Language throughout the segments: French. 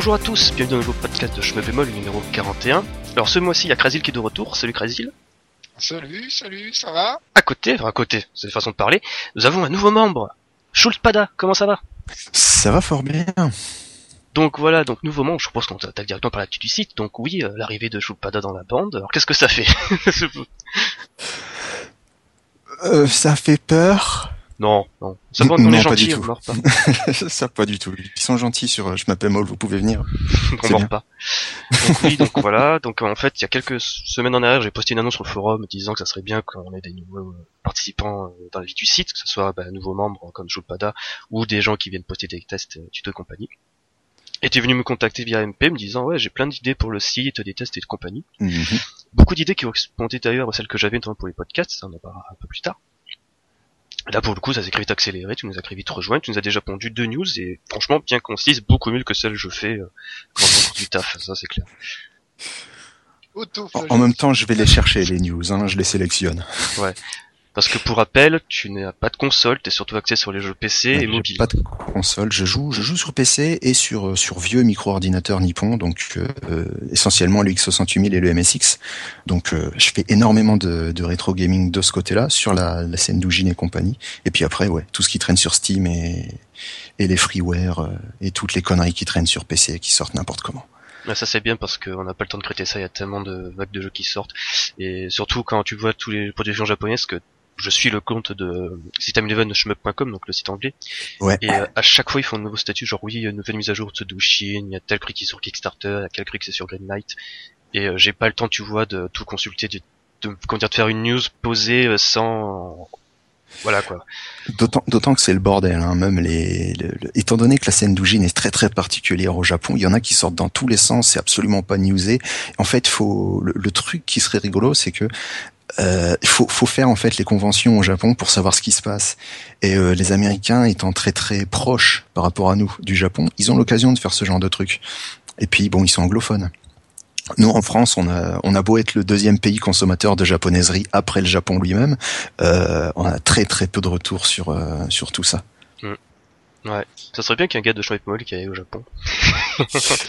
Bonjour à tous, bienvenue dans le nouveau podcast de Chemin Bémol numéro 41. Alors ce mois-ci, il y a Krasil qui est de retour. Salut Krasil. Salut, salut, ça va? À côté, enfin à côté, c'est une façon de parler, nous avons un nouveau membre. Schultpada, comment ça va? Ça va fort bien. Donc voilà, donc nouveau membre, je propose qu'on attaque directement par l'actu du site. Donc oui, euh, l'arrivée de Schultpada dans la bande. Alors qu'est-ce que ça fait? Euh, ça fait peur. Non, non. Ça va, on est gentil, du on tout. meurt pas. ça pas du tout. Ils sont gentils sur euh, je m'appelle Maul, vous pouvez venir. on meurt bien. pas. Donc oui, donc voilà. Donc en fait, il y a quelques semaines en arrière, j'ai posté une annonce sur le forum disant que ça serait bien qu'on ait des nouveaux euh, participants euh, dans la vie du site, que ce soit bah, nouveaux membres comme Schultpada ou des gens qui viennent poster des tests, tutos et compagnie. Et tu es venu me contacter via MP me disant ouais j'ai plein d'idées pour le site, des tests et de compagnie. Mhm. Beaucoup d'idées qui correspondaient d'ailleurs à celles que j'avais notamment pour les podcasts, ça on en parlera un peu plus tard. Là pour le coup ça s'est très vite accéléré, tu nous as très vite rejoint, tu nous as déjà pondu deux news et franchement bien concises, beaucoup mieux que celles que je fais euh, quand on fait du taf, ça c'est clair. Auto En, en même temps, je vais les chercher les news. Hein, je les sélectionne. Parce que pour rappel, tu n'as pas de console, t'es surtout axé sur les jeux PC et mobile. Pas de console. Je joue, je joue sur PC et sur euh, sur vieux micro-ordinateurs Nippon, donc euh, euh, essentiellement le X68000 et le MSX. Donc euh, je fais énormément de, de rétro gaming de ce côté-là, sur la, la scène d'Ujin et compagnie. Et puis après, ouais, tout ce qui traîne sur Steam et et les freeware euh, et toutes les conneries qui traînent sur PC et qui sortent n'importe comment. Mais ça c'est bien parce qu'on n'a pas le temps de traiter ça, il y a tellement de vagues de jeux qui sortent. Et surtout quand tu vois tous les productions japonaises que je suis le compte de system11shmup.com, donc le site anglais. Ouais. Et euh, à chaque fois ils font un nouveau statut, genre oui, une nouvelle mise à jour de Dushin, il y a tel truc qui est sur Kickstarter, il y a tel truc qui est sur Greenlight. Et euh, j'ai pas le temps, tu vois, de tout consulter, de, de, comment dire, de faire une news posée euh, sans... Voilà quoi. D'autant, d'autant que c'est le bordel, hein, même les, le- le- étant donné que la scène d'Ujin est très très particulière au Japon, il y en a qui sortent dans tous les sens, c'est absolument pas newsé. En fait, faut le, le truc qui serait rigolo, c'est que euh, il faut, faut faire en fait les conventions au Japon pour savoir ce qui se passe. Et euh, les Américains étant très très proches par rapport à nous du Japon, ils ont l'occasion de faire ce genre de trucs. Et puis bon, ils sont anglophones. Nous en France, on a, on a beau être le deuxième pays consommateur de japonaiserie après le Japon lui-même, euh, on a très très peu de retours sur euh, sur tout ça. Ouais. Ça serait bien qu'il y ait un gars de qui aille au Japon.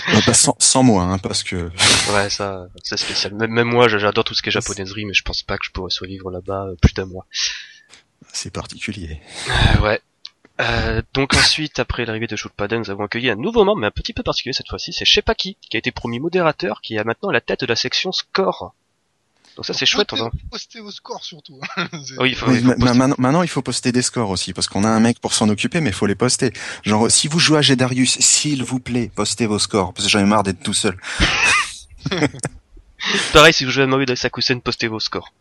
Ah bah, sans, sans moi, hein, parce que Ouais, ça, c'est spécial. Même, même moi, j'adore tout ce qui est japonaiserie, mais je pense pas que je pourrais survivre là-bas euh, plus d'un mois. c'est particulier. Euh, ouais. Euh, donc ensuite, après l'arrivée de Shootpada, nous avons accueilli un nouveau membre, mais un petit peu particulier cette fois-ci, c'est Shepaki, qui a été promis modérateur, qui a maintenant la tête de la section score. Donc ça c'est chouette, on va... Postez, postez vos scores surtout. hein. C'est- Oui, il faut, Oui, il faut ma- poster- maintenant, maintenant, il faut poster des scores aussi, parce qu'on a un mec pour s'en occuper, mais il faut les poster. Genre, si vous jouez à Gedarius, s'il vous plaît, postez vos scores, parce que j'en ai marre d'être tout seul. Pareil, si vous jouez à Mario Daisakusen, postez vos scores.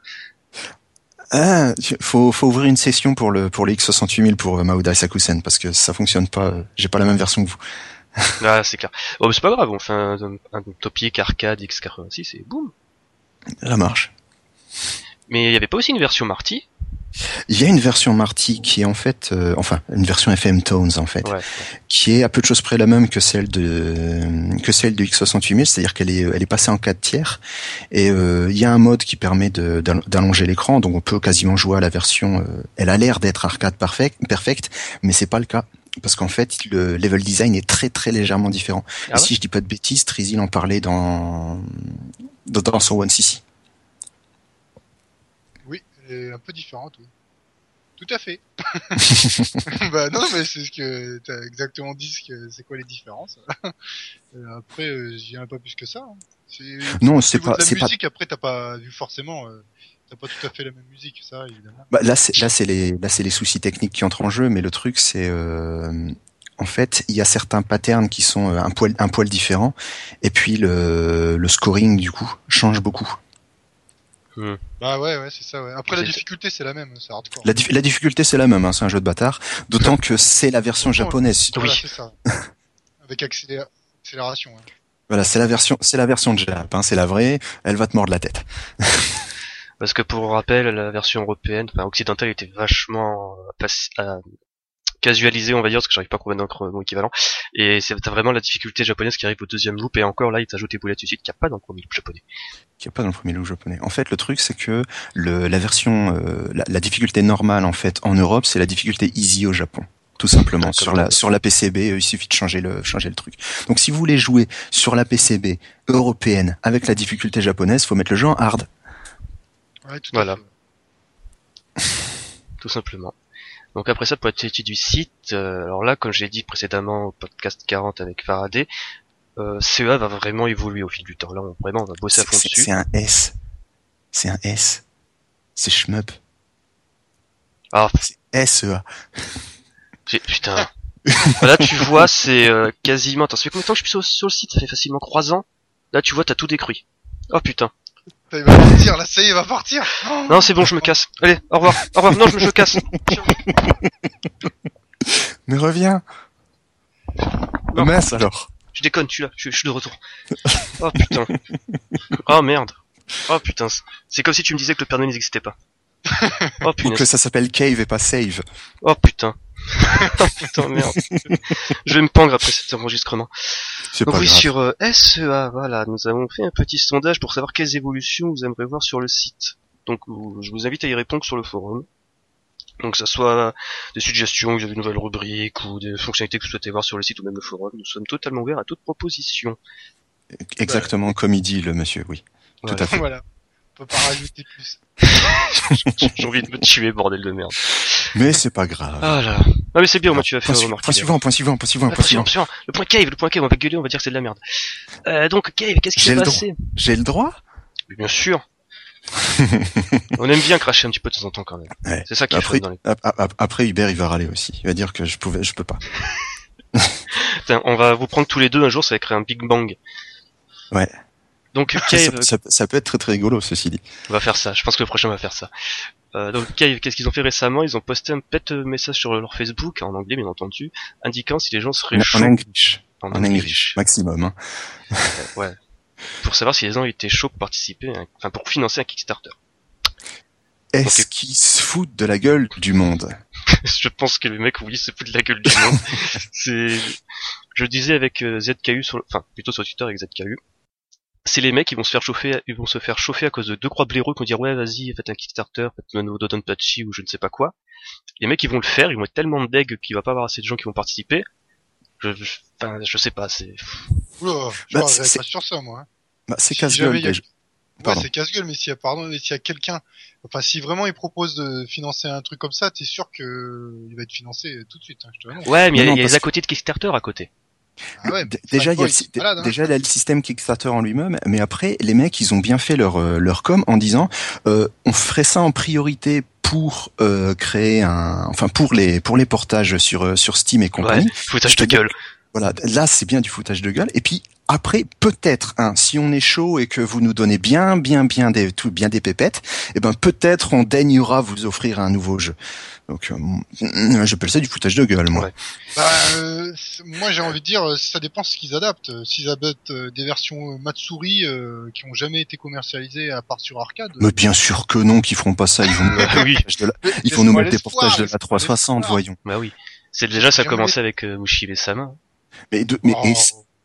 Ah, faut, faut ouvrir une session pour le pour les X68000 pour euh, Maoda Sakusen, parce que ça fonctionne pas. euh, J'ai pas la même version que vous. Ah, c'est clair. Oh, mais c'est pas grave, on fait un, un, un topic arcade X86 et boum. La marche. Mais il y avait pas aussi une version Marty? Il y a une version Marty qui est en fait, euh, enfin, une version FM Tones en fait. Ouais. qui est à peu de choses près la même que celle de que celle du X68000, c'est-à-dire qu'elle est elle est passée en 4 tiers et euh, il y a un mode qui permet de- d'all- d'allonger l'écran, donc on peut quasiment jouer à la version. euh, elle a l'air d'être arcade perfect, perfect, mais c'est pas le cas. Parce qu'en fait, le level design est très très légèrement différent. Ah et ouais? si je dis pas de bêtises, Trizil en parlait dans dans, son One CC. Oui, elle est un peu différente, oui. Tout à fait. bah non, mais c'est ce que t'as exactement dit, ce que c'est quoi les différences. Euh, après, euh, j'y ai pas plus que ça. hein. C'est- Non, c'est pas c'est pas musique, après, t'as pas vu forcément. euh, T'as pas tout à fait la même musique, ça, évidemment. Bah, là, c'est là, c'est les là, c'est les soucis techniques qui entrent en jeu, mais le truc, c'est euh, en fait, il y a certains patterns qui sont euh, un poil un poil différents, et puis le le scoring du coup change beaucoup. Bah ouais, ouais, c'est ça, ouais. Après, la difficulté, c'est la même, c'est hardcore. La, dif- la difficulté, c'est la même, hein, c'est un jeu de bâtard, d'autant que c'est la version japonaise. Voilà, Oui. c'est ça. Avec accélé- accélération. hein. Voilà, c'est la version c'est la version de Jap, hein, c'est la vraie. Elle va te mordre la tête. Parce que pour rappel, la version européenne, enfin occidentale, était vachement euh, euh, casualisée, on va dire, parce que j'arrive pas à trouver un autre mot équivalent. Et c'est vraiment la difficulté japonaise qui arrive au deuxième loop, et encore là, il t'ajoute des boulettes du site qu'il n'y a pas dans le premier loop japonais. Qui a pas dans le premier look japonais. En fait, le truc, c'est que le, la version, euh, la, la difficulté normale en fait en Europe, c'est la difficulté easy au Japon. tout simplement. Sur la sur la PCB, euh, il suffit de changer le changer le truc. Donc si vous voulez jouer sur la PCB européenne avec la difficulté japonaise, faut mettre le jeu en hard. Ouais, tout Voilà. tout simplement. Donc après ça, pour être étude du site, euh, alors là, comme j'ai dit précédemment au podcast 40 avec Faraday, euh, CEA va vraiment évoluer au fil du temps. Là, on, vraiment, on va bosser à C'est fond c'est- dessus. c'est un S. C'est un S. C'est shmup. Ah, SEA. j'ai- putain. là, tu vois, c'est euh, quasiment... Attends, ça fait combien de temps que je suis sur, sur le site? Ça fait facilement 3 ans. Là, tu vois, t'as tout détruit. Oh putain. Putain, Il va partir, là, ça y est, il va partir. Oh Non, c'est bon, je me casse. Allez, au revoir. Au revoir. Non, je me je casse. Mais reviens. Non. Mince alors. Je déconne, tu là, je, je suis de retour. Oh putain. Oh merde. Oh putain. C'est comme si tu me disais que le Père Noël n'existait pas. Oh Ou punaise. que ça s'appelle Cave et pas Save. Oh putain. oh putain, merde. Je vais me pendre après cet enregistrement. C'est Donc pas oui, grave. sur euh, SEA, voilà, nous avons fait un petit sondage pour savoir quelles évolutions vous aimeriez voir sur le site. Donc vous- je vous invite à y répondre sur le forum. Donc que ça soit des suggestions, vous avez une nouvelle rubrique ou des fonctionnalités que vous souhaitez voir sur le site ou même le forum, nous sommes totalement ouverts à toute proposition. Exactement comme il dit le monsieur, oui. Voilà. Tout à fait. Voilà. On peut pas rajouter plus. J'ai envie de me tuer, bordel de merde. Mais c'est pas grave. Ah là. Ah mais c'est bien, moi tu vas faire remarquer. point suivant, point suivant, point suivant, Ah, point suivant. Le point cave, le point cave, on va gueuler, on va dire que c'est de la merde. Euh, donc cave, qu'est-ce qui J'ai s'est le passé J'ai le droit Bien sûr. on aime bien cracher un petit peu de temps en temps quand même. Ouais. C'est ça qui est Après, dans les... ap- ap- après Hubert, il va râler aussi. Il va dire que je pouvais, je peux pas. Tiens, on va vous prendre tous les deux un jour, ça va créer un Big Bang. Ouais. Donc Ça, Cave ça- ça peut être très très rigolo, ceci dit. va faire ça. Je pense que le prochain va faire ça. Euh, donc Cave, qu'est-ce qu'ils ont fait récemment? Ils ont posté un pet message sur leur Facebook, en anglais bien entendu, indiquant si les gens seraient En, chauds en English. en En English. Maximum. Hein. Ouais. Pour savoir si les gens étaient chauds pour participer, un- enfin pour financer un Kickstarter. Est-ce qu'ils se foutent de la gueule du monde? Je pense que le mec, oui, se fout de la gueule du monde. c'est, je disais avec euh, ZKU sur, enfin, plutôt sur Twitter avec ZKU. C'est les mecs qui vont se faire chauffer, ils vont se faire chauffer à cause de deux croix blaireaux qui vont dire ouais vas-y faites un Kickstarter, faites un nouveau Dodonpachi ou je ne sais pas quoi. Les mecs ils vont le faire, ils vont être tellement deg qu'il va pas avoir assez de gens qui vont participer. Je, je, enfin, je sais pas, c'est. Oula, je Bah, c'est- pas sur ça, moi. hein. bah, C'est Si casse-gueule. a- déjà. Ouais, c'est casse-gueule, mais s'il y a, pardon, mais s'il y a quelqu'un, enfin, si vraiment il propose de financer un truc comme ça, t'es sûr que il va être financé tout de suite, hein, je te. Ouais, mais il y a, Non, y a les à côté de Kickstarter à côté. Ah ouais, Déjà, il y a le, malade, hein. déjà il y a le système Kickstarter en lui-même, mais après, les mecs, ils ont bien fait leur euh, leur com en disant, euh, on ferait ça en priorité pour euh, créer un, enfin pour les pour les portages sur euh, sur Steam et Ouais, compagnie. foutage Je te de gueule. Voilà, là c'est bien du foutage de gueule. Et puis après, peut-être, hein, si on est chaud et que vous nous donnez bien, bien, bien des, tout, bien des pépettes, eh ben peut-être on daignera vous offrir un nouveau jeu. Donc, euh, j'appelle ça du foutage de gueule, moi. Ouais. Bah, euh, moi j'ai envie de dire, ça dépend ce qu'ils adaptent. S'ils adaptent euh, des versions euh, Matsuri euh, qui ont jamais été commercialisées à part sur arcade. Mais bien sûr que non, qu'ils feront pas ça. Ils vont nous mettre, oui, de la- ils vont nous laisse-moi mettre des portages de la laisse-moi 360, l'espoir. voyons. bah oui. C'est déjà ça a commencé avec euh, Mushibe Sama. Mais, de, mais, Oh, et-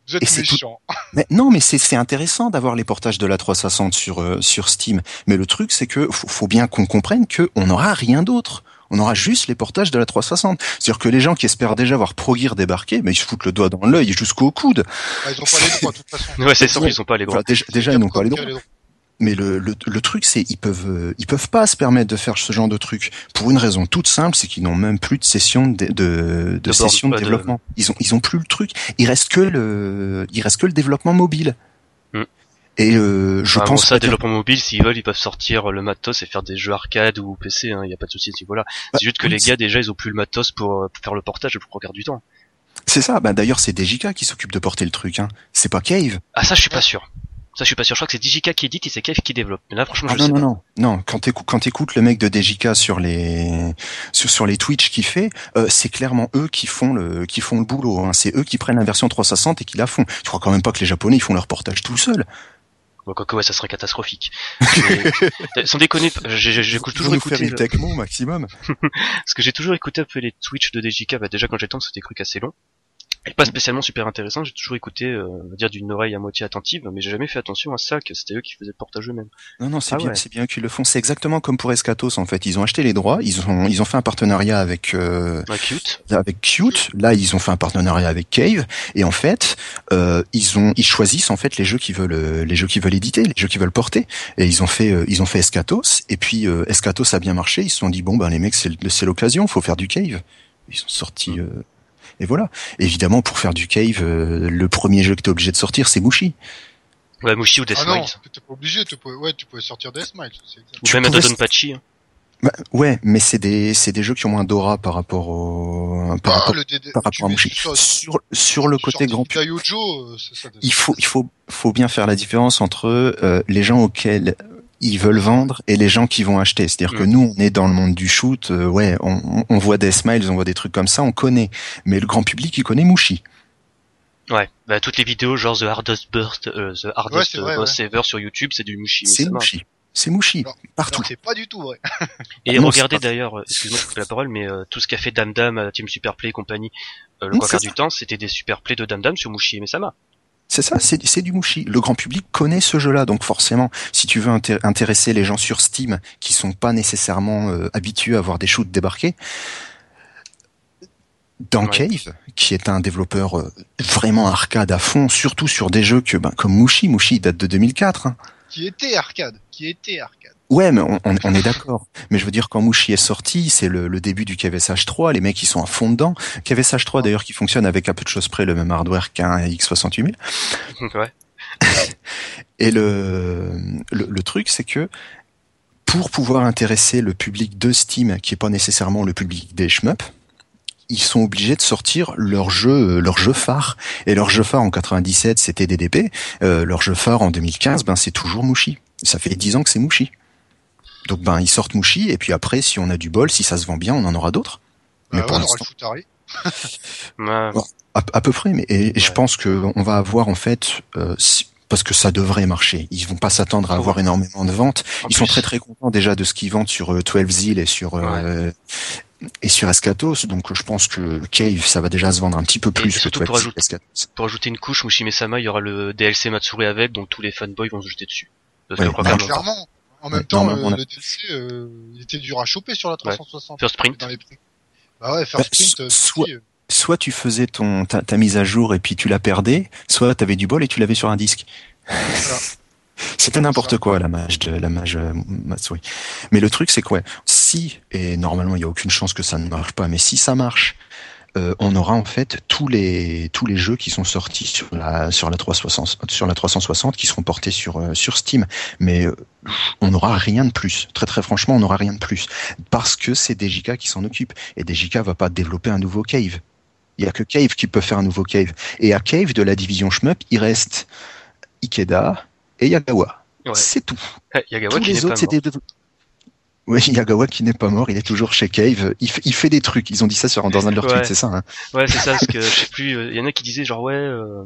vous êtes et c'est tout- mais non, mais c'est c'est intéressant d'avoir les portages de la 360 sur euh, sur Steam. Mais le truc, c'est que faut, faut bien qu'on comprenne que on n'aura rien d'autre. On aura juste les portages de la 360. C'est-à-dire que les gens qui espèrent déjà voir Pro Gear débarquer, mais ils se foutent le doigt dans l'œil jusqu'au coude. Bah, ils ont pas les droits de toute façon. Ouais, c'est sûr qu'ils ont pas les droits. Enfin, déjà, déjà, ils n'ont pas les droits. Mais le, le, le truc, c'est ils peuvent euh, ils peuvent pas se permettre de faire ce genre de truc pour une raison toute simple, c'est qu'ils n'ont même plus de session de de, de, De session de board- de- développement. Ils ont ils ont plus le truc. Il reste que le il reste que le développement mobile. Et euh, je bon, pense ça, que- développement mobile, s'ils veulent, ils peuvent sortir le matos et faire des jeux arcade ou PC, hein, y a pas de souci à ce niveau-là. Bah, c'est juste que les gars, déjà, ils ont plus le matos pour, euh, pour faire le portage gros quart du temps. c'est ça. Bah d'ailleurs, c'est DJK qui s'occupe de porter le truc. Hein. C'est pas Cave. Ah, ça, je suis pas sûr. Ça, je suis pas sûr. Je crois que c'est Digika qui édite et c'est Kev qui développe. Mais là, franchement, Ah je non sais non pas. non non. Quand t'écoutes quand t'écoutes le mec de DJK sur les sur, sur les Twitch qu'il fait, euh, c'est clairement eux qui font le qui font le boulot. Hein. C'est eux qui prennent la version 360 et qui la font. Je crois quand même pas que les Japonais ils font leur portage tout seuls. Bon, quoique, ouais, ça serait catastrophique. Mais, sans déconner, j'écoute toujours nous écouter, le- maximum. parce que j'ai toujours écouté un peu les Twitch de DJK, bah, déjà quand j'étais c'était des trucs assez longs. Pas spécialement super intéressant. J'ai toujours écouté, euh, on va dire d'une oreille à moitié attentive, mais j'ai jamais fait attention à ça, que c'était eux qui faisaient le portage eux-mêmes. Non, non, c'est Ah bien, ouais. c'est bien qu'ils le font. C'est exactement comme pour Escatos en fait. Ils ont acheté les droits, ils ont, ils ont fait un partenariat avec euh, cute. avec Cute. Là, ils ont fait un partenariat avec Cave, et en fait, euh, ils ont, ils choisissent en fait les jeux qui veulent, euh, les jeux qui veulent éditer, les jeux qui veulent porter. Et ils ont fait, euh, ils ont fait Escatos, et puis euh, Escatos a bien marché. Ils se sont dit bon ben les mecs, c'est l'occasion, faut faire du Cave. Ils sont sortis. euh, et voilà. Évidemment, pour faire du Cave, euh, le premier jeu que t'es obligé de sortir, c'est Mushi. Ouais, Mushi ou Death Ah non, Miles. t'es pas obligé, tu pouvais, ouais, tu pouvais sortir c'est exact. Ou Tu même pourrais- Dodonpachi. hein. Bah, ouais, mais c'est des, c'est des jeux qui ont moins d'aura par rapport au, par Ah, rapport, DD par rapport à Mushi. sur- Sur, sur le côté grand public. Euh, ça. il faut il faut faut bien faire la différence entre euh, les gens auxquels ils veulent vendre et les gens qui vont acheter. C'est-à-dire que Mm. nous, on est dans le monde du shoot, euh, ouais, on, voit des smiles, on voit des trucs comme ça, on connaît. Mais le grand public, il connaît Mushi. Ouais. Bah, toutes les vidéos, genre The Hardest Burst, euh, The Hardest c'est vrai, Boss Ever sur YouTube, c'est du Mushi. C'est. Mushi. C'est Mushi. Partout. C'est pas du tout vrai. Et Ah non, regardez d'ailleurs, euh, excuse-moi de couper la parole, mais euh, tout ce qu'a fait Dam Dam, euh, Team Superplay et compagnie, euh, le Non, c'est du temps, c'était des Superplay de Dam Dam sur Mushi et Mesama. C'est ça, c'est du Mushi. Le grand public connaît ce jeu-là, donc forcément, si tu veux inté- intéresser les gens sur Steam qui sont pas nécessairement euh, habitués à voir des shoots débarquer, dans Ouais. Cave, qui est un développeur euh, vraiment arcade à fond, surtout sur des jeux que, ben, comme Mushi, Mushi date de 2004. hein. Qui était arcade. Qui était arcade. Ouais, mais on, on- est d'accord. Mais je veux dire, quand Mushi est sorti, c'est le, le début du KVSH 3. Les mecs, ils sont à fond dedans. KVSH 3, d'ailleurs, qui fonctionne avec à peu de choses près le même hardware qu'un X68000. ouais. Et le, le, le truc, c'est que pour pouvoir intéresser le public de Steam, qui est pas nécessairement le public des shmups, ils sont obligés de sortir leur jeu, leur jeu phare. Et leur jeu phare en 97, c'était DDP. Euh, leur jeu phare en 2015, ben c'est toujours Mushi. Ça fait 10 ans que c'est Mushi. Donc ben ils sortent Mushi et puis après, si on a du bol, si ça se vend bien, on en aura d'autres. Mais Bah, pour ouais, on aura l'instant-. Ouais. Bon. À, à peu près, mais et, et je Ouais. pense que on va avoir en fait, euh, si- parce que ça devrait marcher. Ils vont pas s'attendre à avoir Ouais. énormément de ventes. En Ils sont très très contents déjà de ce qu'ils vendent sur euh, 12 Zil et sur euh, et sur Escatos. Donc je pense que Cave, ça va déjà se vendre un petit peu plus que surtout 12 pour ajouter- Escatos. Pour ajouter une couche, Mushi Mesama, il y aura le DLC Matsuri avec, donc tous les fanboys vont se jeter dessus. Parce Ouais, que, bah, clairement, En Ouais, même temps, euh, a- le DLC, euh, il était dur à choper sur la 360. First Print. Dans les prix. Bah ouais, Bah, First Print, euh, soit- si, euh, Soit tu faisais ton ta, ta mise à jour et puis tu la perdais, soit t'avais du bol et tu l'avais sur un disque. C'était n'importe quoi la mage de la mage Matsuri. Mais le truc c'est que ouais, si et normalement il y a aucune chance que ça ne marche pas, mais si ça marche, euh, on aura en fait tous les tous les jeux qui sont sortis sur la sur la 360 sur la 360 qui seront portés sur euh, sur Steam. Mais euh, on n'aura rien de plus. Très très franchement, on n'aura rien de plus parce que c'est DJK qui s'en occupe et DJK va pas développer un nouveau Cave. Il y a que Cave qui peut faire un nouveau Cave. Et à Cave de la division Shmup, il reste Ikeda et Yagawa. Ouais. C'est tout. Yagawa Tous qui n'est les pas autres, c'est des... Oui, Yagawa qui n'est pas mort, il est toujours chez Cave. Il fait, il fait des trucs. Ils ont dit ça sur, dans un de leurs Ouais. tweets, c'est ça. Hein Ouais, c'est ça, parce que je sais plus, il y en a qui disaient genre ouais, euh,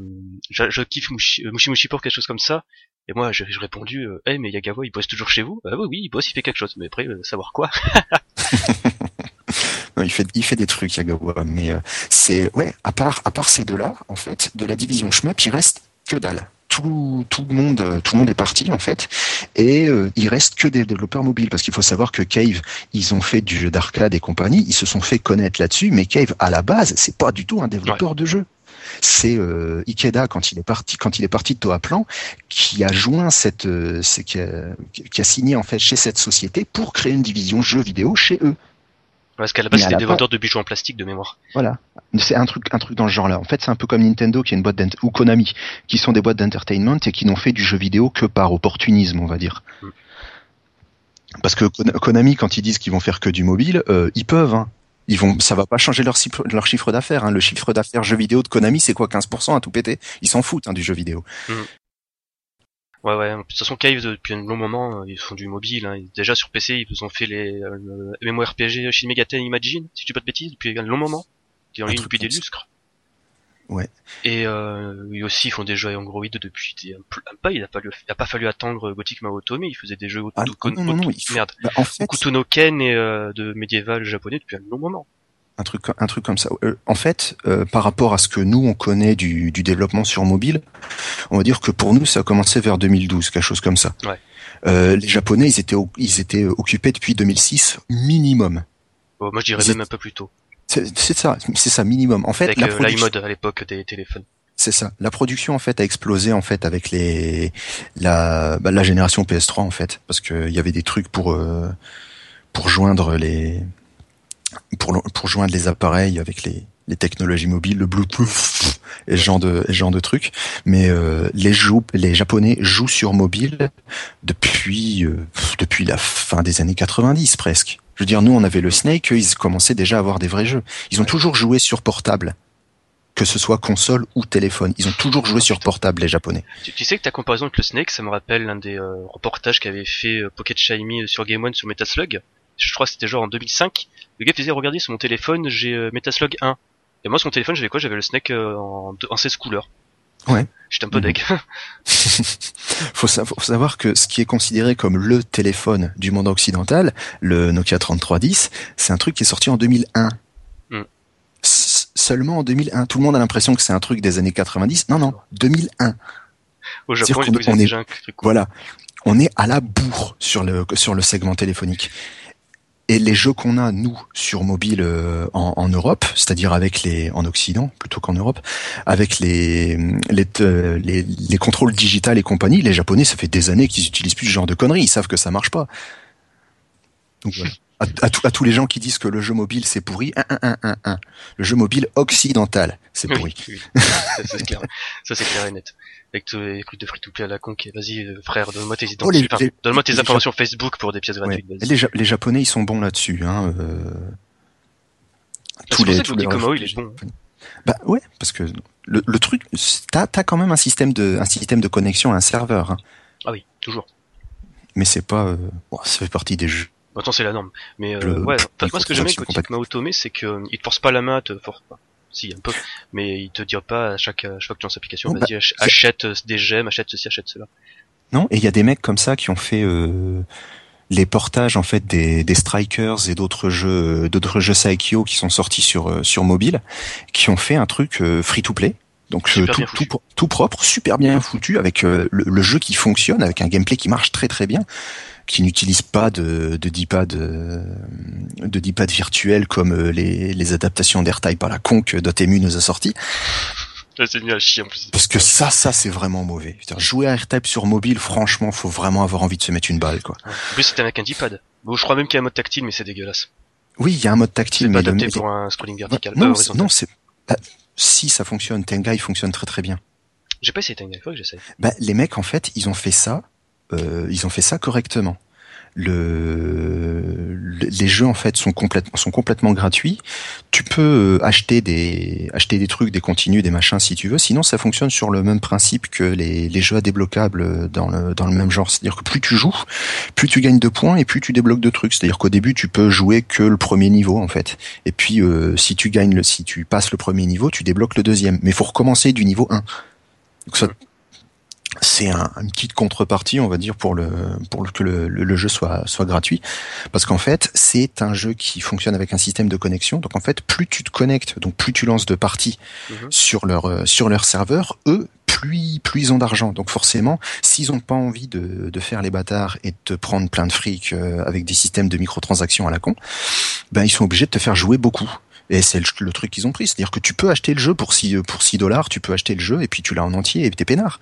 je, je kiffe Mushi, euh, Mushi Mushi pour quelque chose comme ça. Et moi, j'ai répondu, euh, hey, mais Yagawa, il bosse toujours chez vous? Ah oui, oui, il bosse, il fait quelque chose. Mais après, euh, savoir quoi? Non, il fait, il fait des trucs, Yagawa. Mais euh, c'est ouais. À part, à part ces deux-là, en fait, de la division Shmup, il reste que dalle. Tout, tout le monde, tout le monde est parti en fait, et euh, il reste que des développeurs mobiles parce qu'il faut savoir que Cave, ils ont fait du jeu d'arcade et compagnie, ils se sont fait connaître là-dessus, mais Cave à la base, c'est pas du tout un développeur de jeu. C'est euh, Ikeda quand il est parti, quand il est parti de Toaplan, qui a joint cette, euh, c'est- qui, a, qui a signé en fait chez cette société pour créer une division jeux vidéo chez eux. Parce qu'à la base, c'était des vendeurs de bijoux en plastique de mémoire. Voilà. C'est un truc, un truc dans ce genre-là. En fait, c'est un peu comme Nintendo qui est une boîte ou Konami qui sont des boîtes d'entertainment et qui n'ont fait du jeu vidéo que par opportunisme, on va dire. Mm. Parce que Kon- Konami, quand ils disent qu'ils vont faire que du mobile, euh, ils peuvent. Hein. Ils vont, ça va pas changer leur, chiffre- leur chiffre d'affaires. Hein. Le chiffre d'affaires jeu vidéo de Konami, c'est quoi 15% à tout péter? Ils s'en foutent hein, du jeu vidéo. Ouais, ouais. De toute façon, Cave, depuis un long moment, euh, ils font du mobile. Hein. Déjà sur PC, ils ont fait les euh, le MMORPG Shin Megami Imagine, si je dis pas de bêtises, depuis un long moment. Qui est en ligne depuis des lustres. Ouais. Et euh, ils aussi ils font des jeux Android depuis des, pas. Il a pas, il a pas fallu attendre Gothic Maotome. Ils faisaient des jeux Ah, non, merde. Bah, en fait, Okuto no Ken et euh, de médiéval japonais depuis un long moment. Un truc, un truc comme ça. Euh, en fait, euh, par rapport à ce que nous on connaît du, du, développement sur mobile, on va dire que pour nous ça a commencé vers 2012, quelque chose comme ça. Ouais. Euh, les Japonais, ils étaient, ils étaient occupés depuis 2006 minimum. Oh, moi, je dirais même un peu plus tôt. C'est ça, c'est ça minimum. En fait, avec la euh, production... à l'époque des téléphones. C'est ça. La production en fait a explosé en fait avec les la bah, la génération PS3 en fait parce que il y avait des trucs pour euh, pour joindre les pour pour joindre les appareils avec les les technologies mobiles, le Bluetooth et ce genre de, ce genre de trucs. Mais euh, les, jou les Japonais jouent sur mobile depuis euh, depuis la fin des années 90 presque. Je veux dire, nous on avait le Snake, eux, ils commençaient déjà à avoir des vrais jeux. Ils ont toujours joué sur portable, que ce soit console ou téléphone. Ils ont toujours joué sur portable les Japonais. Tu, tu sais que ta comparaison avec le Snake, ça me rappelle l'un des euh, reportages qu'avait fait Pocket Shiny sur Game One sur Metaslug. Je crois que c'était genre en 2005. Le gars disait regardez sur mon téléphone j'ai euh, Metaslug 1 et moi, sur mon téléphone, j'avais quoi? J'avais le Snake euh, en, en 16 couleurs. Ouais. J'étais un peu deg. faut, sa faut savoir que ce qui est considéré comme le téléphone du monde occidental, le Nokia 3310, c'est un truc qui est sorti en 2001. Mm. Seulement en 2001. Tout le monde a l'impression que c'est un truc des années 90. Non, non, 2001. Au Japon, qu'on- on est- déjà un truc cool. Voilà. On est à la bourre sur le, sur le segment téléphonique. Et les jeux qu'on a, nous, sur mobile euh, en, en Europe, c'est-à-dire avec les, en Occident plutôt qu'en Europe, avec les, les, euh, les, les contrôles digitales et compagnie, les Japonais, ça fait des années qu'ils utilisent plus ce genre de conneries, ils savent que ça marche pas. Donc voilà. À, à tous- à tous les gens qui disent que le jeu mobile c'est pourri, un, un, un, un, un. le jeu mobile occidental c'est pourri. Oui, oui. Ça, c'est clair. Ça, c'est clair et net. Avec tous les trucs de free to play à la con vas-y, euh, frère, donne-moi tes Oh, les-. Enfin, les- donne-moi tes les- informations Facebook pour des pièces gratuites. Les, Ja- les Japonais ils sont bons là-dessus. Hein, euh... Ça que tous les Komao, il est bon. Bah ouais, parce que le, le truc, t'as as quand même un système de un système de connexion à un serveur, hein. Ah oui, toujours. mais c'est pas, euh, bon, ça fait partie des jeux. Attends, c'est la norme. Mais euh, Le- ouais, moi ce que j'aime bien microtransaction quand il Mao Tomé, c'est que euh, te force pas la main, te force pas. Si, un peu. Mais il te dit pas à chaque, à chaque fois que tu lances l'application, Non, vas-y, c'est- achète euh, des gemmes, achète ceci, achète cela. Non Et il y a des mecs comme ça qui ont fait euh, les portages en fait des, des Strikers et d'autres jeux, d'autres jeux Saikyo qui sont sortis sur euh, sur mobile, qui ont fait un truc free to play. Donc euh, tout, tout, tout propre, super bien foutu, avec euh, le, le jeu qui fonctionne, avec un gameplay qui marche très très bien, qui n'utilise pas de, de D-pad euh, de D-pad virtuel comme euh, les, les adaptations d'AirType à la con que Dotemu nous a sorti. C'est nul à chier en plus. Parce que ça, ça c'est vraiment mauvais. Putain, jouer à AirType sur mobile, franchement, faut vraiment avoir envie de se mettre une balle, quoi. En plus, c'était avec un D-pad. Bon, je crois même qu'il y a un mode tactile, mais c'est dégueulasse. Oui, il y a un mode C'est tactile, pas mais le- adapté mais- pour un scrolling vertical. non, euh, c'est- non, c'est bah, si ça fonctionne, Tenga il fonctionne très très bien. J'ai pas essayé Tenga, il faut que j'essaye. Bah, les mecs en fait, ils ont fait ça, euh, ils ont fait ça correctement. Le, le- les jeux en fait sont complètement sont complètement gratuits. Tu peux euh, acheter des acheter des trucs, des continues, des machins si tu veux. Sinon, ça fonctionne sur le même principe que les, les jeux à débloquables dans le dans le même genre. C'est-à-dire que plus tu joues, plus tu gagnes de points et plus tu débloques de trucs. C'est-à-dire qu'au début, tu peux jouer que le premier niveau en fait. Et puis euh, si tu gagnes le si tu passes le premier niveau, tu débloques le deuxième. Mais faut recommencer du niveau 1. Donc ça c'est un, une petite contrepartie, on va dire, pour le pour le, que le, jeu soit soit gratuit, parce qu'en fait, c'est un jeu qui fonctionne avec un système de connexion. Donc en fait, plus tu te connectes, donc plus tu lances de parties Mhm. sur leur euh, sur leur serveur, eux, plus plus ils ont d'argent. Donc forcément, s'ils ont pas envie de de faire les bâtards et de te prendre plein de fric euh, avec des systèmes de microtransactions à la con, ben ils sont obligés de te faire jouer beaucoup. Et c'est le, le truc qu'ils ont pris, c'est-à-dire que tu peux acheter le jeu pour 6 pour 6 dollars, tu peux acheter le jeu et puis tu l'as en entier et t'es peinard.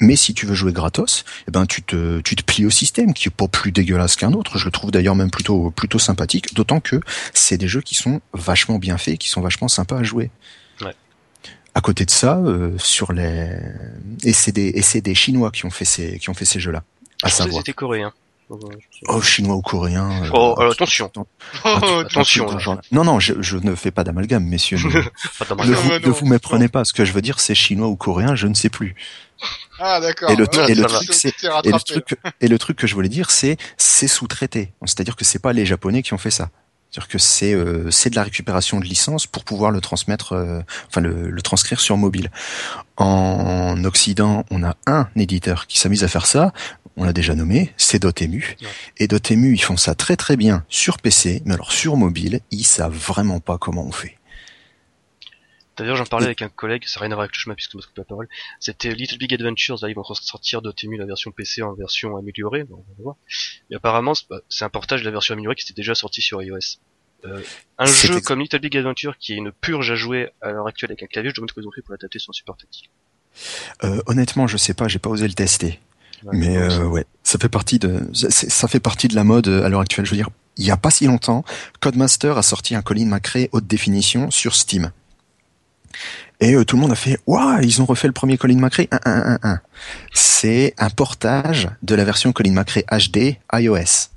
Mais si tu veux jouer gratos, eh ben tu te tu te plies au système qui est pas plus dégueulasse qu'un autre. Je le trouve d'ailleurs même plutôt plutôt sympathique, d'autant que c'est des jeux qui sont vachement bien faits, qui sont vachement sympas à jouer. Ouais. À côté de ça, euh, sur les et c'est des Chinois qui ont fait ces qui ont fait ces jeux-là. À Je savoir, c'était coréen. Euh, oh chinois ou coréen. euh, Oh, attention. Oh, truc- un attention, ce genre-là. Non non, je, je ne fais pas d'amalgame, messieurs. Ne, Pas vous, non, ne non, vous méprenez pas. Ce que je veux dire, c'est chinois ou coréen, je ne sais plus. Ah d'accord. Et le, et truc, Et le rattrapé. truc, et le truc que je voulais dire, c'est c'est sous-traité. C'est-à-dire que c'est pas les Japonais qui ont fait ça. C'est-à-dire que c'est euh, c'est de la récupération de licence pour pouvoir le transmettre, euh, enfin le, le, transcrire sur mobile. En Occident, on a un éditeur qui s'amuse à faire ça. On l'a déjà nommé, c'est Dotemu. Ouais. Et Dotemu, ils font ça très très bien sur PC, mais alors sur mobile, ils savent vraiment pas comment on fait. D'ailleurs, j'en parlais avec un collègue, ça n'a rien à voir avec le chemin puisque je me coupe la parole. C'était Little Big Adventures, là, ils vont sortir Dotemu la version PC en version améliorée, on va voir. Et apparemment, c'est pas- c'est un portage de la version améliorée qui était déjà sorti sur iOS. Euh, un jeu comme Little Big Adventure qui est une purge à jouer à l'heure actuelle avec un clavier, je demande ce qu'ils ont fait pour l'adapter sur un support tactile. Euh, honnêtement, je sais pas, j'ai pas osé le tester. Ouais, Mais euh, ouais, ça fait partie de ça fait partie de la mode à l'heure actuelle. Je veux dire, il y a pas si longtemps, Codemaster a sorti un Colin McRae haute définition sur Steam. Et euh, tout le monde a fait waouh, ils ont refait le premier Colin McRae 1.1.1.1. C'est un portage de la version Colin McRae HD iOS.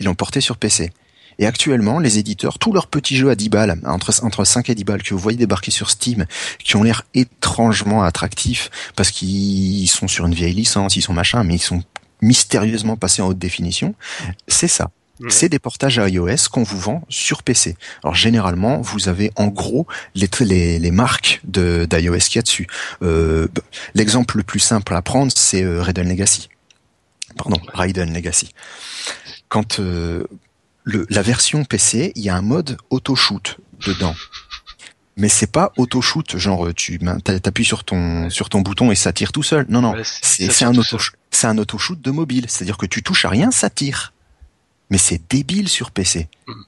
Ils l'ont porté sur PC. Et actuellement, les éditeurs, tous leurs petits jeux à 10 balles, entre, entre 5 et 10 balles, que vous voyez débarquer sur Steam, qui ont l'air étrangement attractifs, parce qu'ils sont sur une vieille licence, ils sont machin, mais ils sont mystérieusement passés en haute définition, c'est ça. C'est des portages à iOS qu'on vous vend sur PC. Alors généralement, vous avez en gros les, les, les marques d'iOS qu'il y a dessus. Euh, L'exemple le plus simple à prendre, c'est euh, Raiden Legacy. Pardon, Raiden Legacy. Quand euh, le, la version PC, il y a un mode auto-shoot dedans. Mais c'est pas auto-shoot, genre tu t'appuies sur ton sur ton bouton et ça tire tout seul. Non non, Ouais, c'est- un tout auto c'est un auto-shoot de mobile, c'est-à-dire que tu touches à rien, ça tire. Mais c'est débile sur PC. Mhm.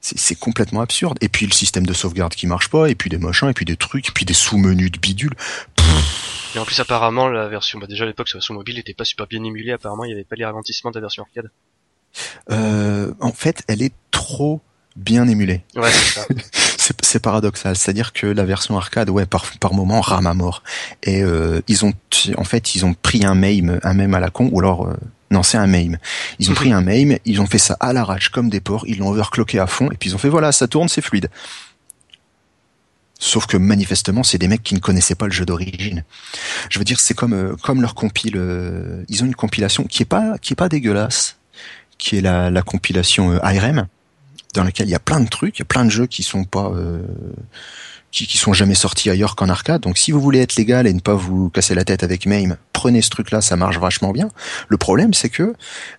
C'est complètement absurde. Et puis le système de sauvegarde qui marche pas, et puis des machins, et puis des trucs, et puis des sous-menus de bidule. Et en plus, apparemment, la version, bah déjà à l'époque, la version mobile n'était pas super bien émulée. Apparemment, il n'y avait pas les ralentissements de la version arcade. Euh, en fait, elle est trop bien émulée. Ouais, c'est ça. C'est c'est paradoxal, c'est-à-dire que la version arcade, ouais, par, par moment rame à mort. Et euh, ils ont, en fait, ils ont pris un MAME, un MAME à la con, ou alors, euh, non, c'est un MAME. Ils ont pris un MAME, ils ont fait ça à l'arrache comme des porcs, ils l'ont overclocké à fond, et puis ils ont fait voilà, ça tourne, c'est fluide. Sauf que manifestement, c'est des mecs qui ne connaissaient pas le jeu d'origine. Je veux dire, c'est comme euh, comme leur compile. euh, ils ont une compilation qui est pas qui est pas dégueulasse, qui est la, la compilation euh, ARM, dans laquelle il y a plein de trucs, il y a plein de jeux qui sont pas euh, qui, qui sont jamais sortis ailleurs qu'en arcade. Donc si vous voulez être légal et ne pas vous casser la tête avec MAME, prenez ce truc-là, ça marche vachement bien. Le problème, c'est que,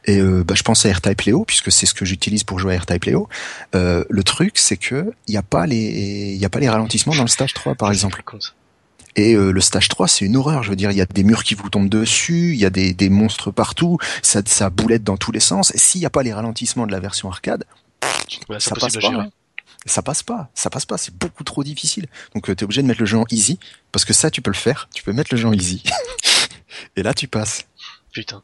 et euh, bah, je pense à AirType Leo, puisque c'est ce que j'utilise pour jouer à AirType Leo. Euh, le truc, c'est que il n'y a pas les, il y a pas les ralentissements dans le stage 3, par exemple. Et euh, le stage 3, c'est une horreur. Je veux dire, il y a des murs qui vous tombent dessus, il y a des, des monstres partout, ça, ça boulette dans tous les sens. Et s'il n'y a pas les ralentissements de la version arcade, Ouais, ça passe pas. hein. Ça passe pas, ça passe pas, c'est beaucoup trop difficile. Donc tu t'es obligé de mettre le jeu en easy, parce que ça tu peux le faire, tu peux mettre le jeu en easy. Et là tu passes. Putain.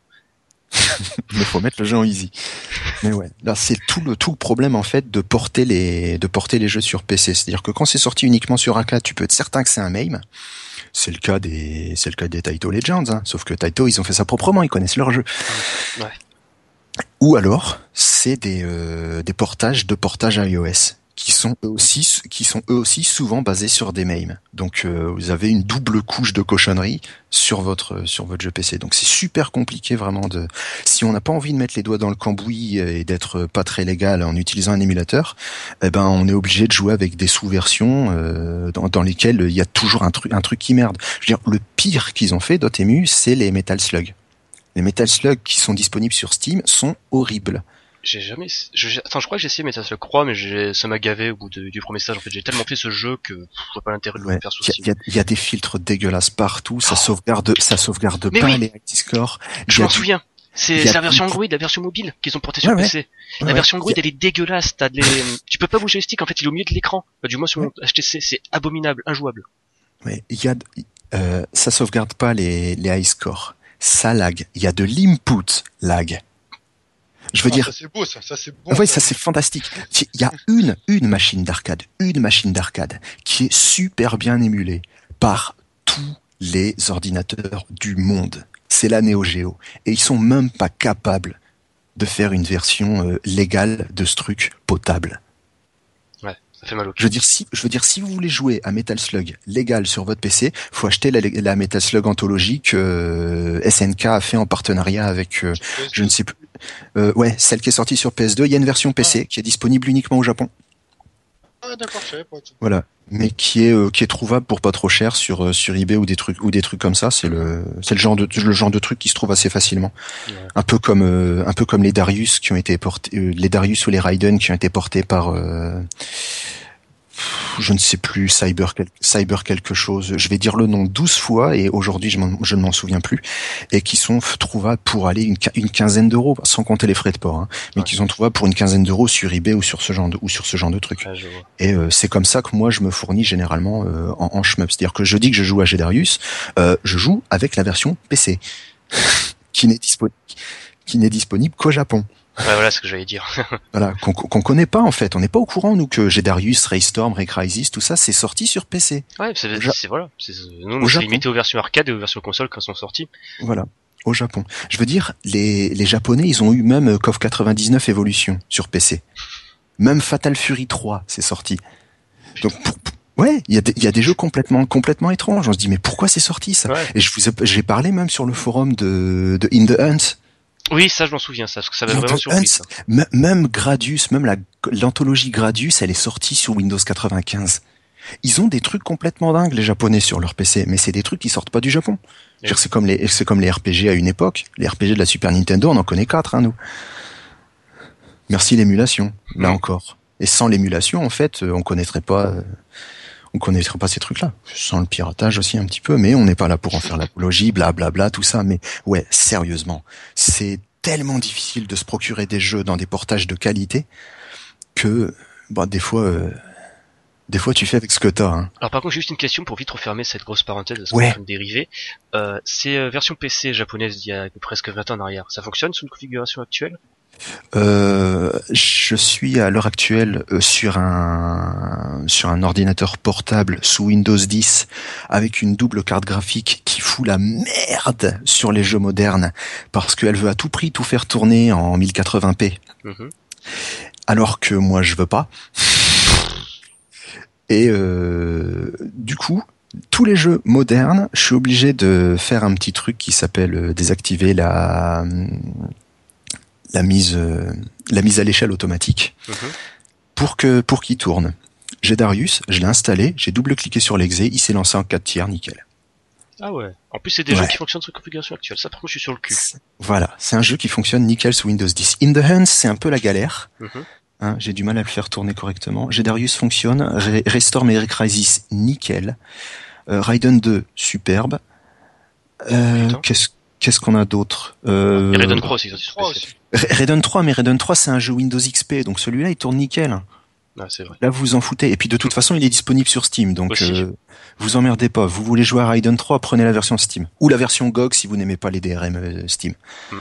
Mais faut mettre le jeu en easy. Mais ouais, là c'est tout le tout le problème en fait de porter les de porter les jeux sur PC. C'est-à-dire que quand c'est sorti uniquement sur arcade, tu peux être certain que c'est un MAME. C'est le cas des c'est le cas des Taito Legends, hein. sauf que Taito ils ont fait ça proprement, ils connaissent leur jeu. Ouais. Ou alors c'est des euh, des portages de portages iOS qui sont eux aussi qui sont eux aussi souvent basés sur des MAME. Donc euh, vous avez une double couche de cochonnerie sur votre sur votre jeu PC. Donc c'est super compliqué vraiment de si on n'a pas envie de mettre les doigts dans le cambouis et d'être pas très légal en utilisant un émulateur, eh ben on est obligé de jouer avec des sous-versions euh, dans, dans lesquelles il y a toujours un truc un truc qui merde. Je veux dire le pire qu'ils ont fait Dotemu, c'est les Metal Slug. Les Metal Slug qui sont disponibles sur Steam sont horribles. J'ai jamais, je, attends, je crois que j'ai essayé, mais ça se le croit, mais j'ai, ça m'a gavé au bout de- du premier stage. En fait, j'ai tellement fait ce jeu que je vois pas l'intérêt de Ouais. le faire sous Il y, y y a des filtres dégueulasses partout, ça Oh. sauvegarde, ça sauvegarde Mais pas oui. les. Il Je m'en du- souviens. C'est la version Android, la version mobile qu'ils ont portée sur Ouais. PC. Ouais, la ouais. version Android, a- elle est dégueulasse. T'as des, tu peux pas bouger le stick. En fait, il est au milieu de l'écran. Bah, du moins sur mon HTC, c'est abominable, injouable. Mais il y a, euh, ça sauvegarde pas les, les high scores. Ça lag. Il y a de l'input lag. Je veux Ah, dire, ça c'est beau ça, ça c'est bon. Ça c'est fantastique. Il y a une, une machine d'arcade, une machine d'arcade qui est super bien émulée par tous les ordinateurs du monde. C'est la Neo Geo. Et ils sont même pas capables de faire une version euh, légale de ce truc potable. Ça fait mal au cul. Je veux dire, si, je veux dire, si vous voulez jouer à Metal Slug légal sur votre PC, faut acheter la, la Metal Slug anthologie que euh, SNK a fait en partenariat avec, euh, je ne sais plus, euh, ouais, celle qui est sortie sur PS2. Il y a une version PC qui est disponible uniquement au Japon. Ah, d'accord, je savais pas. Voilà, mais qui est euh, qui est trouvable pour pas trop cher sur euh, sur eBay ou des trucs ou des trucs comme ça. C'est le c'est le genre de le genre de truc qui se trouve assez facilement. Ouais. Un peu comme euh, un peu comme les Darius qui ont été portés, euh, les Darius ou les Raiden qui ont été portés par euh, je ne sais plus cyber cyber quelque chose. Je vais dire le nom 12 fois et aujourd'hui je, m'en- je ne m'en souviens plus et qui sont trouvables pour aller une, qui- une quinzaine d'euros sans compter les frais de port, hein, mais Ouais. qui sont trouvables pour une quinzaine d'euros sur eBay ou sur ce genre de ou sur ce genre de truc. Ouais. Et euh, c'est comme ça que moi je me fournis généralement euh, en, en shmup. C'est-à-dire que je dis que je joue à Gedarius, euh, je joue avec la version PC, qui n'est disponible qui n'est disponible qu'au Japon. Ouais, voilà ce que j'allais dire. Voilà, qu'on qu'on connaît pas en fait. On n'est pas au courant nous que Gedarius, Raystorm, Ray Crisis, tout ça, c'est sorti sur PC. Ouais, c'est, voilà. C'est, nous, c'est limité aux versions arcade et aux versions console quand elles sont sorties. Voilà, au Japon. Je veux dire, les, les Japonais, ils ont eu même euh, KOF 99 Evolution sur PC. Même Fatal Fury 3, c'est sorti. Donc, pour- ouais, il y, a des- il y a des jeux complètement, complètement étranges. On se dit, mais pourquoi c'est sorti ça? Ouais. Et je vous ai, j'ai parlé même sur le forum de, de In the Hunt. Oui, ça, je m'en souviens, ça, parce que ça m'a vraiment surpris, ça. Même Gradius, même la, l'anthologie Gradius, elle est sortie sur Windows 95. Ils ont des trucs complètement dingues, les Japonais, sur leur PC, mais c'est des trucs qui sortent pas du Japon. C'est comme les, c'est comme les RPG à une époque. Les RPG de la Super Nintendo, on en connaît quatre, hein, nous. Merci l'émulation, là encore. Et sans l'émulation, en fait, euh, on connaîtrait pas, euh, on connaîtrait pas ces trucs-là. Sans le piratage aussi un petit peu, mais on n'est pas là pour en faire l'apologie, blablabla, tout ça. Mais ouais, sérieusement, c'est tellement difficile de se procurer des jeux dans des portages de qualité que, bah, des fois, euh, des fois, tu fais avec ce que t'as. Hein. Alors par contre, juste une question pour vite refermer cette grosse parenthèse, parce Ouais. qu'on dériver. Euh, ces euh, versions PC japonaises d'il y a presque 20 ans en arrière, ça fonctionne sous une configuration actuelle? Euh, je suis à l'heure actuelle euh, sur un sur un ordinateur portable sous Windows 10 avec une double carte graphique qui fout la merde sur les jeux modernes parce qu'elle veut à tout prix tout faire tourner en 1080p Mhm. alors que moi je veux pas. Et euh, du coup, tous les jeux modernes, je suis obligé de faire un petit truc qui s'appelle euh, désactiver la la mise euh, la mise à l'échelle automatique Mhm. pour que pour qu'il tourne. J'ai Darius, je l'ai installé, j'ai double-cliqué sur l'exé, il s'est lancé en 4 tiers, nickel. Ah ouais. En plus, c'est des Ouais. jeux qui fonctionnent sous configuration actuelle. Ça, par contre, je suis sur le cul. Voilà, c'est un jeu qui fonctionne nickel sous Windows 10. In the Hunt, c'est un peu la galère. Mhm. Hein, j'ai du mal à le faire tourner correctement. Gedarius fonctionne. Re- Restore Mary Crisis, nickel. Euh, Raiden 2, superbe. Euh, qu'est-ce qu'est-ce qu'on a d'autre euh, sur 3 PC. aussi. Ra- Raiden 3, mais Raiden 3, c'est un jeu Windows XP, donc celui-là, il tourne nickel. Ah, c'est vrai. Là, vous vous en foutez. Et puis, de toute façon, il est disponible sur Steam, donc euh, vous emmerdez pas. Vous voulez jouer à Raiden 3, prenez la version Steam. Ou la version GOG si vous n'aimez pas les DRM euh, Steam. Mm.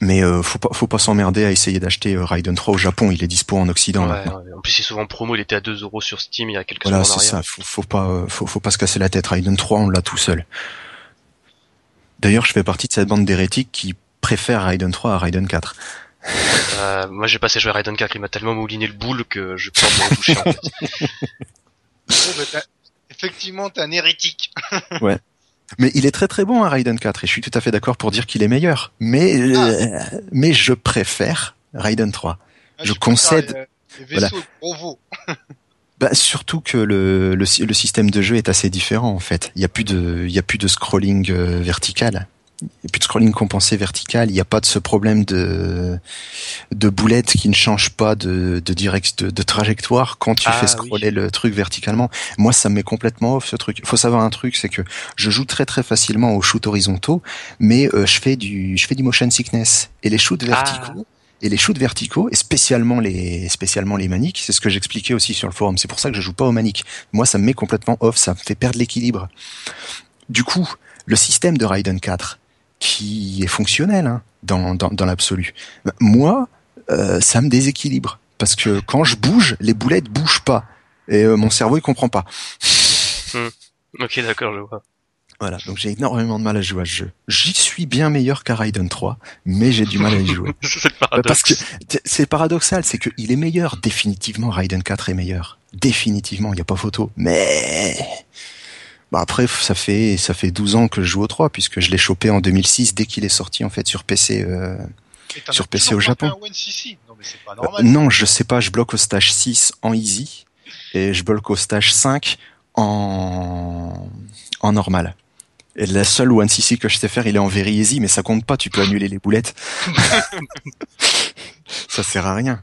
Mais euh, faut pas, faut pas s'emmerder à essayer d'acheter euh, Raiden 3 au Japon. Il est dispo en Occident Ouais, maintenant. ouais. En plus, c'est souvent en promo, il était à 2 euros sur Steam il y a quelques Voilà, semaines en c'est arrière. ça. Faut, faut pas, euh, faut, faut pas se casser la tête. Raiden 3, on l'a tout seul. D'ailleurs, je fais partie de cette bande d'hérétiques qui préfère Raiden 3 à Raiden 4. Euh, moi, j'ai passé jouer à Raiden 4, il m'a tellement mouliné le boule que je peux pas me retoucher, en fait. Oh, bah, t'as- Effectivement, t'es un hérétique. Mais il est très très bon à Raiden 4 et je suis tout à fait d'accord pour dire qu'il est meilleur. Mais euh, mais je préfère Raiden 3. Ah, Je suis concède. Les vaisseaux, gros veau. Bah, surtout que le, le le système de jeu est assez différent en fait. Il y a plus de il y a plus de scrolling euh, vertical. Il y a plus de scrolling compensé vertical. Il n'y a pas de ce problème de de boulette qui ne change pas de de direct de, de trajectoire quand tu Ah, fais scroller le truc verticalement. Moi, ça me met complètement off ce truc. Il faut savoir un truc, c'est que je joue très très facilement aux shoots horizontaux, mais euh, je fais du je fais du motion sickness et les shoots verticaux. Et les shoots verticaux, et spécialement les, spécialement les maniques, c'est ce que j'expliquais aussi sur le forum. C'est pour ça que je joue pas aux maniques. Moi, ça me met complètement off, ça me fait perdre l'équilibre. Du coup, le système de Raiden 4, qui est fonctionnel hein, dans, dans, dans l'absolu, moi, euh, ça me déséquilibre. Parce que quand je bouge, les boulettes bougent pas. Et euh, mon cerveau, il comprend pas. Ok, d'accord, je vois. Voilà, donc j'ai énormément de mal à jouer à ce jeu. J'y suis bien meilleur qu'à Raiden 3, mais j'ai du mal à y jouer. c'est Bah. Parce que c'est paradoxal, c'est qu'il est meilleur, définitivement Raiden 4 est meilleur. Définitivement, il n'y a pas photo. Mais bah après ça fait ça fait 12 ans que je joue au 3 puisque je l'ai chopé en 2006 dès qu'il est sorti en fait sur PC euh, Sur PC au Japon. fait un 1cc. Non mais Euh, non, je sais pas, je bloque au stage 6 en easy et je bloque au stage 5 en en normal. Et la seule one CC que je sais faire, il est en very easy, mais ça compte pas, tu peux annuler les boulettes. ça sert à rien.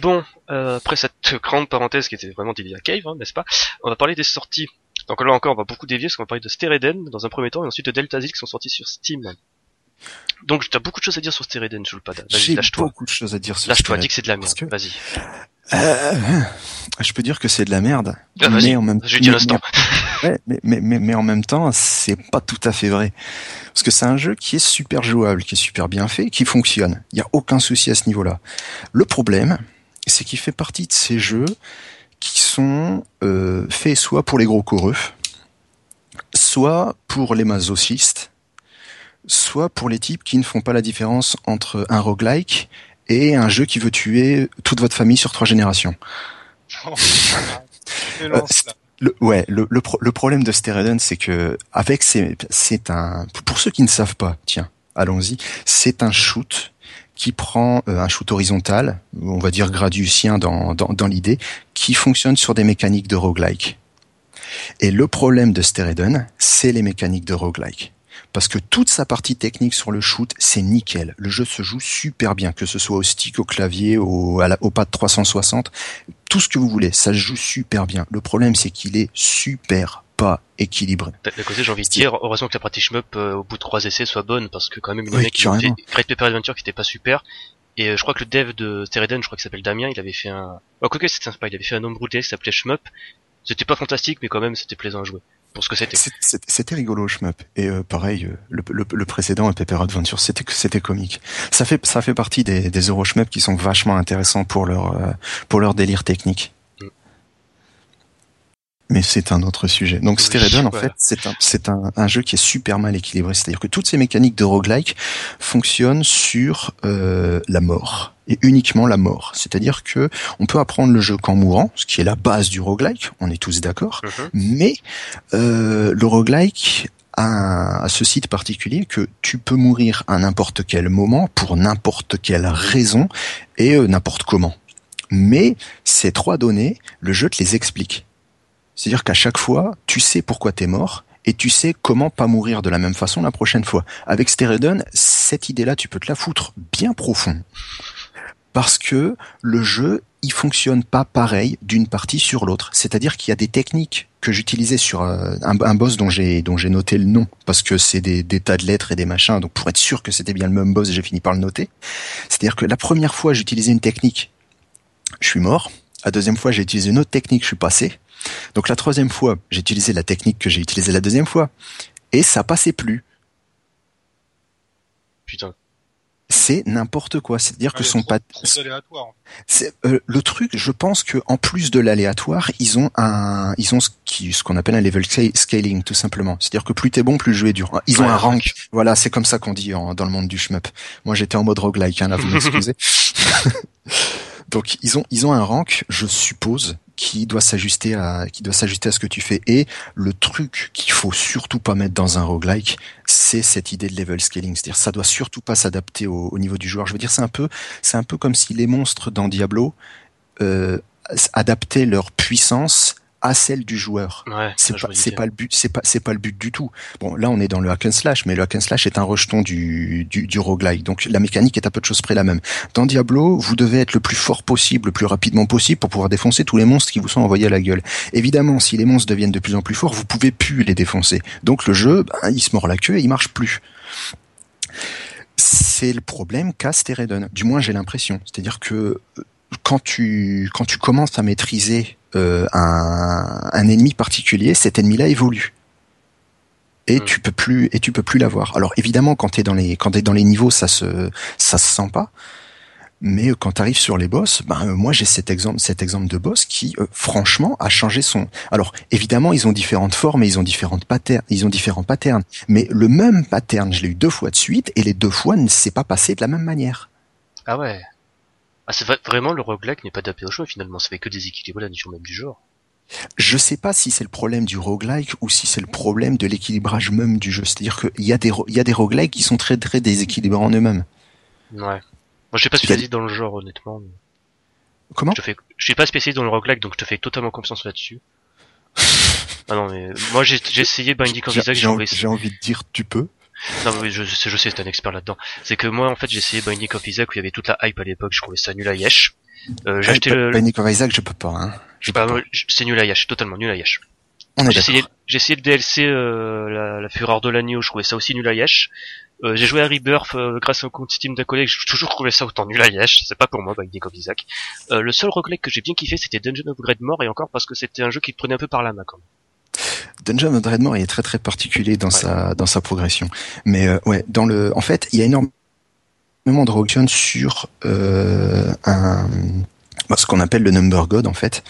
Bon, euh, après cette grande parenthèse qui était vraiment dédiée à Cave, hein, n'est-ce pas On va parler des sorties. Donc là encore, on va beaucoup dévier, parce qu'on va parler de Stereden dans un premier temps, et ensuite de Delta Zil qui sont sortis sur Steam. Donc t'as beaucoup de choses à dire sur Stereden, Julpada. Vas-y, J'ai lâche-toi. beaucoup de choses à dire sur Lâche-toi, dis que c'est de la merde. Que- Vas-y. Euh, je peux dire que c'est de la merde. Ah, vas-y. mais en même J'ai dit un mais- instant. Ouais, mais, mais, mais, mais en même temps, c'est pas tout à fait vrai. Parce que c'est un jeu qui est super jouable, qui est super bien fait, qui fonctionne. Il n'y a aucun souci à ce niveau-là. Le problème, c'est qu'il fait partie de ces jeux qui sont euh, faits soit pour les gros coreux, soit pour les masochistes, soit pour les types qui ne font pas la différence entre un roguelike et un jeu qui veut tuer toute votre famille sur trois générations. Lance, là. Le, ouais, le, le, pro- le problème de Stereden, c'est que avec ces, c'est un, pour ceux qui ne savent pas, tiens, allons-y, c'est un shoot qui prend euh, un shoot horizontal, on va dire gradiusien dans, dans, dans l'idée, qui fonctionne sur des mécaniques de roguelike. Et le problème de Stereden, c'est les mécaniques de roguelike. Parce que toute sa partie technique sur le shoot, c'est nickel. Le jeu se joue super bien, que ce soit au stick, au clavier, au, à la- au pad 360, tout ce que vous voulez, ça se joue super bien. Le problème, c'est qu'il est super pas équilibré. D'un côté, j'ai envie de dire, heureusement que la partie shmup, euh, au bout de trois essais, soit bonne, parce que quand même, il a fait carrément. Great Paper Adventure qui était pas super, et euh, je crois que le dev de Stereden, je crois qu'il s'appelle Damien, il avait fait un, oh, quoique c'était sympa, il avait fait un DLC qui s'appelait Shmup, c'était pas fantastique, mais quand même, c'était plaisant à jouer, pour ce que c'était. C'était rigolo, Shmup. Et euh, pareil, euh, le, le, le précédent, Paper Adventure, c'était c'était comique. Ça fait ça fait partie des, des Euro qui sont vachement intéressants pour leur euh, pour leur délire technique. Mais c'est un autre sujet. Donc Oui, Stereden, en voilà. fait, c'est un, c'est un, un jeu qui est super mal équilibré. C'est-à-dire que toutes ces mécaniques de roguelike fonctionnent sur euh, la mort et uniquement la mort. C'est-à-dire que on peut apprendre le jeu qu'en mourant, ce qui est la base du roguelike. On est tous d'accord. Mhm. Mais euh, le roguelike a, a ce site particulier que tu peux mourir à n'importe quel moment, pour n'importe quelle raison, et euh, n'importe comment. Mais ces trois données, le jeu te les explique. C'est-à-dire qu'à chaque fois, tu sais pourquoi t'es mort, et tu sais comment pas mourir de la même façon la prochaine fois. Avec Stereden, cette idée-là, tu peux te la foutre bien profond. Parce que le jeu, il fonctionne pas pareil d'une partie sur l'autre. C'est-à-dire qu'il y a des techniques que j'utilisais sur euh, un, boss dont j'ai dont j'ai noté le nom parce que c'est des, des tas de lettres et des machins. Donc pour être sûr que c'était bien le même boss, j'ai fini par le noter. C'est-à-dire que la première fois, j'utilisais une technique, je suis mort. La deuxième fois, j'ai utilisé une autre technique, je suis passé. Donc la troisième fois, j'ai utilisé la technique que j'ai utilisée la deuxième fois et ça passait plus. Putain. C'est n'importe quoi. C'est-à-dire que Ouais, son pat- trop aléatoire. C'est euh, le truc. Je pense que en plus de l'aléatoire, ils ont un, ils ont ce qui, ce qu'on appelle un level sca- scaling tout simplement. C'est-à-dire que plus t'es bon, plus le jeu est dur. Ils ont Ouais, un rank. Voilà, c'est comme ça qu'on dit en- dans le monde du shmup. Moi, j'étais en mode roguelike, hein, là, vous m'excusez. Donc ils ont ils ont un rank, je suppose, qui doit s'ajuster à qui doit s'ajuster à ce que tu fais. Et le truc qu'il faut surtout pas mettre dans un roguelike, c'est cette idée de level scaling. C'est-à-dire ça doit surtout pas s'adapter au, au niveau du joueur. Je veux dire, c'est un peu c'est un peu comme si les monstres dans Diablo euh, adaptaient leur puissance à celle du joueur. Ouais, C'est pas, c'est le but, c'est pas, c'est pas le but du tout. Bon, là, on est dans le hack and slash, mais le hack and slash est un rejeton du, du, du roguelike. Donc, la mécanique est à peu de choses près la même. Dans Diablo, vous devez être le plus fort possible, le plus rapidement possible pour pouvoir défoncer tous les monstres qui vous sont envoyés à la gueule. Évidemment, si les monstres deviennent de plus en plus forts, vous pouvez plus les défoncer. Donc, le jeu, ben, il se mord la queue et il marche plus. C'est le problème qu'a Stereden. Du moins, j'ai l'impression. C'est-à-dire que euh, quand tu, quand tu commences à maîtriser euh, un, un ennemi particulier, cet ennemi-là évolue. Et Mm. tu peux plus et tu peux plus l'avoir. Alors évidemment quand tu es dans les quand t'es dans les niveaux ça se ça se sent pas. Mais quand tu arrives sur les boss, ben moi j'ai cet exemple, cet exemple de boss qui, franchement, a changé son. Alors évidemment, ils ont différentes formes et ils ont différentes patterns, ils ont différents patterns. Mais le même pattern, je l'ai eu deux fois de suite et les deux fois ne s'est pas passé de la même manière. Ah ouais. Ah c'est vraiment le roguelike n'est pas adapté au choix finalement, ça fait que déséquilibrer la nature même du genre. Je sais pas si c'est le problème du roguelike ou si c'est le problème de l'équilibrage même du jeu. C'est-à-dire qu'il y a des il y a des roguelikes qui sont très très déséquilibrés en eux-mêmes. Ouais. Moi je suis pas spécialiste dans le genre honnêtement. Comment Je te fais je suis pas spécialiste dans le roguelike donc je te fais totalement confiance là-dessus. ah non mais moi j'ai essayé Binding of Isaac, j'ai envie, envie de dire tu peux. Non mais je, je sais, c'est un expert là-dedans. C'est que moi en fait j'ai essayé Binding of Isaac où il y avait toute la hype à l'époque, je trouvais ça nul à yesh. Euh, j'ai acheté le Binding of Isaac, je peux pas. Hein. Je bah, c'est nul à yesh, totalement nul à yesh. J'ai essayé, j'ai essayé le DLC euh, la, la, Fureur de l'agneau, je trouvais ça aussi nul à yesh. Euh, j'ai joué à Rebirth euh, grâce au compte Steam d'un collègue, j'ai toujours trouvé ça autant nul à yesh, c'est pas pour moi Binding of Isaac. Euh, le seul roguelike que j'ai bien kiffé c'était Dungeon of Dreadmore et encore parce que c'était un jeu qui te prenait un peu par la main quand même. Dungeon of Dreadmore est très très particulier dans sa dans sa progression. Mais euh, ouais, dans le, en fait, il y a énormément de roguelike sur euh, un bah, ce qu'on appelle le number god en fait,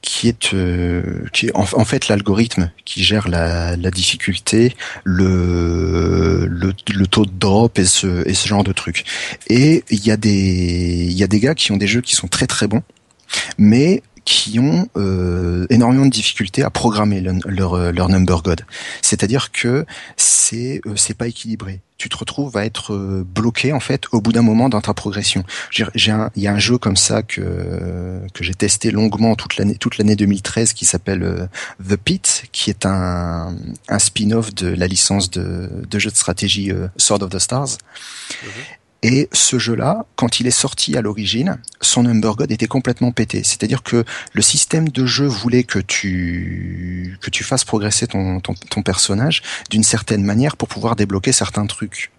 qui est euh, qui est en, fait l'algorithme qui gère la, la difficulté, le, le, le taux de drop et ce et ce genre de trucs. Et il y a des il y a des gars qui ont des jeux qui sont très très bons, mais qui ont euh, énormément de difficultés à programmer leur, euh, leur number god. C'est-à-dire que c'est euh, c'est pas équilibré. Tu te retrouves à être euh, bloqué en fait au bout d'un moment dans ta progression. J'ai il y a un jeu comme ça que que j'ai testé longuement toute l'année toute l'année 2013 qui s'appelle The Pit, qui est un un spin-off de la licence de de jeu de stratégie Sword of the Stars. Mhm. Et ce jeu-là, quand il est sorti à l'origine, son number god était complètement pété. C'est-à-dire que le système de jeu voulait que tu que tu fasses progresser ton, ton, personnage d'une certaine manière pour pouvoir débloquer certains trucs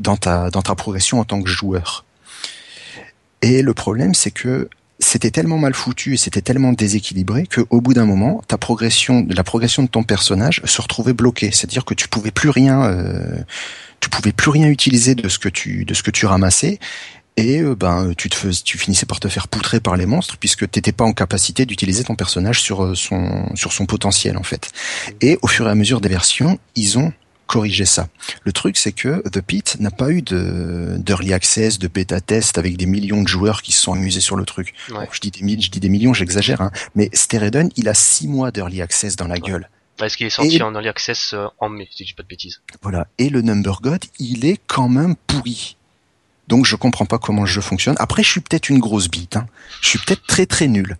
dans ta dans ta progression en tant que joueur. Et le problème, c'est que c'était tellement mal foutu et c'était tellement déséquilibré que au bout d'un moment, ta progression, la progression de ton personnage se retrouvait bloquée. C'est-à-dire que tu pouvais plus rien, euh, tu pouvais plus rien utiliser de ce que tu de ce que tu ramassais et euh, ben tu te fais, tu finissais par te faire poutrer par les monstres puisque t'étais pas en capacité d'utiliser ton personnage sur euh, son sur son potentiel en fait. Et au fur et à mesure des versions, ils ont corrigé ça. Le truc, c'est que The Pit n'a pas eu de d'early access, de bêta test avec des millions de joueurs qui se sont amusés sur le truc. je dis des je dis des millions, j'exagère, hein. mais Steredon, il a six mois d'early access dans la gueule. Est-ce qu'il est sorti en early access euh, en mai, si je dis pas de bêtises. Voilà. Et le Number God, il est quand même pourri. Donc je comprends pas comment le jeu fonctionne. Après, je suis peut-être une grosse bite. Hein. Je suis peut-être très très nul.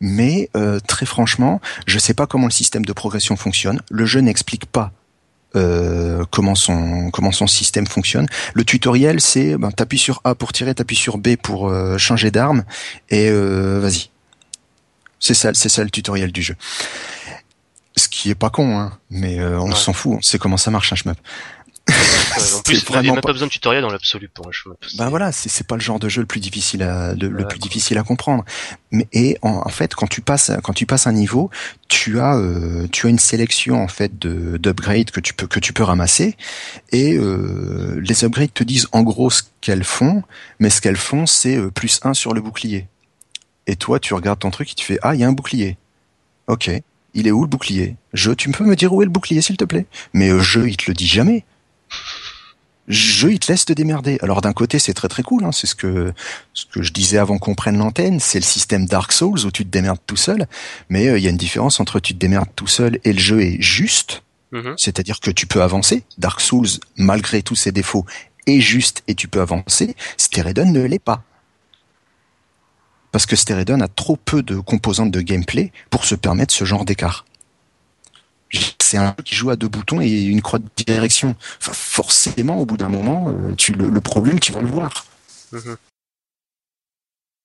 Mais euh, très franchement, je sais pas comment le système de progression fonctionne. Le jeu n'explique pas euh, comment son comment son système fonctionne. Le tutoriel, c'est ben, t'appuies sur A pour tirer, t'appuies sur B pour changer d'arme et vas-y. C'est ça, c'est ça le tutoriel du jeu. Qui est pas con, hein, mais euh, on s'en fout, on sait comment ça marche un shmup. en plus, il n'y a même pas besoin de tutoriel dans l'absolu pour un shmup. Ben voilà, c'est pas le genre de jeu le plus difficile à le, plus difficile à comprendre. Mais et en, fait, quand tu passes quand tu passes un niveau, tu as euh, tu as une sélection en fait de d'upgrades que tu peux que tu peux ramasser et euh, les upgrades te disent en gros ce qu'elles font, mais ce qu'elles font c'est euh, plus 1 sur le bouclier. Et toi, tu regardes ton truc et tu fais ah il y a un bouclier. Ok. Il est où le bouclier? Je, tu peux me dire où est le bouclier, s'il te plaît? Mais euh, je, il te le dit jamais. Je, il te laisse te démerder. Alors d'un côté, c'est très très cool. Hein, c'est ce que ce que je disais avant qu'on prenne l'antenne. C'est le système Dark Souls où tu te démerdes tout seul. Mais euh, il y a une différence entre tu te démerdes tout seul et le jeu est juste. Mm-hmm. C'est-à-dire que tu peux avancer. Dark Souls, malgré tous ses défauts, est juste et tu peux avancer. Steredon ne l'est pas parce que Steredon a trop peu de composantes de gameplay pour se permettre ce genre d'écart. C'est un jeu qui joue à deux boutons et une croix de direction. Enfin, forcément, au bout d'un moment, euh, tu, le, problème, tu vas le voir. Mhm.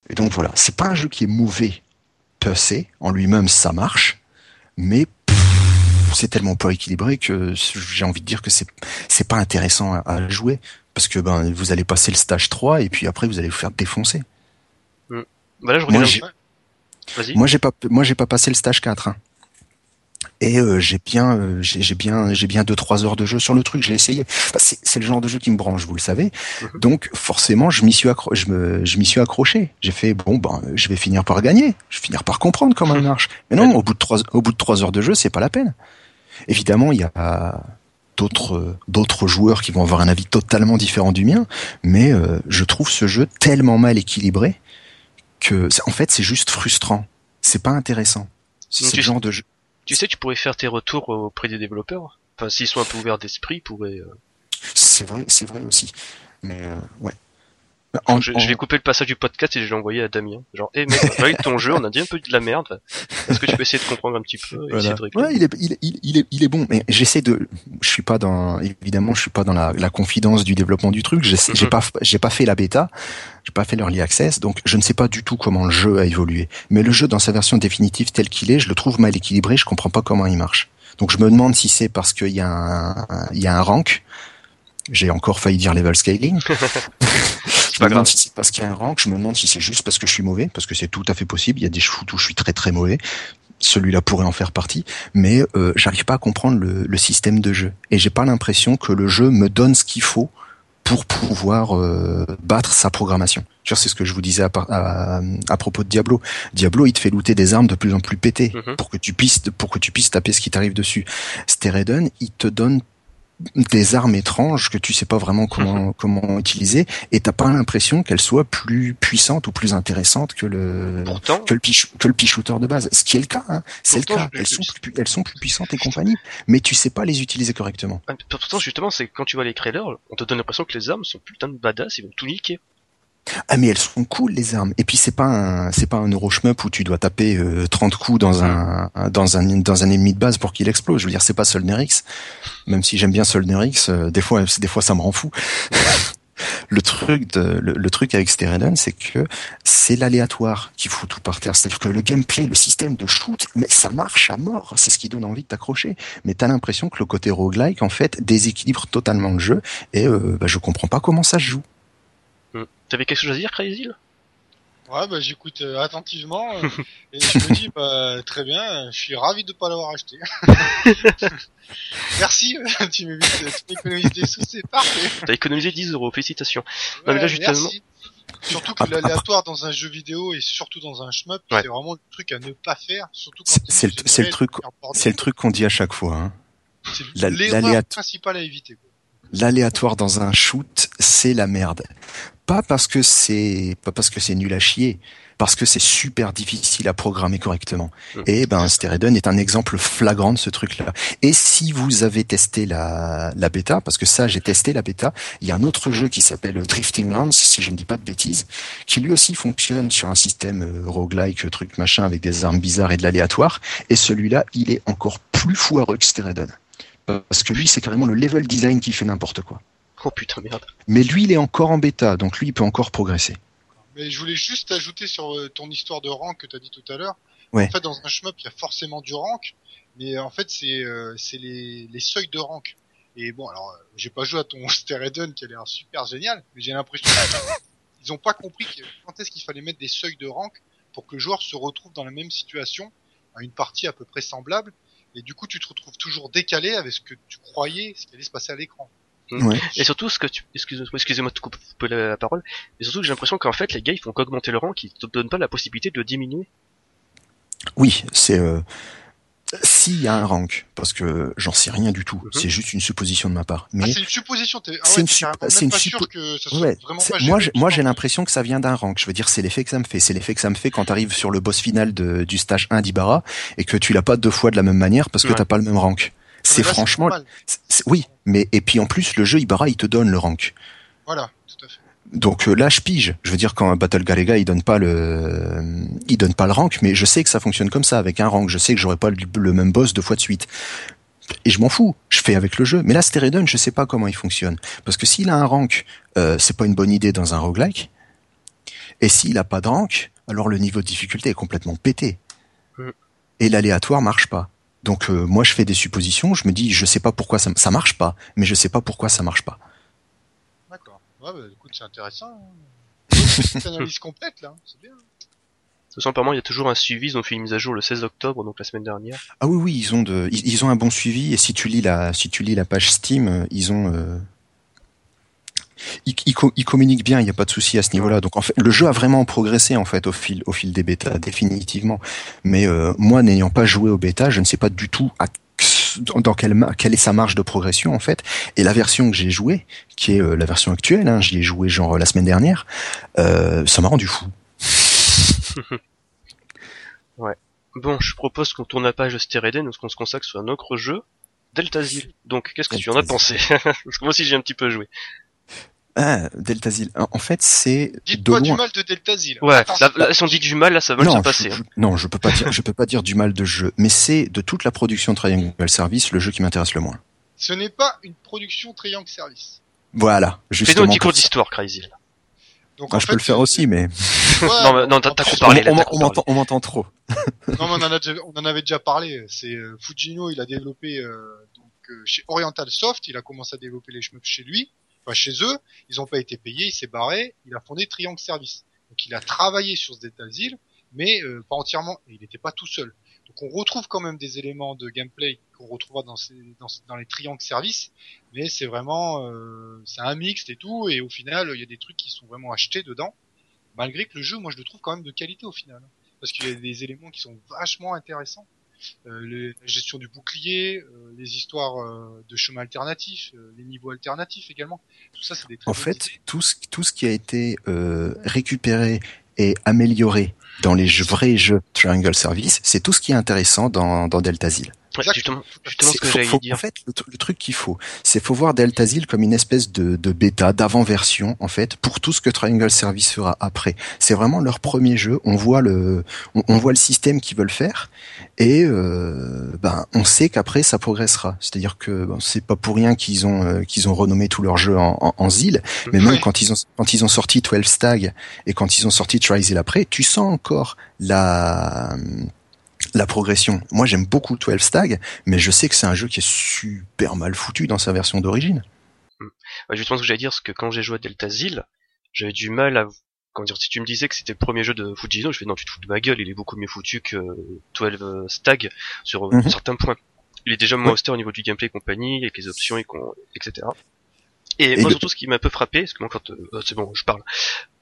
Et donc voilà, c'est pas un jeu qui est mauvais per se, en lui-même ça marche, mais c'est tellement pas équilibré que j'ai envie de dire que c'est c'est pas intéressant à, à, jouer parce que ben vous allez passer le stage 3 et puis après vous allez vous faire défoncer. Bah je moi, j'ai... moi, j'ai pas, moi, j'ai pas passé le stage 4. Hein. et euh, j'ai bien, euh, j'ai j'ai bien, j'ai bien deux trois heures de jeu sur le truc. J'ai essayé. Enfin, c'est c'est le genre de jeu qui me branche, vous le savez. Mhm. Donc forcément, je m'y suis accro je me, je m'y suis accroché. J'ai fait bon, ben, je vais finir par gagner. Je vais finir par comprendre comment il marche. Mais non, au bout de trois, au bout de trois heures de jeu, c'est pas la peine. Évidemment, il y a d'autres d'autres joueurs qui vont avoir un avis totalement différent du mien, mais euh, je trouve ce jeu tellement mal équilibré que en fait c'est juste frustrant. C'est pas intéressant. C'est tu- genre de jeu. Tu sais, tu pourrais faire tes retours auprès des développeurs. Enfin, s'ils sont un peu ouverts d'esprit, ils pourraient. euh, C'est vrai, c'est vrai aussi. Mais euh, ouais. En- je, en- je vais couper le passage du podcast et je l'ai envoyé à Damien. Genre, hé mec, on a eu ton jeu, on a dit un peu de la merde. Est-ce que tu peux essayer de comprendre un petit peu et Voilà. de Ouais, il est, il, est- il, il est, il est bon, mais j'essaie de, je suis pas dans, évidemment, je suis pas dans la, la confidence du développement du truc. J'ai Mhm. pas, j'ai pas fait la bêta, j'ai pas fait l'early access, donc je ne sais pas du tout comment le jeu a évolué. Mais le jeu, dans sa version définitive tel qu'il est, je le trouve mal équilibré. Je comprends pas comment il marche. Donc je me demande si c'est parce qu'il y a un- il y a un rank. J'ai encore failli dire level scaling. je me demande si c'est parce qu'il y a un rank. Je me demande si c'est juste parce que je suis mauvais, parce que c'est tout à fait possible. Il y a des shoots où je suis très très mauvais celui-là pourrait en faire partie, mais euh, j'arrive pas à comprendre le, le système de jeu. Et j'ai pas l'impression que le jeu me donne ce qu'il faut pour pouvoir euh, battre sa programmation. C'est ce que je vous disais à, à, à propos de Diablo. Diablo, il te fait looter des armes de plus en plus pétées Mhm. pour que tu puisses pour que tu puisses taper ce qui t'arrive dessus. Stereden, il te donne des armes étranges que tu sais pas vraiment comment comment utiliser et t'as pas l'impression qu'elles soient plus puissantes ou plus intéressantes que le Pourtant, que le pitch, que le shooter de base. Ce qui est le cas, hein. c'est le cas. Elles sont plus, elles sont plus puissantes et compagnie, mais tu sais pas les utiliser correctement. pourtant justement, c'est quand tu vois les trailers, on te donne l'impression que les armes sont putain de badass, ils vont tout niquer. Ah mais elles sont cool les armes. Et puis c'est pas un, c'est pas un Euroshmup où tu dois taper euh, 30 coups dans un, dans un, dans un ennemi de base pour qu'il explose. Je veux dire, c'est pas Solnerix. Même si j'aime bien Solnerix, euh, des fois, des fois ça me rend fou. le truc de, le, le truc avec Stereden, c'est que c'est l'aléatoire qui fout tout par terre. C'est-à-dire que le gameplay, le système de shoot, mais ça marche à mort. C'est ce qui donne envie de t'accrocher. Mais t'as l'impression que le côté roguelike, en fait, déséquilibre totalement le jeu et euh, bah, je comprends pas comment ça se joue. T'avais quelque chose à dire, Crazy Ouais, bah j'écoute euh, attentivement euh, et je me dis bah très bien, euh, je suis ravi de pas l'avoir acheté. Merci, tu m'évites, tu m'économises des sous, c'est parfait. T'as économisé 10 euros, félicitations. Non, mais là, Ouais, justement- merci. Surtout que Après- l'aléatoire dans un jeu vidéo et surtout dans un shmup, Ouais. c'est vraiment le truc à ne pas faire, surtout quand C'est- le- truc-. C'est le truc qu'on dit à chaque fois. Hein. C'est l'erreur principale à éviter. quoi. L'aléatoire dans un shoot, c'est la merde. Pas parce que c'est pas parce que c'est nul à chier, parce que c'est super difficile à programmer correctement. Mhm. Et ben Stereden est un exemple flagrant de ce truc-là. Et si vous avez testé la, la bêta, parce que ça j'ai testé la bêta, il y a un autre jeu qui s'appelle Drifting Lands, si je ne dis pas de bêtises, qui lui aussi fonctionne sur un système euh, roguelike, truc machin, avec des armes bizarres et de l'aléatoire. Et celui-là, il est encore plus foireux que Stereden. Parce que lui, c'est carrément le level design qui fait n'importe quoi. Oh putain, merde. Mais lui, il est encore en bêta, donc lui, il peut encore progresser. Mais je voulais juste ajouter sur euh, ton histoire de rank que tu as dit tout à l'heure. Ouais. En fait, dans un shmup, il y a forcément du rank, mais euh, en fait, c'est euh, c'est les, les seuils de rank. Et bon, alors, euh, j'ai pas joué à ton Stereden qui a l'air super génial, mais j'ai l'impression qu'ils ont pas compris que- quand est-ce qu'il fallait mettre des seuils de rank pour que le joueur se retrouve dans la même situation, à une partie à peu près semblable, et du coup, tu te retrouves toujours décalé avec ce que tu croyais, ce qui allait se passer à l'écran. Ouais. Et surtout, ce que tu, excuse- excusez-moi de couper la, parole, mais surtout que j'ai l'impression qu'en fait, les gars, ils font qu'augmenter le rang, qui te donnent pas la possibilité de le diminuer. Oui, c'est euh, s'il y a un rank, parce que j'en sais rien du tout, Mhm. c'est juste une supposition de ma part. Ah, Mais c'est une supposition, t'es, ah C'est une sup- une pas suppo- sûr que ça soit ouais, vraiment c'est- pas moi, moi j'ai l'impression que ça vient d'un rank. Je veux dire, c'est l'effet que ça me fait. C'est l'effet que ça me fait quand tu arrives sur le boss final de, du stage 1 d'Ibarra et que tu l'as pas deux fois de la même manière parce que Ouais. t'as pas le même rank. Ah, C'est franchement, oui, mais et puis en plus le jeu Ibarra il te donne le rank. Voilà. Donc euh, là, je pige. Je veux dire, quand Battle Galega, il donne pas le, il donne pas le rank, mais je sais que ça fonctionne comme ça avec un rank. Je sais que j'aurai pas le, même boss deux fois de suite. Et je m'en fous. Je fais avec le jeu. Mais là, Stereden, je sais pas comment il fonctionne. Parce que s'il a un rank, euh, c'est pas une bonne idée dans un roguelike. Et s'il a pas de rank, alors le niveau de difficulté est complètement pété. Mm. Et l'aléatoire marche pas. Donc euh, moi, je fais des suppositions. Je me dis, je sais pas pourquoi ça, ça marche pas, mais je sais pas pourquoi ça marche pas. Ouais, bah, écoute, c'est intéressant. hein. Une petite analyse complète, là. C'est bien. Tout simplement, il y a toujours un suivi. Ils ont fait une mise à jour le 16 octobre, donc la semaine dernière. Ah oui, oui, ils ont de, ils, ils ont un bon suivi. Et si tu lis la, si tu lis la page Steam, euh, ils ont, euh, ils, ils co- ils communiquent bien. Il n'y a pas de souci à ce niveau-là. Donc en fait, le jeu a vraiment progressé en fait au fil, au fil des bêtas, définitivement. Mais euh, moi, n'ayant pas joué aux bêtas, je ne sais pas du tout à dans quelle, quelle est sa marge de progression en fait. Et la version que j'ai jouée, qui est euh, la version actuelle, hein, j'y ai joué genre la semaine dernière, euh, ça m'a rendu fou. Bon, je propose qu'on tourne la page de Stereden, donc qu'on se consacre sur un autre jeu, Deltazil. Donc, qu'est-ce que tu en as pensé? Parce que moi aussi j'ai un petit peu joué. Ah, Deltazil. En en fait, c'est Dites-moi du mal de Deltazil. Ouais, Attention. là, là, si on dit du mal, là ça va mal se non, passer. je, hein. je- non, je peux pas dire, je peux pas dire du mal de jeu, mais c'est de toute la production Triangle Service le jeu qui m'intéresse le moins. Ce n'est pas une production Triangle Service. Voilà, Fais-nous justement. un petit cours d'histoire, Crazy. Donc, Ah, en je peux le faire euh, aussi, mais ouais, Non, mais- non, t'as- trop parlé, on, là, m'entend, on m'entend trop. Non, mais on en a déjà, on en avait déjà parlé. C'est euh, Fujino, il a développé euh, donc euh, chez Oriental Soft, il a commencé à développer les shmups chez lui, enfin chez eux. Ils ont pas été payés, il s'est barré. Il a fondé Triangle Service. Donc il a travaillé sur ce Deltazil, mais euh, pas entièrement. Et il n'était pas tout seul. Donc on retrouve quand même des éléments de gameplay qu'on retrouvera dans, ces, dans, dans les Triangle Service, mais c'est vraiment, euh, c'est un mixte et tout. Et au final, il y a des trucs qui sont vraiment achetés dedans, malgré que le jeu, moi je le trouve quand même de qualité au final parce qu'il y a des éléments qui sont vachement intéressants. Euh, la gestion du bouclier, euh, les histoires euh, de chemins alternatifs, euh, les niveaux alternatifs également. Tout ça, c'est des très En fait, idées. tout ce, tout ce qui a été euh, récupéré et amélioré dans les jeux- vrais jeux Triangle Service, c'est tout ce qui est intéressant dans, dans Deltazil. Ouais, Exact. justement, justement ce C'est- que faut- j'allais faut- dire. En fait, le, tr- le truc qu'il faut, c'est faut voir Deltazil comme une espèce de, de bêta, d'avant-version, en fait, pour tout ce que Triangle Service fera après. C'est vraiment leur premier jeu. On voit le, on, on voit le système qu'ils veulent faire, et euh, ben, on sait qu'après ça progressera. C'est-à-dire que bon, c'est pas pour rien qu'ils ont, euh, qu'ils ont renommé tout leur jeu en, en, en Zil, mais même Ouais. quand ils ont, quand ils ont sorti 12 Stag et quand ils ont sorti Trizil après, tu sens encore la la progression. Moi, j'aime beaucoup 12 Stag, mais je sais que c'est un jeu qui est super mal foutu dans sa version d'origine. Justement ce que j'allais dire, c'est que quand j'ai joué à Deltazil, j'avais du mal à... Comment dire, si tu me disais que c'était le premier jeu de Fujino, je fais non, tu te fous de ma gueule, il est beaucoup mieux foutu que 12 Stag sur euh, Mhm. certains points. Il est déjà moins Ouais. au niveau du gameplay et compagnie, avec les options, et etc. Et, Et moi le- surtout ce qui m'a un peu frappé, parce que moi quand... euh, c'est bon, je parle.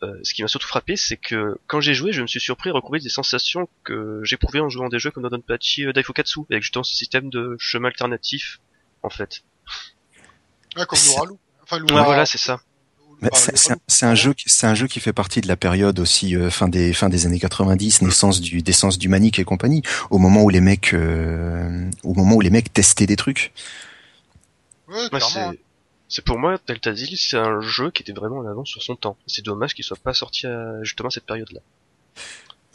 Euh, ce qui m'a surtout frappé, c'est que quand j'ai joué, je me suis surpris à retrouver des sensations que j'éprouvais en jouant des jeux comme dans Donpachi euh, Daifukatsu, avec justement ce système de chemin alternatif, en fait. Ouais, comme c'est- Louralou. Enfin, Ouais, voilà, c'est ça. Mais c'est- c'est un- c'est un jeu, qui- c'est un jeu qui fait partie de la période aussi euh, fin des fin des années 90, naissance du naissance du Manic et compagnie, au moment où les mecs, euh, au moment où les mecs testaient des trucs. Ouais, Ouais, clairement. C'est pour moi Delta Zil, c'est un jeu qui était vraiment en avance sur son temps. C'est dommage qu'il soit pas sorti à justement cette période-là.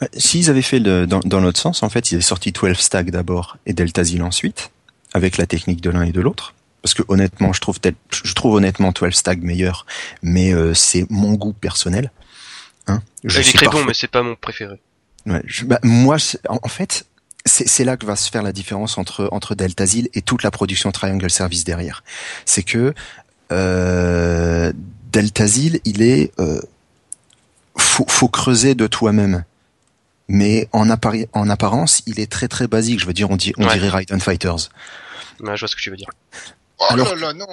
Ouais, S'ils avaient fait le, dans, dans l'autre sens, en fait, ils avaient sorti 12 Stag d'abord et Deltazil ensuite, avec la technique de l'un et de l'autre. Parce que honnêtement, je trouve, tel- je trouve honnêtement 12 Stag meilleur, mais euh, c'est mon goût personnel. Hein je Il est très bon, mais c'est pas mon préféré. Ouais, je- bah, moi, en, fait, c'est c'est là que va se faire la différence entre entre Deltazil et toute la production Triangle Service derrière. C'est que euh, Deltazil, il est euh, faut, faut creuser de toi-même. Mais en, appari- en apparence, il est très très basique. Je veux dire, on, dit, on Ouais. dirait Raiden Fighters. Ouais, je vois ce que tu veux dire. Oh alors là là, non.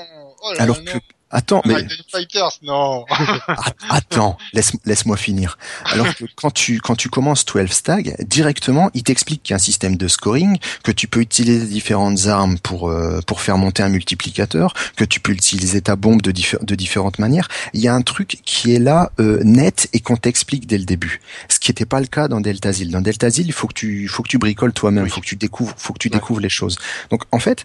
Oh là Alors là, que non. Attends, mais Fighters, non. Att- Attends, laisse, laisse-moi finir. Alors que quand tu, quand tu commences 12 Stag, directement, il t'explique qu'il y a un système de scoring, que tu peux utiliser différentes armes pour, euh, pour faire monter un multiplicateur, que tu peux utiliser ta bombe de, diffé- de différentes manières. Il y a un truc qui est là, euh, net, et qu'on t'explique dès le début. Ce qui n'était pas le cas dans Deltazil. Dans Deltazil, il faut que tu, faut que tu bricoles toi-même, Oui. faut que tu découvres, faut que tu Ouais. découvres les choses. Donc, en fait,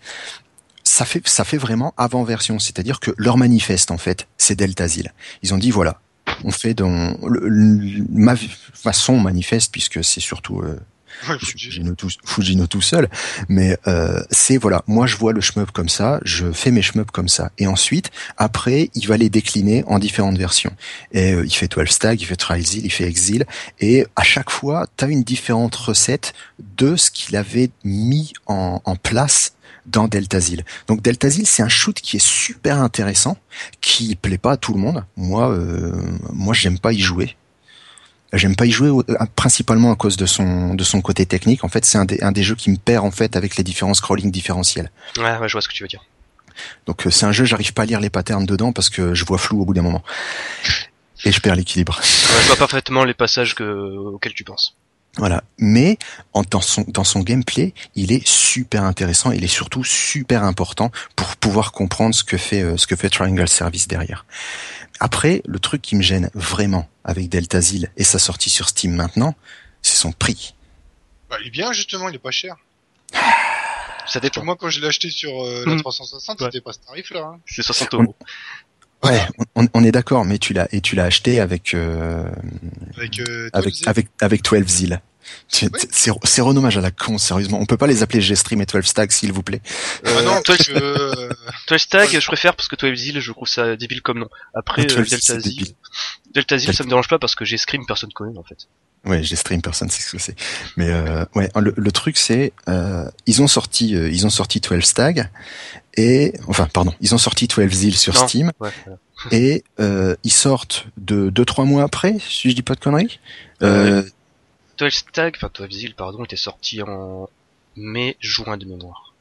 ça fait ça fait vraiment avant version, c'est-à-dire que leur manifeste en fait, c'est Deltazil. Ils ont dit voilà, on fait dans le, le- ma façon manifeste puisque c'est surtout euh, Ouais, Fujino. Tout, Fujino tout seul, mais euh, c'est voilà, moi je vois le shmup comme ça, je fais mes shmups comme ça, et ensuite après il va les décliner en différentes versions. Et euh, il fait 12 Stag, il fait Trialzil, il fait Exil, et à chaque fois tu as une différente recette de ce qu'il avait mis en, en place dans Deltazil. Donc Deltazil, c'est un shoot qui est super intéressant, qui plaît pas à tout le monde. Moi, euh, moi, j'aime pas y jouer. J'aime pas y jouer euh, principalement à cause de son de son côté technique. En fait, c'est un des un des jeux qui me perd en fait avec les différents scrolling différentiels. Ouais, ouais, je vois ce que tu veux dire. Donc euh, c'est un jeu, j'arrive pas à lire les patterns dedans parce que je vois flou au bout d'un moment et je perds l'équilibre. Ouais, je vois parfaitement les passages que, auxquels tu penses. Voilà. Mais en, dans son dans son gameplay, il est super intéressant. Il est surtout super important pour pouvoir comprendre ce que fait euh, ce que fait Triangle Service derrière. Après, le truc qui me gêne vraiment avec Deltazil et sa sortie sur Steam maintenant, c'est son prix. Bah, il est bien, justement, il est pas cher. Ça Parce que dépend. moi, quand je l'ai acheté sur euh, la Mhm. 360, Ouais. c'était pas ce tarif-là. Hein. C'est 60 euros. Ouais, on, on est d'accord, mais tu l'as et tu l'as acheté avec euh, Avec, euh, avec 12 avec avec 12 Zil. C'est Oui. c'est- c'est renommage à la con, sérieusement. On peut pas les appeler G-Stream et 12 Stag, s'il vous plaît. Ah non, toi, parce que, euh, Toi, Stag, je préfère parce que toi, Zil, je trouve ça débile comme nom. Après, Ah, euh, 12, Delta débile. Delta Delta- ça me dérange pas parce que j'ai Scream, personne connaît, en fait. Ouais, G-Stream, personne sait ce que c'est. Mais euh, ouais, le, le truc c'est, euh, ils ont sorti, euh, ils ont sorti 12 Stag et enfin, pardon, ils ont sorti 12 Zil sur Non. Steam Ouais, et euh, ils sortent de deux trois mois après, si je dis pas de conneries. Euh, 12 Stag, enfin 12 Zil, pardon, était sorti en mai, juin de mémoire.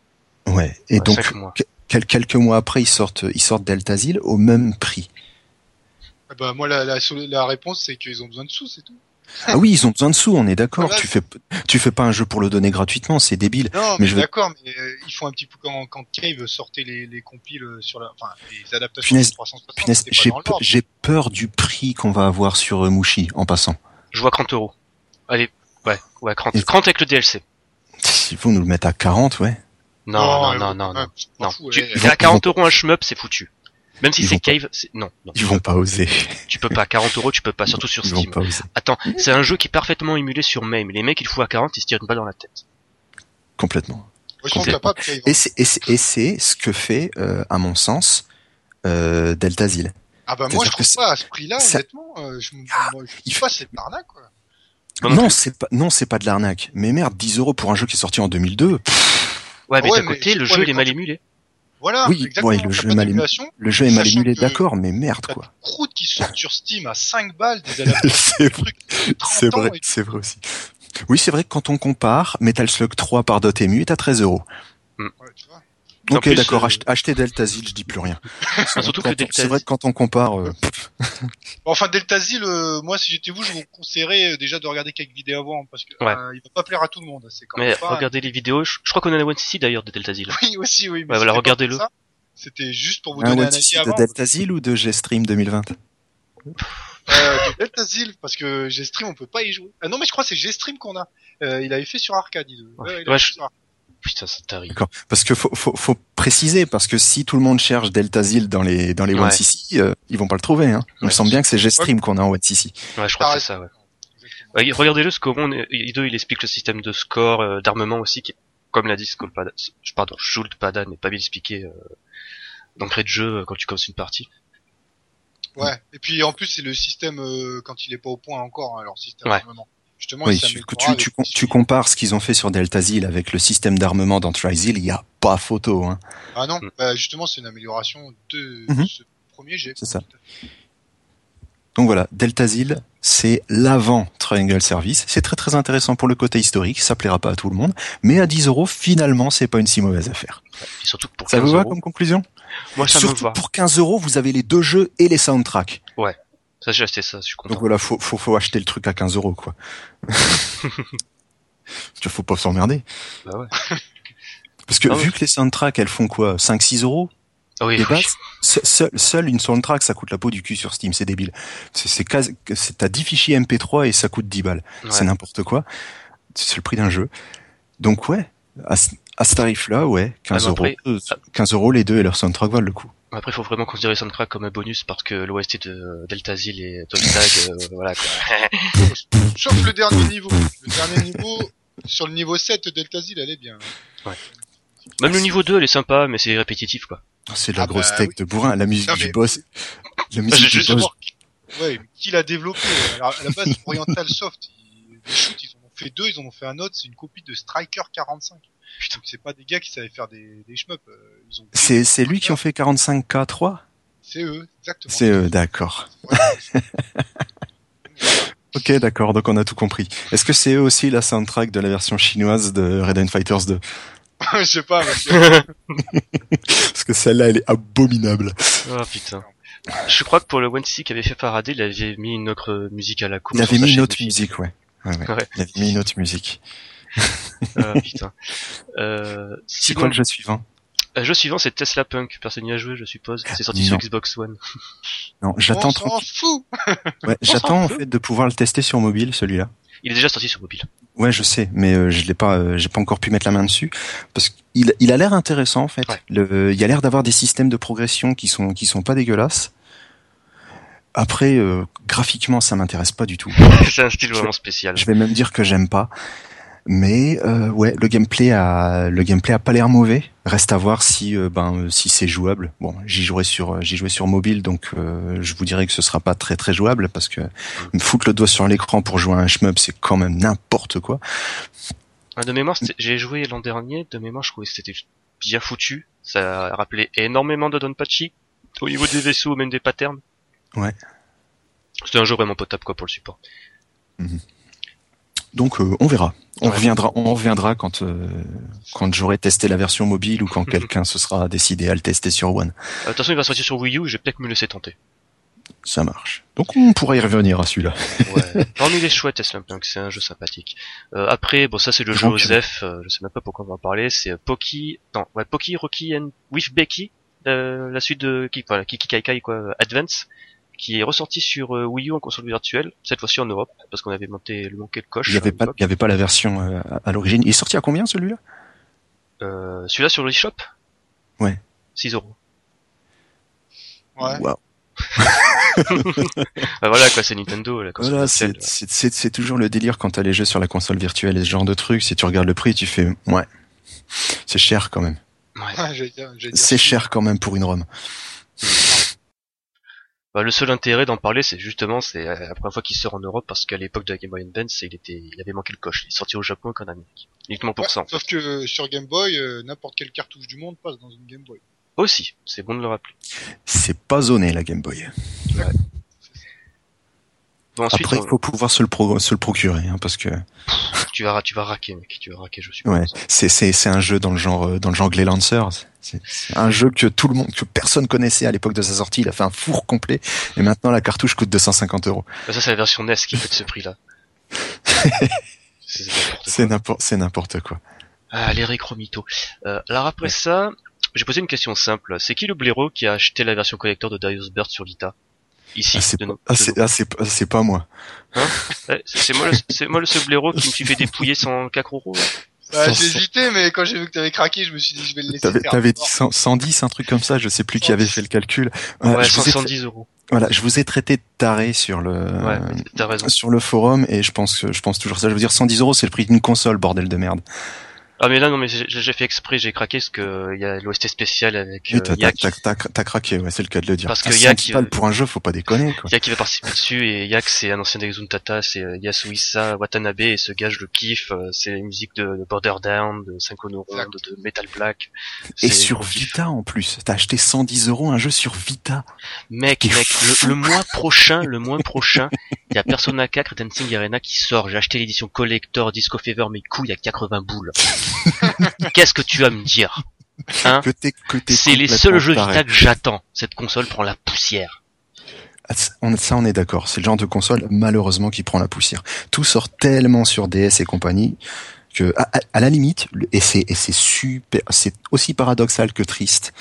ouais. Et Ouais, donc cinq mois. quel- quelques mois après, ils sortent, ils sortent Delta Zil au même prix. ah bah, moi, la, la, la réponse, c'est qu'ils ont besoin de sous, c'est tout. Ah oui, ils ont besoin de sous, on est d'accord. Voilà. Tu fais, tu fais pas un jeu pour le donner gratuitement, c'est débile. Non, Mais mais, je veux- d'accord, mais euh, ils font un petit peu quand, quand Cave sortait les, les compiles sur la, enfin, les adaptations Punaise, sur 360. Punaise, j'ai pe- j'ai peur du prix qu'on va avoir sur euh, Mushi en passant. Je vois 30 euros. Allez, ouais, ouais, 30. Et- 30 avec le DLC. Il faut nous le mettre à 40, ouais. Non, non, non, non, non. Non, fou, tu, ouais. Ils vont- à 40 euros un shmup, c'est foutu. Même si c'est Cave, c'est, non, non. Ils vont pas oser. Tu peux pas, 40 euros, tu peux pas, surtout sur Ils vont Steam. pas oser. Attends, c'est un jeu qui est parfaitement émulé sur MAME. Les mecs, ils le foutent à 40, ils se tirent une balle dans la tête. Complètement. Moi, complètement. Et c'est, ce que fait, euh, à mon sens, euh, Delta Zil. Ah bah moi, je trouve pas à ce prix-là, ça- honnêtement, euh, je, moi, je il pas c'est de l'arnaque, quoi. Non c'est pas, non, c'est pas de l'arnaque. Mais merde, 10 euros pour un jeu qui est sorti en 2002. pff, Ouais, mais Ouais, d'un côté, le jeu, il est mal tu- émulé. Voilà, Oui, exactement. ouais, le jeu mal d'émulation, le jeu est mal émulé, d'accord, mais merde, quoi. des croûtes qui sortent sur Steam à 5 balles, des c'est vrai, trucs de 30 c'est vrai, et- vrai aussi. Oui, c'est vrai que quand on compare Metal Slug 3 par Dotemu est à 13 euros. Ouais, tu vois. Ok, plus, d'accord, euh, ach- achetez Delta Zil, je dis plus rien. surtout que C'est vrai que quand on compare, euh, Enfin, Delta Zil, euh, moi, si j'étais vous, je vous conseillerais euh, déjà de regarder quelques vidéos avant, parce que Ouais. euh, il va pas plaire à tout le monde. C'est quand Mais pas... regardez les vidéos, je, je crois qu'on en a One CC d'ailleurs de Delta Zil. Oui, aussi, oui. Mais Ouais, voilà, regardez-le. C'était juste pour vous un donner un One avis de avant. Delta Zil ou de G-Stream 2020 Euh, de Delta Zil, parce que G-Stream, on peut pas y jouer. Ah non, mais je crois que c'est G-Stream qu'on a. Euh, il avait fait sur arcade. il- Ouais. Ouais, il a Ouais, fait je- sur arcade. Putain, ça t'arrive. D'accord. Parce que faut, faut, faut préciser, parce que si tout le monde cherche Delta Zil dans les, dans les Ouais. One CC, euh, ils vont pas le trouver, hein. Il me Ouais. semble bien que c'est G-Stream qu'on a en One CC. Ouais, je crois que c'est ça, ouais. Regardez-le, Scoron, Ido, il explique le système de score, euh, d'armement aussi, qui est, comme l'a dit Skolpada, pardon, Schultpada n'est pas bien expliqué, euh, d'entrée de jeu euh, quand tu commences une partie. Ouais. Et puis en plus, c'est le système euh, quand il est pas au point encore, hein, leur système Ouais. d'armement. Justement, Oui, tu, tu, tu, compares ce qu'ils ont fait sur Delta Zil avec le système d'armement dans Trizil, il y a pas photo, hein. Ah non, Mm. bah, justement, c'est une amélioration de Mhm. ce premier jet. C'est ça. Donc voilà, Delta Zil, c'est l'avant Triangle Service. C'est très très intéressant pour le côté historique, ça plaira pas à tout le monde, mais à 10 euros, finalement, c'est pas une si mauvaise affaire. Et surtout pour Ça 15 vous va euros, comme conclusion? Moi ça me Surtout va. pour 15 euros, vous avez les deux jeux et les soundtracks. Ça, j'ai acheté ça, je suis content. Donc voilà, faut, faut, faut acheter le truc à 15 euros, quoi. Tu faut pas s'emmerder. Bah ouais. Parce que Ah ouais. vu que les soundtracks, elles font quoi 5-6 euros Ah oui, de oui. base? Se- seul, seule une soundtrack, ça coûte la peau du cul sur Steam, c'est débile. C'est, t'as 10 fichiers MP3 et ça coûte 10 balles. Ouais. C'est n'importe quoi. C'est le prix d'un jeu. Donc ouais, à, ce- à ce tarif-là, ouais, 15 Ah, euros. euh, 15 euros les deux et leur soundtrack valent le coup. Après, il faut vraiment considérer Soundtrack comme un bonus parce que l'OST de Delta Zil et Tom Tag, euh, voilà quoi. Sauf le dernier niveau. Le dernier niveau, sur le niveau 7, Delta Zil, elle est bien. Même le niveau 2, elle est sympa, mais c'est répétitif quoi. Ah, C'est de la Ah grosse bah tech oui. de bourrin. La musique Non, du boss. La Bah, musique je- du je- boss. Ouais, mais qui l'a développé Alors, à la base, Oriental Soft, ils, les shoots, ils en ont fait deux, ils en ont fait un autre, c'est une copie de Striker 45. Putain, c'est pas des gars qui savaient faire des, des shmups. euh, Ils ont C'est, c'est lui qui ont fait 45K3 C'est eux, exactement. C'est eux, d'accord. Ok, d'accord, donc on a tout compris. Est-ce que c'est eux aussi la soundtrack de la version chinoise de Red Fighters 2 Je sais pas, parce que... Parce que celle-là, elle est abominable. Oh putain. Je crois que pour le One C qu'avait fait Faraday, il avait mis une autre musique à la coupe. Il avait mis une autre musique, ouais. Ouais, ouais. Ouais. Il avait mis une autre musique. Ah, putain. Euh, C'est sinon, quoi le jeu suivant Le jeu suivant, c'est Tesla Punk. Personne n'y a joué, je suppose. C'est sorti sur. Xbox One. Non, j'attends On s'en fout ouais, j'attends en fait de pouvoir le tester sur mobile, celui-là. Il est déjà sorti sur mobile. Ouais, je sais, mais euh, je l'ai pas, euh, j'ai pas encore pu mettre la main dessus parce qu'il il a l'air intéressant en fait. Ouais. Le, il y a l'air d'avoir des systèmes de progression qui sont qui sont pas dégueulasses. Après, euh, graphiquement, ça m'intéresse pas du tout. c'est un style vraiment spécial. Je vais même dire que j'aime pas. Mais euh, ouais, le gameplay a le gameplay a pas l'air mauvais. Reste à voir si euh, ben euh, si c'est jouable. Bon, j'y jouerai sur euh, j'y jouais sur mobile, donc euh, je vous dirais que ce sera pas très très jouable parce que me foutre le doigt sur l'écran pour jouer à un shmup, c'est quand même n'importe quoi. Ah, De mémoire, j'ai joué l'an dernier. De mémoire, je trouvais que c'était bien foutu. Ça rappelait énormément de Donpachi au niveau des vaisseaux, même des patterns. Ouais. C'était un jeu vraiment potable quoi pour le support. Donc euh, on verra. On Ouais. reviendra, on reviendra quand euh, quand j'aurai testé la version mobile ou quand quelqu'un se sera décidé à le tester sur One. Euh, De toute façon, il va sortir sur Wii U. Je vais peut-être me laisser tenter. Ça marche. Donc on pourra y revenir à celui-là. Ouais. Parmi les chouettes, Tesla Punk, c'est un jeu sympathique. Euh, après, bon, ça c'est le jeu. Osef. euh, je sais même pas pourquoi on va en parler. C'est euh, Poki, non, ouais, Poki, Rocky and with Becky, euh, la suite de Kiki, voilà, Kiki Kai Kai quoi, Advance, qui est ressorti sur euh, Wii U en console virtuelle, cette fois-ci en Europe, parce qu'on avait monté le manqué le coche. Il y avait pas, l'époque. il y avait pas la version euh, à- à l'origine. Il est sorti à combien celui-là? Euh, celui-là sur l'eShop? Ouais. 6 euros. Ouais. Waouh. Bah voilà quoi, c'est Nintendo la console Voilà, c'est c'est- c'est c'est toujours le délire quand t'as les jeux sur la console virtuelle et ce genre de truc. Si tu regardes le prix, tu fais ouais, c'est cher quand même. Ouais, dire C'est cher quand même pour une ROM. Bah, le seul intérêt d'en parler, c'est justement, c'est euh, la première fois qu'il sort en Europe, parce qu'à l'époque de la Game Boy Advance, il était, il avait manqué le coche. Il est sorti au Japon qu'en Amérique. Uniquement pour Ouais, ça. en fait. Sauf que sur Game Boy, euh, n'importe quelle cartouche du monde passe dans une Game Boy. Aussi, c'est bon de le rappeler. C'est pas zoné la Game Boy. Bon, ensuite, Après, on- il faut pouvoir se le, pro- se le procurer, hein, parce que tu vas, tu vas raquer, mec, tu vas raquer, je suppose. ouais, c'est c'est c'est un jeu dans le genre euh, dans le genre Gley Lancer. C'est un jeu que tout le monde, que personne connaissait à l'époque de sa sortie. Il a fait un four complet, et maintenant la cartouche coûte 250 euros. Bah, ça, c'est la version NES qui fait de ce prix-là. c'est n'importe quoi. C'est n'importe quoi. Ah, les récromito. Euh, alors après ça, j'ai posé une question simple. C'est qui le blaireau qui a acheté la version collector de Darius Burst sur Vita? Ici, Ah, c'est de pas, nos- ah, ah, c'est pas- c'est pas moi. Ouais, c'est c'est moi, le, c'est moi le seul blaireau qui me suis fait dépouiller sans 4 euros. là. Bah, j'ai hésité, mais quand j'ai vu que t'avais craqué, je me suis dit, je vais le laisser T'avais faire. t'avais dit 100 110, un truc comme ça, je sais plus qui avait fait le calcul. Euh, Ouais, je, vous ai, 110 euros. voilà, je vous ai traité de taré sur le Ouais, t'as raison. sur le forum et je pense que je pense toujours ça. Je veux dire, 110 euros, c'est le prix d'une console, bordel de merde. Ah mais là non mais j'ai j'ai fait exprès, j'ai craqué parce que il y a l'OST spécial avec Oui, euh, t'as Yak, t'as- t'as- t'as- t'as craqué, ouais, c'est le cas de le dire. Parce que Ah, Yak, 110 il- balles pour un jeu, faut pas déconner, quoi. Yak qui va participer dessus et Yak c'est un ancien d'Exun Tata, c'est euh, Yasuhisa Watanabe et ce gars je le kiffe, euh, c'est la musique de, de Border Down, de Synchro Ronde, de Metal Black. Et sur. Vita en plus, t'as acheté 110 euros un jeu sur Vita. Mec, mec, le, le mois prochain, le mois prochain, il y a Persona 4 Dancing Arena qui sort. J'ai acheté l'édition collector Disco Fever, mes couilles à 80 boules. Qu'est-ce que tu vas me dire Hein Que t'es que t'es C'est les seuls jeux. Vita que j'attends. Cette console prend la poussière. Ah, ça, on, ça, on est d'accord. C'est le genre de console, malheureusement, qui prend la poussière. Tout sort tellement sur DS et compagnie que, à, à- à la limite, et c'est, et c'est super, c'est aussi paradoxal que triste.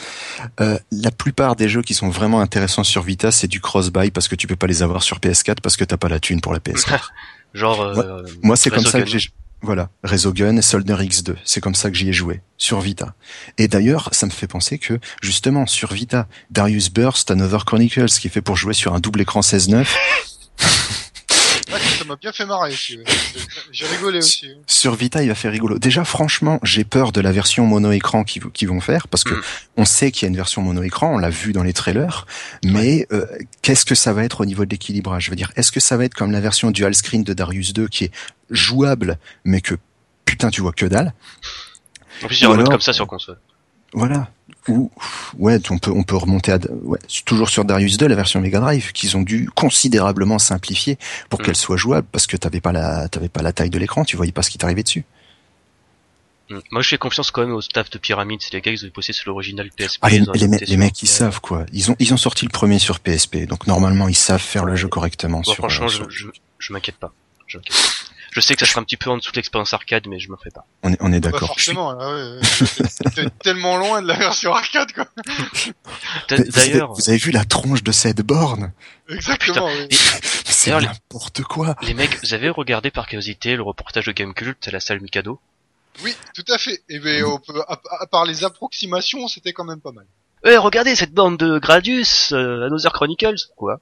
Euh, la plupart des jeux qui sont vraiment intéressants sur Vita, c'est du cross-buy parce que tu peux pas les avoir sur PS4 parce que t'as pas la thune pour la PS4. Genre, euh, Moi, c'est comme ça que j'ai, voilà, Resogun, Soldier X2. C'est comme ça que j'y ai joué sur Vita. Et d'ailleurs, ça me fait penser que justement sur Vita, Darius Burst, Another Chronicles, qui est fait pour jouer sur un double écran 16:9, Ouais, ça m'a bien fait marrer aussi. ouais. J'ai rigolé aussi. sur Vita, il va faire rigolo. Déjà, franchement, j'ai peur de la version mono-écran qu'ils qu'ils vont faire, parce que Mm. on sait qu'il y a une version mono-écran, on l'a vu dans les trailers, mais euh, qu'est-ce que ça va être au niveau de l'équilibrage? Je veux dire, est-ce que ça va être comme la version dual screen de Darius 2, qui est jouable, mais que putain, tu vois que dalle? En plus, il y a un mode comme ça sur console. Voilà. Ou ouais, on peut on peut remonter à ouais, toujours sur Darius 2 la version Mega Drive qu'ils ont dû considérablement simplifier pour Mm. qu'elle soit jouable parce que t'avais pas la t'avais pas la taille de l'écran, tu voyais pas ce qui t'arrivait dessus. Mm. Moi, je fais confiance quand même au staff de Pyramide. C'est les gars qui ont bossé sur l'original PSP. Ah, les, ils les, me- mecs ils savent quoi. Ils ont ils ont sorti le premier sur PSP donc normalement ils savent faire le jeu correctement Bon, sur franchement, euh, je, je m'inquiète pas. Je, m'inquiète pas. Je sais que ça sera un petit peu en dessous de l'expérience arcade, mais je me ferai pas. on est on est Pas d'accord. Je suis- forcément, là, ouais, ouais. T'es tellement loin de la version arcade, quoi. D'a- Vous avez- D'ailleurs, vous avez vu la tronche de cette borne Exactement, oui. et- C'est n'importe quoi. les mecs, vous avez regardé par curiosité le reportage de Gamecult à la salle Mikado? Oui, tout à fait. Et ben, on peut, à, à part les approximations, c'était quand même pas mal. Eh, regardez cette bande de Gradius, euh, Another Chronicles, quoi.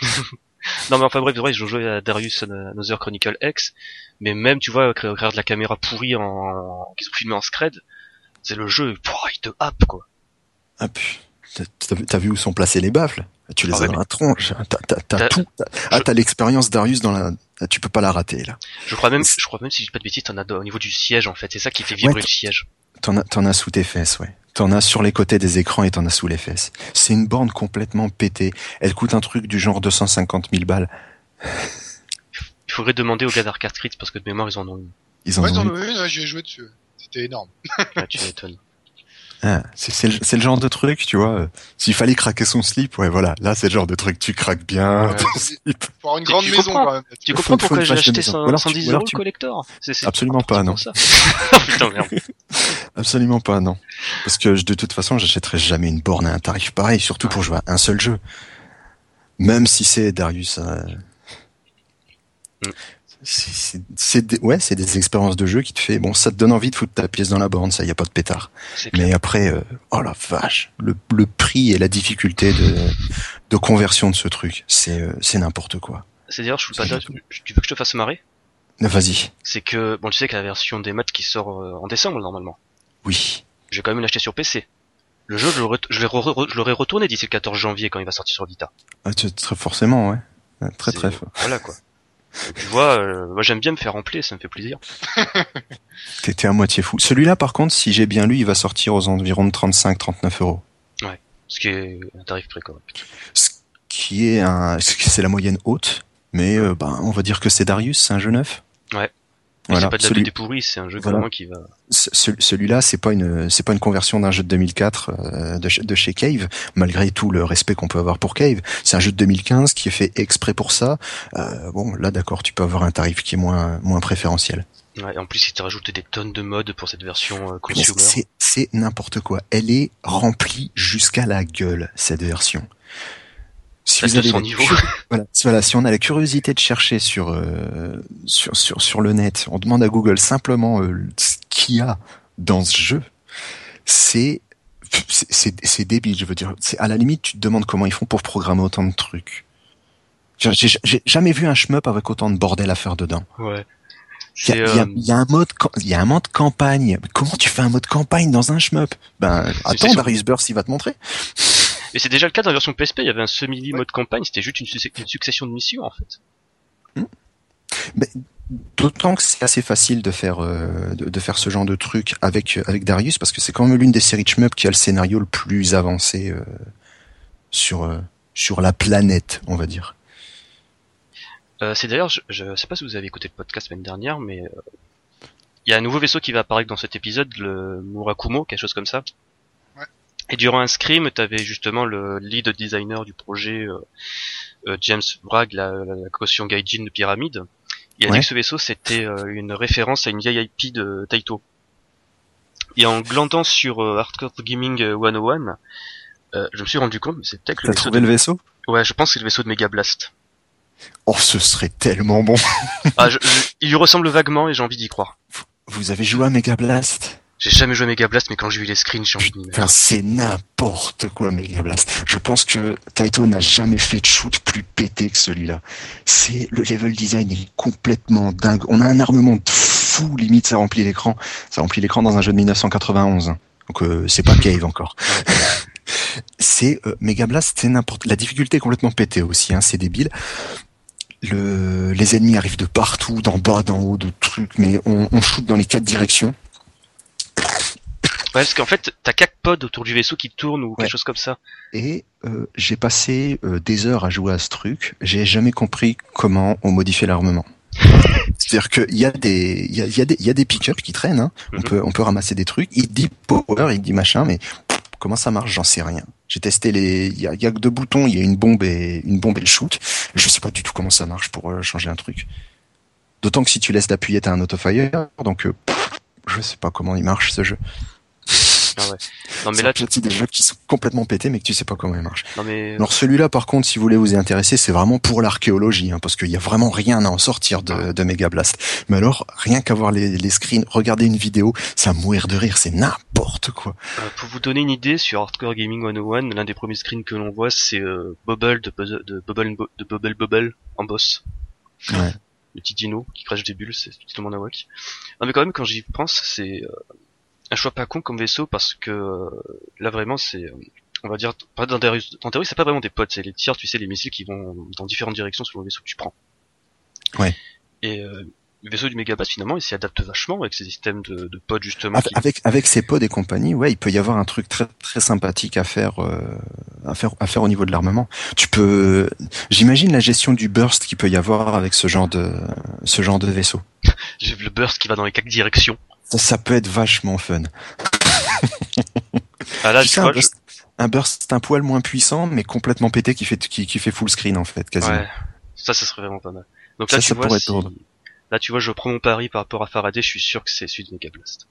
non mais enfin bref, ont joué à Darius Another Chronicle X, mais même tu vois, regarde la caméra pourrie en qu'ils ont filmé en scred, c'est le jeu, pouah, il te happe quoi. Ah, t'as- vu- où sont placées les baffles? Tu les Ah as ouais, dans la tronche. T'as t'as- tout. Ah, je- t'as l'expérience Darius dans la. ah, Tu peux pas la rater là. Je crois même, je crois même si je dis pas de bêtises, t'en as au niveau du siège en fait, c'est ça qui fait vibrer Ouais, le siège. T'en as, t'en as sous tes fesses, ouais. T'en as sur les côtés des écrans et t'en as sous les fesses. C'est une borne complètement pétée. Elle coûte un truc du genre 250 000 balles. Il faudrait demander aux gars d'Arcade parce que de mémoire ils en ont une. Ils en Ouais, ont une. as une, ouais, j'ai joué dessus. C'était énorme. Ah, tu m'étonnes. Ah, c'est, le, genre de truc, tu vois. euh, S'il fallait craquer son slip, ouais, voilà. Là, c'est le genre de truc, tu craques bien. Ouais, ton slip. Pour avoir une grande tu maison, comprends quand même. Tu Faut- comprends faut pourquoi j'ai acheté maison. 100 Ou alors tu- 110 ou alors euros le collector Absolument pas, non. Putain, merde. Absolument pas, non. Parce que je- de toute façon, j'achèterai jamais une borne à un tarif pareil, surtout pour jouer à un seul jeu. Même si c'est Darius. euh, Mm. C'est- des, ouais, c'est des expériences de jeu qui te fait bon, ça te donne envie de foutre ta pièce dans la borne, ça y a pas de pétard. Mais après, euh, oh la vache, le, le prix et la difficulté de, de conversion de ce truc, c'est euh, c'est n'importe quoi. C'est d'ailleurs, je pas tu tu veux que je te fasse marrer? Vas-y, C'est que, bon, tu sais que la version des maths qui sort euh, en décembre, normalement. oui. J'ai quand même l'acheter sur PC. Le jeu, je l'aurais- je l'aurais retourné d'ici le 14 janvier quand il va sortir sur Vita. Ah, tu- très forcément, ouais. Ouais, Très très fort. Voilà, quoi. Tu vois, euh, moi j'aime bien me faire remplir, ça me fait plaisir. T'étais à moitié fou. Celui-là, par contre, si j'ai bien lu, il va sortir aux environs de 35-39 euros. Ce qui est un tarif très correct. Ce qui est un, c'est la moyenne haute, mais euh, ben, on va dire que c'est Darius, c'est un jeu neuf? Ouais. Voilà. c'est pas de la Celui- 2D pourri, c'est un jeu Voilà. vraiment qui va... ce- ce- Celui-là, c'est pas une, c'est pas une conversion d'un jeu de 2004 euh, de, chez- de chez Cave, malgré tout le respect qu'on peut avoir pour Cave. C'est un jeu de 2015 qui est fait exprès pour ça. Euh, bon, là, d'accord, tu peux avoir un tarif qui est moins, moins préférentiel. Ouais, en plus, ils t'ont rajouté des tonnes de modes pour cette version euh, consumer. C'est n'importe quoi. Elle est remplie jusqu'à la gueule cette version. Si vous avez son niveau. voilà, si- voilà, si on a la curiosité de chercher sur euh, sur sur sur le net, on demande à Google simplement euh, ce qu'il y a dans ce jeu. C'est c'est- c'est débile, je veux dire. C'est à la limite, tu te demandes comment ils font pour programmer autant de trucs. J'ai j'ai- j'ai jamais vu un shmup avec autant de bordel à faire dedans. Ouais. Il y, a, il y a- euh, y a un mode, il y a un mode campagne. Comment tu fais un mode campagne dans un shmup? Ben, attends. Darius Burst, il va te montrer. Et c'est déjà le cas dans la version PSP, il y avait un semi mode campagne, c'était juste une, suc- une succession de missions en fait. D'autant que c'est assez facile de faire euh, de, de faire ce genre de truc avec avec Darius parce que c'est quand même l'une des séries de shmup qui a le scénario le plus avancé euh, sur euh, sur la planète, on va dire. C'est d'ailleurs, je, je sais pas si vous avez écouté le podcast la semaine dernière, mais il y a un nouveau vaisseau qui va apparaître dans cet épisode, le Murakumo, quelque chose comme ça. Et durant un scrim, t'avais justement le lead designer du projet, euh, euh, James Bragg, la, la, la caution Gaijin de Pyramide. Il a Ouais. dit que ce vaisseau c'était euh, une référence à une vieille IP de Taito. Et en glandant sur euh, Hardcore Gaming 101, euh, je me suis rendu compte, mais c'est peut-être le vaisseau trouvé de... le vaisseau? Ouais, je pense que c'est le vaisseau de Mega Blast. Oh, ce serait tellement bon. Ah, je- je- il lui ressemble vaguement et j'ai envie d'y croire. Vous avez joué à Mega Blast J'ai jamais joué à Mega Blast, mais quand j'ai vu les screens, j'ai envie de m'y mettre. Putain, c'est n'importe quoi Mega Blast. Je pense que Taito n'a jamais fait de shoot plus pété que celui-là. C'est le level design est complètement dingue. On a un armement de fou, limite ça remplit l'écran. Ça remplit l'écran dans un jeu de 1991. Donc euh, c'est pas Cave encore. c'est euh, Mega Blast, c'est n'importe. La difficulté est complètement pétée aussi. Hein, c'est débile. Le... Les ennemis arrivent de partout, d'en bas, d'en haut, de trucs, mais on, on shoot dans les quatre directions. Ouais, parce qu'en fait, t'as quatre pods autour du vaisseau qui tournent ou Ouais. quelque chose comme ça. Et euh, j'ai passé euh, des heures à jouer à ce truc. J'ai jamais compris comment on modifiait l'armement. C'est-à-dire qu'il y a des, il y a, y a des, il y a des pick-up qui traînent. Hein. On Mhm. peut, on peut ramasser des trucs. Il dit power, il dit machin, mais comment ça marche? J'en sais rien. J'ai testé les, il y a, y a que deux boutons. Il y a une bombe et une bombe et le shoot. Je sais pas du tout comment ça marche pour euh, changer un truc. D'autant que si tu laisses d'appuyer, t'as un autofire. Donc, euh, je sais pas comment il marche ce jeu. Ouais. Non mais là, petit des jeux qui sont complètement pétés, mais que tu sais pas comment il marche. non mais Alors celui-là, par contre, si vous voulez vous y intéresser, c'est vraiment pour l'archéologie, hein, parce qu'il y a vraiment rien à en sortir de, de Mega Blast. Mais alors, rien qu'à voir les, les screens, regarder une vidéo, ça mourir de rire, c'est n'importe quoi. euh, pour vous donner une idée sur Hardcore Gaming 101, l'un des premiers screens que l'on voit, c'est euh, Bubble de, de Bubble de Bubble Bubble en boss. Ouais. Le petit dino qui crache des bulles, c'est totalement nawak. Non mais quand même, quand j'y pense, c'est euh, un choix pas con comme vaisseau parce que euh, là vraiment c'est, euh, on va dire, dans théorie, en théorie c'est pas vraiment des potes, c'est les tirs, tu sais, les missiles qui vont dans différentes directions selon le vaisseau que tu prends. Ouais. Et euh, le vaisseau du Megabass finalement il s'y adapte vachement avec ses systèmes de, de pods justement. Avec, qui- avec avec ses pods et compagnie, ouais, il peut y avoir un truc très très sympathique à faire euh, à faire à faire au niveau de l'armement. Tu peux, j'imagine la gestion du burst qu'il peut y avoir avec ce genre de ce genre de vaisseau. J'ai vu le burst qui va dans les quatre directions. Ça, ça peut être vachement fun. Ah là, Tu tu un vois, je- burst, un burst un poil moins puissant, mais complètement pété qui fait qui, qui fait full screen en fait, quasiment. Ouais, ça, ça serait vraiment pas mal. Donc Ça, là, tu ça vois, pourrait si- drôle. là, tu vois, je prends mon pari par rapport à Faraday, je suis sûr que c'est celui de Mega Blast.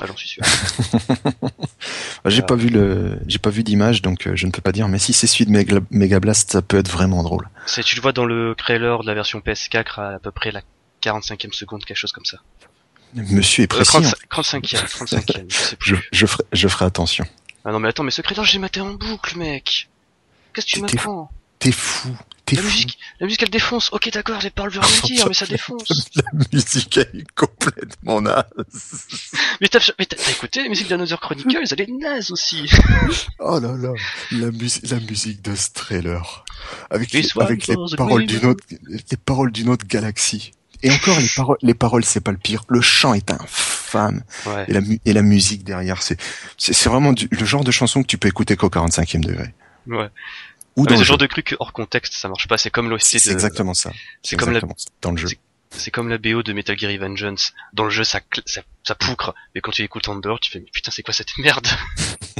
Ah, j'en suis sûr. J'ai Ah. pas vu le, j'ai pas vu d'image, donc euh, je ne peux pas dire. Mais si c'est celui de Mega, Mega Blast, ça peut être vraiment drôle. c'est, tu le vois dans le trailer de la version PS4 à, à peu près la 45e seconde, quelque chose comme ça. Monsieur est Euh, précis. 35 hein. 35e, 35e, je sais Je, plus. je ferai, je ferai attention. Ah non, mais attends, mais ce trailer, j'ai maté en boucle, mec. Qu'est-ce que tu m'apprends? T'es fou, t'es La fou. musique, la musique, elle défonce. Ok, d'accord, les paroles veulent rien dire, mais ça défonce. La musique elle est complètement naze. Mais t'as, mais t'as, écouté la musique d'Another Chronicles, elle est naze aussi. Oh là là, la, musique, la musique de ce trailer, avec les, avec les paroles d'une autre, les paroles d'une autre galaxie. Et encore les paroles, les paroles c'est pas le pire. Le chant est infâme. Ouais. et la, mu- et la musique derrière, c'est c'est vraiment du- le genre de chanson que tu peux écouter qu'au 45e degré. Ouais. Ou Ah, dans mais le jeu. genre de truc hors contexte, ça marche pas. C'est comme l'OST C'est de, exactement ça. c'est comme la, ça, dans le jeu. c'est comme la BO de Metal Gear Vengeance. Dans le jeu, ça, cl- ça, ça poucre. Mais quand tu écoutes Amber, tu fais, mais putain, c'est quoi cette merde?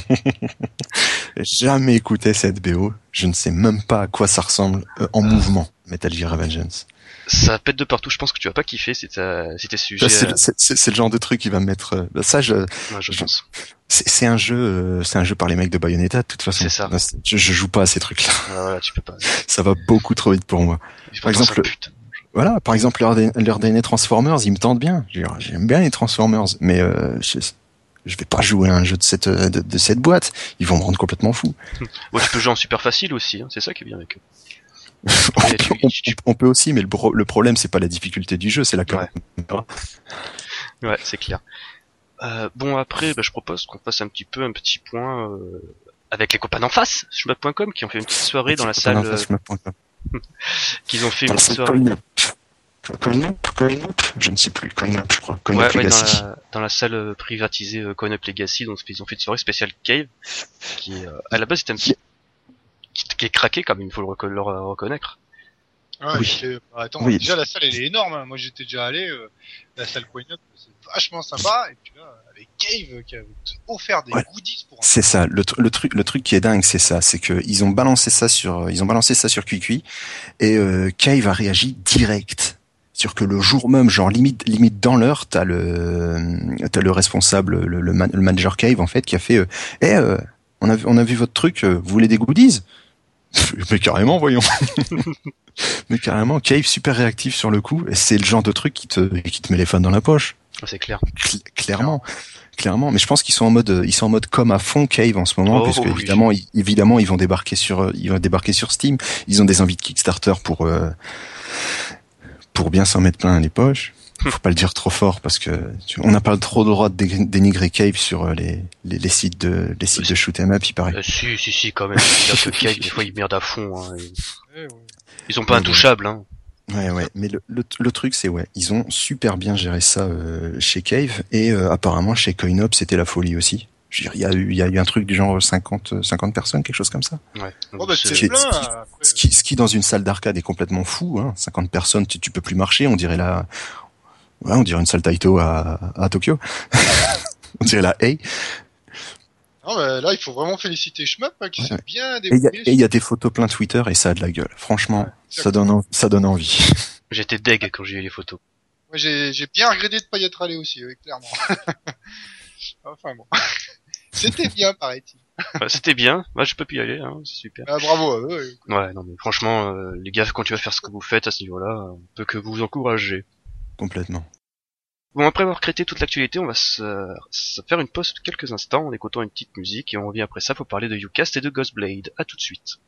Jamais écouté cette BO. Je ne sais même pas à quoi ça ressemble euh, en mouvement. Metal Gear Revengeance. Ça pète de partout. Je pense que tu vas pas kiffer si t'as, si t'es sujet Ça, C'est le genre de truc qui va me mettre. euh, Ça, je, Ouais, je pense. c'est un jeu, euh, c'est un jeu par les mecs de Bayonetta. De toute façon, C'est ça. Je, je joue pas à ces trucs-là. Ah, voilà, tu peux pas. Ça va beaucoup trop vite pour moi. Par exemple. Voilà, par exemple, leur, dé- leur dernier Transformers, ils me tentent bien. J'aime bien les Transformers, mais euh, je, je vais pas jouer à un jeu de cette de, de cette boîte. Ils vont me rendre complètement fou. Bon, tu peux jouer en super facile aussi, hein. c'est ça qui est bien avec eux. on, peut aussi, mais le, pro- le problème c'est pas la difficulté du jeu, c'est la caméra. Ouais, c'est clair. Euh, bon, après, bah, je propose qu'on fasse un petit peu un petit point euh, avec les copains d'en face, shmup.com, qui ont fait une petite soirée dans la salle, euh, qu'ils ont fait une petite soirée. Coin-up, Coin-up, je ne sais plus, Coin-up, je crois. Coin-up Ouais, ouais, dans la, dans la salle privatisée euh, Coin Up Legacy, donc ils ont fait une soirée spéciale Cave, qui est, euh, à la base c'était un petit, qui, qui est craqué quand même, il faut le, reco- le reconnaître. Ouais, Oui. bah, attends, Oui. déjà la salle elle est énorme. hein. Moi j'étais déjà allé, euh, la salle Up, c'est vachement sympa. Et puis là, avec Cave qui a offert des Ouais. goodies pour un C'est ça. Le, tr- le truc, le truc qui est dingue, c'est ça, c'est que ils ont balancé ça sur, ils ont balancé ça sur QQ et euh, Cave a réagi direct. Sur que le jour même, genre limite, limite dans l'heure, t'as le, t'as le responsable, le, le, man- le manager Cave en fait, qui a fait, euh, eh, euh, on a, vu- on a vu votre truc, euh, vous voulez des goodies? Mais carrément, voyons. Mais carrément, Cave super réactif sur le coup. C'est le genre de truc qui te, qui te met les fans dans la poche. C'est clair. Cl- clairement, clairement. Mais je pense qu'ils sont en mode, ils sont en mode com à fond Cave en ce moment, Oh, oui. évidemment, ils, évidemment, ils vont débarquer sur, ils vont débarquer sur Steam. Ils ont des envies de Kickstarter pour, euh, pour bien s'en mettre plein les poches. Faut pas le dire trop fort parce que tu- on n'a pas trop le droit de dé- dénigrer Cave sur euh, les, les, les sites de, les sites de shoot 'em up, il paraît. Euh, si, si, si, quand même. C'est-à-dire que Cave, des fois, ils merdent à fond. Hein, et- ouais. Ils sont pas intouchables. Hein. Ouais, ouais. Mais le, le, le truc, c'est ouais, ils ont super bien géré ça euh, chez Cave et euh, apparemment chez CoinOp, c'était la folie aussi. Je veux dire, il y a eu, il y a eu un truc du genre 50, 50 personnes, quelque chose comme ça. Ouais. Oh, bah, C'est- c'est ce plein. qui- après. Ce qui, ce qui dans une salle d'arcade est complètement fou. Hein. 50 personnes, tu, tu peux plus marcher. On dirait la, ouais, on dirait une salle Taito à, à Tokyo. on dirait la Hey. Non, mais là, il faut vraiment féliciter Shmup, hein, qui s'est bien y, a- débrouillé. et il y a des photos plein Twitter et ça a de la gueule. Franchement, Ouais, ça donne, en- ça donne envie. J'étais deg quand j'ai eu les photos. Moi, j'ai j'ai bien regretté de pas y être allé aussi, oui, clairement. enfin bon. C'était bien, paraît-il. Ouais, C'était bien. Moi, je peux plus y aller. Hein. C'est super. Ah, bravo à eux. oui. Ouais, non mais franchement, euh, les gars, quand tu vas faire ce que vous faites à ce niveau-là, on peut que vous encourager. Complètement. Bon, après avoir traité toute l'actualité, on va se, faire une pause quelques instants en écoutant une petite musique et on revient après ça pour parler de Ucast et de Ghostblade. À tout de suite.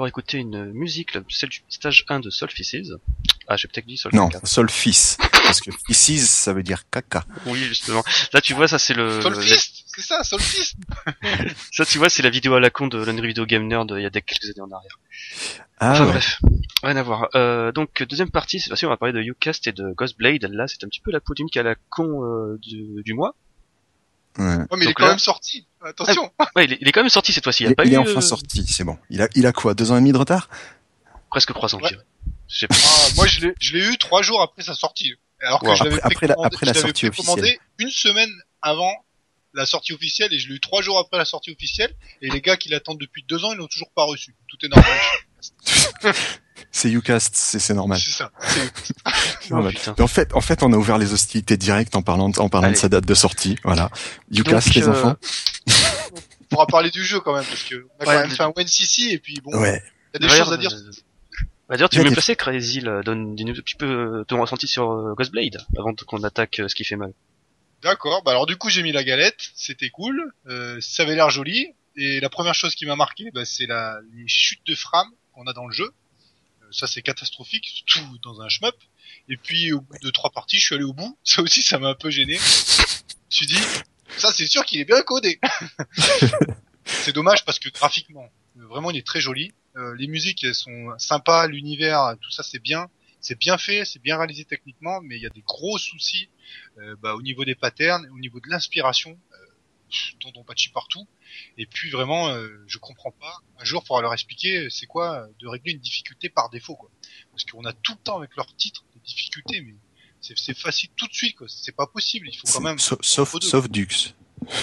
Avoir écouté une musique, le- celle du stage 1 de Solfices. Ah, j'ai peut-être dit Solfices. Non, seul fils. Parce que feces, ça veut dire caca. Oui, justement. Là, tu vois, ça c'est le... Solfist, c'est ça, Solfist. Ça, tu vois, c'est la vidéo à la con de l'Unreal Video Game Nerd il y a quelques années en arrière. Ah enfin ouais. bref, rien à voir. Euh, donc deuxième partie, cette fois-ci on va parler de Ucast et de Ghostblade. Là, c'est un petit peu la polémique à la con euh, du, du mois. Ouais. Ouais, mais il est quand là- même sorti. Attention. Ouais, il est, il est quand même sorti cette fois-ci. Il, Il, pas il eu est enfin euh, sorti, c'est bon. Il a, il a quoi Deux ans et demi de retard? Presque trois ans, Ouais. je pas. Ah, moi, je l'ai, je l'ai eu trois jours après sa sortie. Alors que Wow. je l'avais Après- après la- après la sortie précommandé une semaine avant la sortie officielle et je l'ai eu trois jours après la sortie officielle. Et les gars qui l'attendent depuis deux ans, ils l'ont toujours pas reçu. Tout est normal. C'est Ucast, c'est c'est normal. c'est ça. C'est- Oh, normal. putain. Mais en fait, en fait, on a ouvert les hostilités directes en parlant de, en parlant Allez. de sa date de sortie. Voilà. Ucast, Donc, les euh, enfants. On pourra parler du jeu quand même parce que on a Ouais, quand même fait un WNCC et puis bon, il Ouais. y a des choses à dire. euh, Bah d'ailleurs, tu me des- placer, Crazy, là, donne un petit peu euh, ton ressenti sur euh, Ghostblade, avant qu'on attaque euh, ce qui fait mal. D'accord. Bah alors du coup j'ai mis la galette, c'était cool, euh, ça avait l'air joli. Et la première chose qui m'a marqué, bah, c'est la les chutes de frames qu'on a dans le jeu. Ça c'est catastrophique, surtout dans un shmup. Et puis au bout de trois parties, je suis allé au bout. Ça aussi, ça m'a un peu gêné. Je me suis dit, ça c'est sûr qu'il est bien codé. c'est dommage parce que graphiquement, Vraiment, il est très joli. Euh, les musiques elles sont sympas, l'univers, tout ça c'est bien. C'est bien fait, c'est bien réalisé techniquement, mais il y a des gros soucis euh, bah, au niveau des patterns, au niveau de l'inspiration, euh, dont on patchie partout. Et puis vraiment, euh, je comprends pas. Un jour, faudra leur expliquer c'est quoi euh, de régler une difficulté par défaut, quoi. Parce qu'on a tout le temps avec leur titre des difficultés, mais c'est c'est facile tout de suite, quoi. C'est pas possible. Il faut quand même. Sauf, sauf, sauf Dux.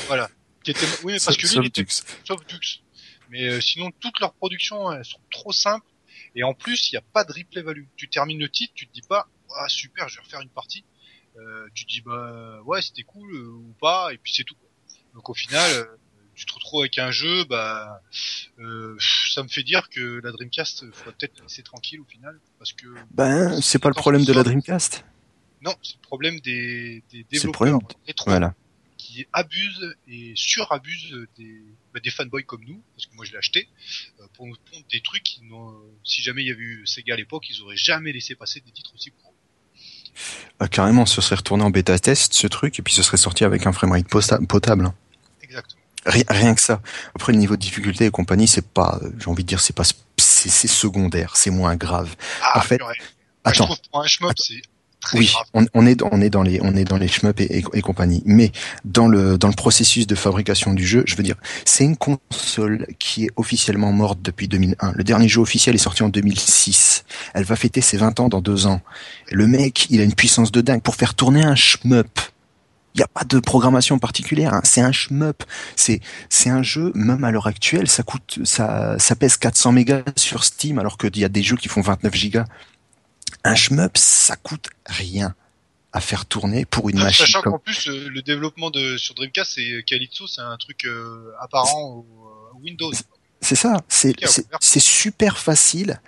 Voilà. Qui était... Oui, mais parce que lui, Sauf il était Dux. sauf Dux. Mais euh, sinon, toutes leurs productions, elles sont trop simples. Et en plus, il n'y a pas de replay value. Tu termines le titre, tu te dis pas, ah super, je vais refaire une partie. Euh, tu te dis, bah ouais, c'était cool euh, ou pas, et puis c'est tout. Donc au final, euh, tu te retrouves avec un jeu, bah, euh, ça me fait dire que la Dreamcast, euh, faudrait peut-être la laisser tranquille au final, parce que Ben, c'est pas le problème de la Dreamcast. non, c'est le problème des, des développeurs rétro Voilà. qui abusent et surabusent des, bah, des fanboys comme nous, parce que moi je l'ai acheté, pour nous pondre des trucs qui n'ont, si jamais il y avait eu Sega à l'époque, ils auraient jamais laissé passer des titres aussi gros. Ah, carrément, ce serait retourné en bêta test, ce truc, et puis ce serait sorti avec un framerate potable. Rien, rien que ça. Après, le niveau de difficulté et compagnie, c'est pas, j'ai envie de dire, c'est pas, c'est c'est secondaire, c'est moins grave. Ah, En fait. Moi, je Attends. trouve pour un shmup, c'est très Oui, on, on est dans, on est dans les on est dans les shmups et, et, et compagnie. Mais dans le dans le processus de fabrication du jeu, je veux dire, c'est une console qui est officiellement morte depuis 2001. Le dernier jeu officiel est sorti en 2006. Elle va fêter ses 20 ans dans deux ans. Le mec, il a une puissance de dingue pour faire tourner un shmup. Il n'y a pas de programmation particulière. hein. C'est un shmup. C'est c'est un jeu même à l'heure actuelle, ça coûte ça ça pèse 400 mégas sur Steam alors qu'il y a des jeux qui font 29 gigas. Un shmup, ça coûte rien à faire tourner pour une machine Sachant comme qu'en plus, euh, le développement de sur Dreamcast, c'est Calypso, c'est un truc euh, apparent au euh, Windows. C'est ça, c'est c'est super facile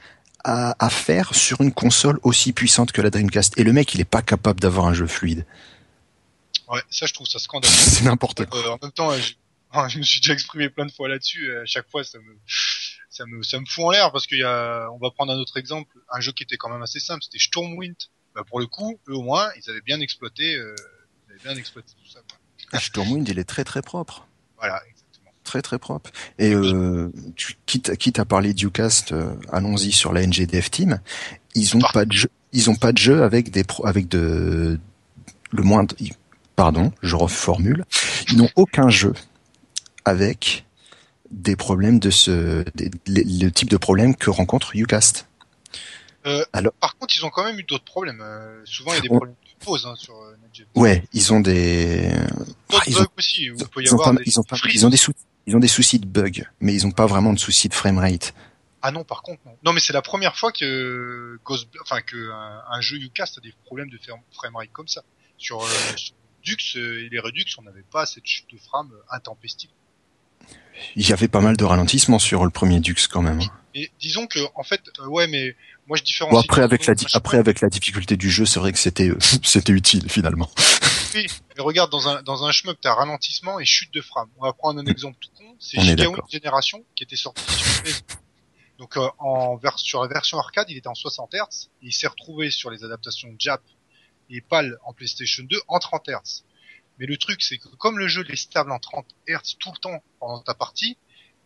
à, à faire sur une console aussi puissante que la Dreamcast. Et le mec, il est pas capable d'avoir un jeu fluide. Ouais, ça je trouve ça scandaleux. C'est n'importe quoi. Euh, en même temps, je, ah, je me suis déjà exprimé plein de fois là-dessus. euh, À chaque fois, ça me, ça me, ça me fout en l'air parce qu'il y a, on va prendre un autre exemple, un jeu qui était quand même assez simple, c'était Stormwind. Bah pour le coup, eux au moins, ils avaient bien exploité, euh, ils avaient bien exploité tout ça. Quoi. Stormwind, il est très très propre. Voilà, exactement. Très très propre. Et euh, tu, quitte, quitte à parler d'Ucast, euh, allons-y sur la NGDF Team. Ils ont Ah. pas de jeu, ils ont pas de jeu avec des pro, avec de le moindre. Pardon, je reformule. Ils n'ont aucun jeu avec des problèmes de ce, des- les- le type de problème que rencontre Ucast. Euh, Alors- par contre, ils ont quand même eu d'autres problèmes. Euh, souvent, il y a des On- problèmes de pause hein, sur euh. Ouais, ils ont des, D'autres ils ont- aussi. Ils ont, pas- des, ils ont pas- ils ont des aussi. sou- ils ont des soucis de bugs, mais ils ont pas vraiment de soucis de framerate. Ah non, par contre, non. Non, mais c'est la première fois que enfin que un, un jeu Ucast a des problèmes de frame- framerate comme ça. Sur, euh, sur Dux euh, et les Redux, on n'avait pas cette chute de frame euh, intempestive. Il y avait pas mal de ralentissements sur le premier Dux quand même. hein. Et disons que, en fait, euh, ouais, mais moi je différencie. Bon après avec la après avec la difficulté du jeu, c'est vrai que c'était euh, c'était utile finalement. Oui, mais regarde, dans un, dans un shmup, t'as ralentissement et chute de frame. On va prendre un exemple tout con. C'est On est Gigawatt d'accord. Generation qui était sorti sur PS. Donc, euh, en vers, sur la version arcade, il était en 60 Hz. Et il s'est retrouvé sur les adaptations Jap et PAL en PlayStation 2 en 30 Hz. Mais le truc, c'est que comme le jeu est stable en 30 Hz tout le temps pendant ta partie,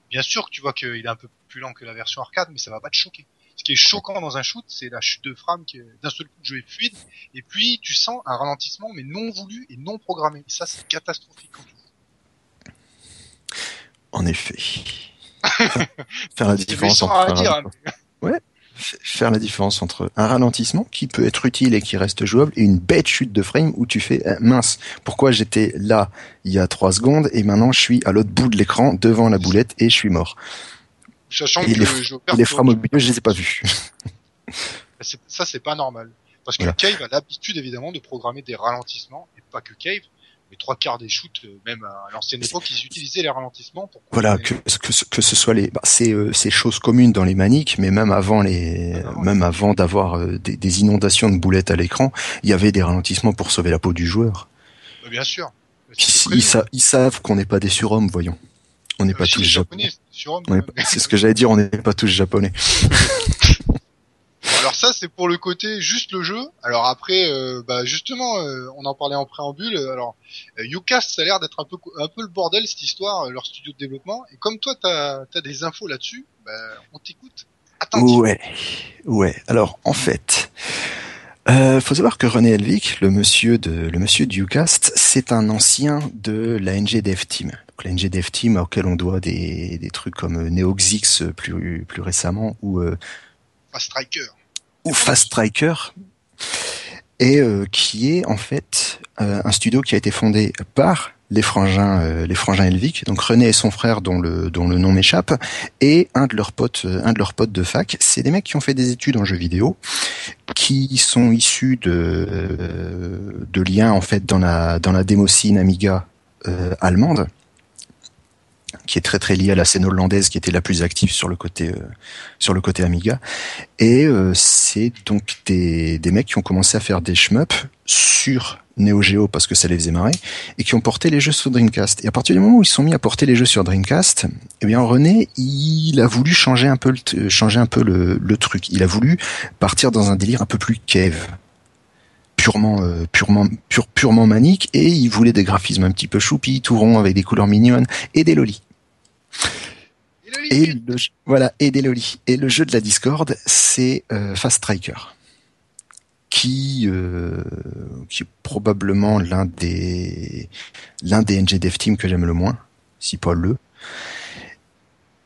bien sûr que tu vois qu'il est un peu plus lent que la version arcade, mais ça va pas te choquer. Ce qui est choquant dans un shoot, c'est la chute de frame qui d'un seul coup le jeu est fluide, et puis tu sens un ralentissement mais non voulu et non programmé. Et ça, c'est catastrophique. quand tu. En effet. Faire la différence entre à dire, hein. Ouais. Faire la différence entre un ralentissement qui peut être utile et qui reste jouable et une bête chute de frame où tu fais euh, mince. Pourquoi j'étais là il y a trois secondes et maintenant je suis à l'autre bout de l'écran devant la boulette et je suis mort. Sachant Et que les- je Et les frames au milieu, je les ai pas vus. c'est- ça, c'est pas normal. Parce que Voilà. Cave a l'habitude évidemment de programmer des ralentissements, et pas que Cave, trois quarts des shoots, euh, même à l'ancienne époque, ils utilisaient les ralentissements pour Voilà, que, que, ce- que ce soit les, bah, c'est euh, c'est chose commune dans les maniques, mais même avant les, Ah, non. même avant d'avoir euh, des, des inondations de boulettes à l'écran, il y avait des ralentissements pour sauver la peau du joueur. Bah, bien sûr. Ils, prévu. sa- ils savent qu'on n'est pas des surhommes, voyons. On n'est Euh, pas tous japonais. japonais, même. C'est ce que j'allais dire, on n'est pas tous japonais. Bon, alors ça c'est pour le côté juste le jeu. Alors après, euh, bah justement, euh, on en parlait en préambule. Alors euh, ça a l'air d'être un peu un peu le bordel cette histoire, euh, leur studio de développement. Et comme toi t'as as des infos là-dessus, bah, on t'écoute. Attention. Ouais, ouais. Alors en fait, euh, faut savoir que René Helvig, le monsieur de le monsieur du Ucast, c'est un ancien de la NG Dev Team. Donc la Dev Team auquel on doit des, des trucs comme Neoxix plus plus récemment ou euh, Fast Striker. ou Fast Striker. Et euh, qui est en fait euh, un studio qui a été fondé par les frangins euh, les frangins donc René et son frère dont le nom m'échappe. Et un de leurs potes euh, de leurs fac, c'est des mecs qui ont fait des études en jeux vidéo qui sont issus de liens en fait dans la dans la Amiga allemande qui est très très liée à la scène hollandaise qui était la plus active sur le côté euh, sur le côté Amiga et euh, c'est donc des, des mecs qui ont commencé à faire des shmups sur Neo Geo parce que ça les faisait marrer et qui ont porté les jeux sur Dreamcast. Et à partir du moment où ils sont mis à porter les jeux sur Dreamcast, eh bien René, il a voulu changer un peu le, changer un peu le, le truc. Il a voulu partir dans un délire un peu plus kev purement euh, purement pure, purement manique et il voulait des graphismes un petit peu choupi, tout rond avec des couleurs mignonnes et des lolis. Et le voilà, et des lolis. Et le jeu de la Discord, c'est euh, Fast Striker, qui euh, qui est probablement l'un des l'un des NG Dev Team que j'aime le moins, si pas le.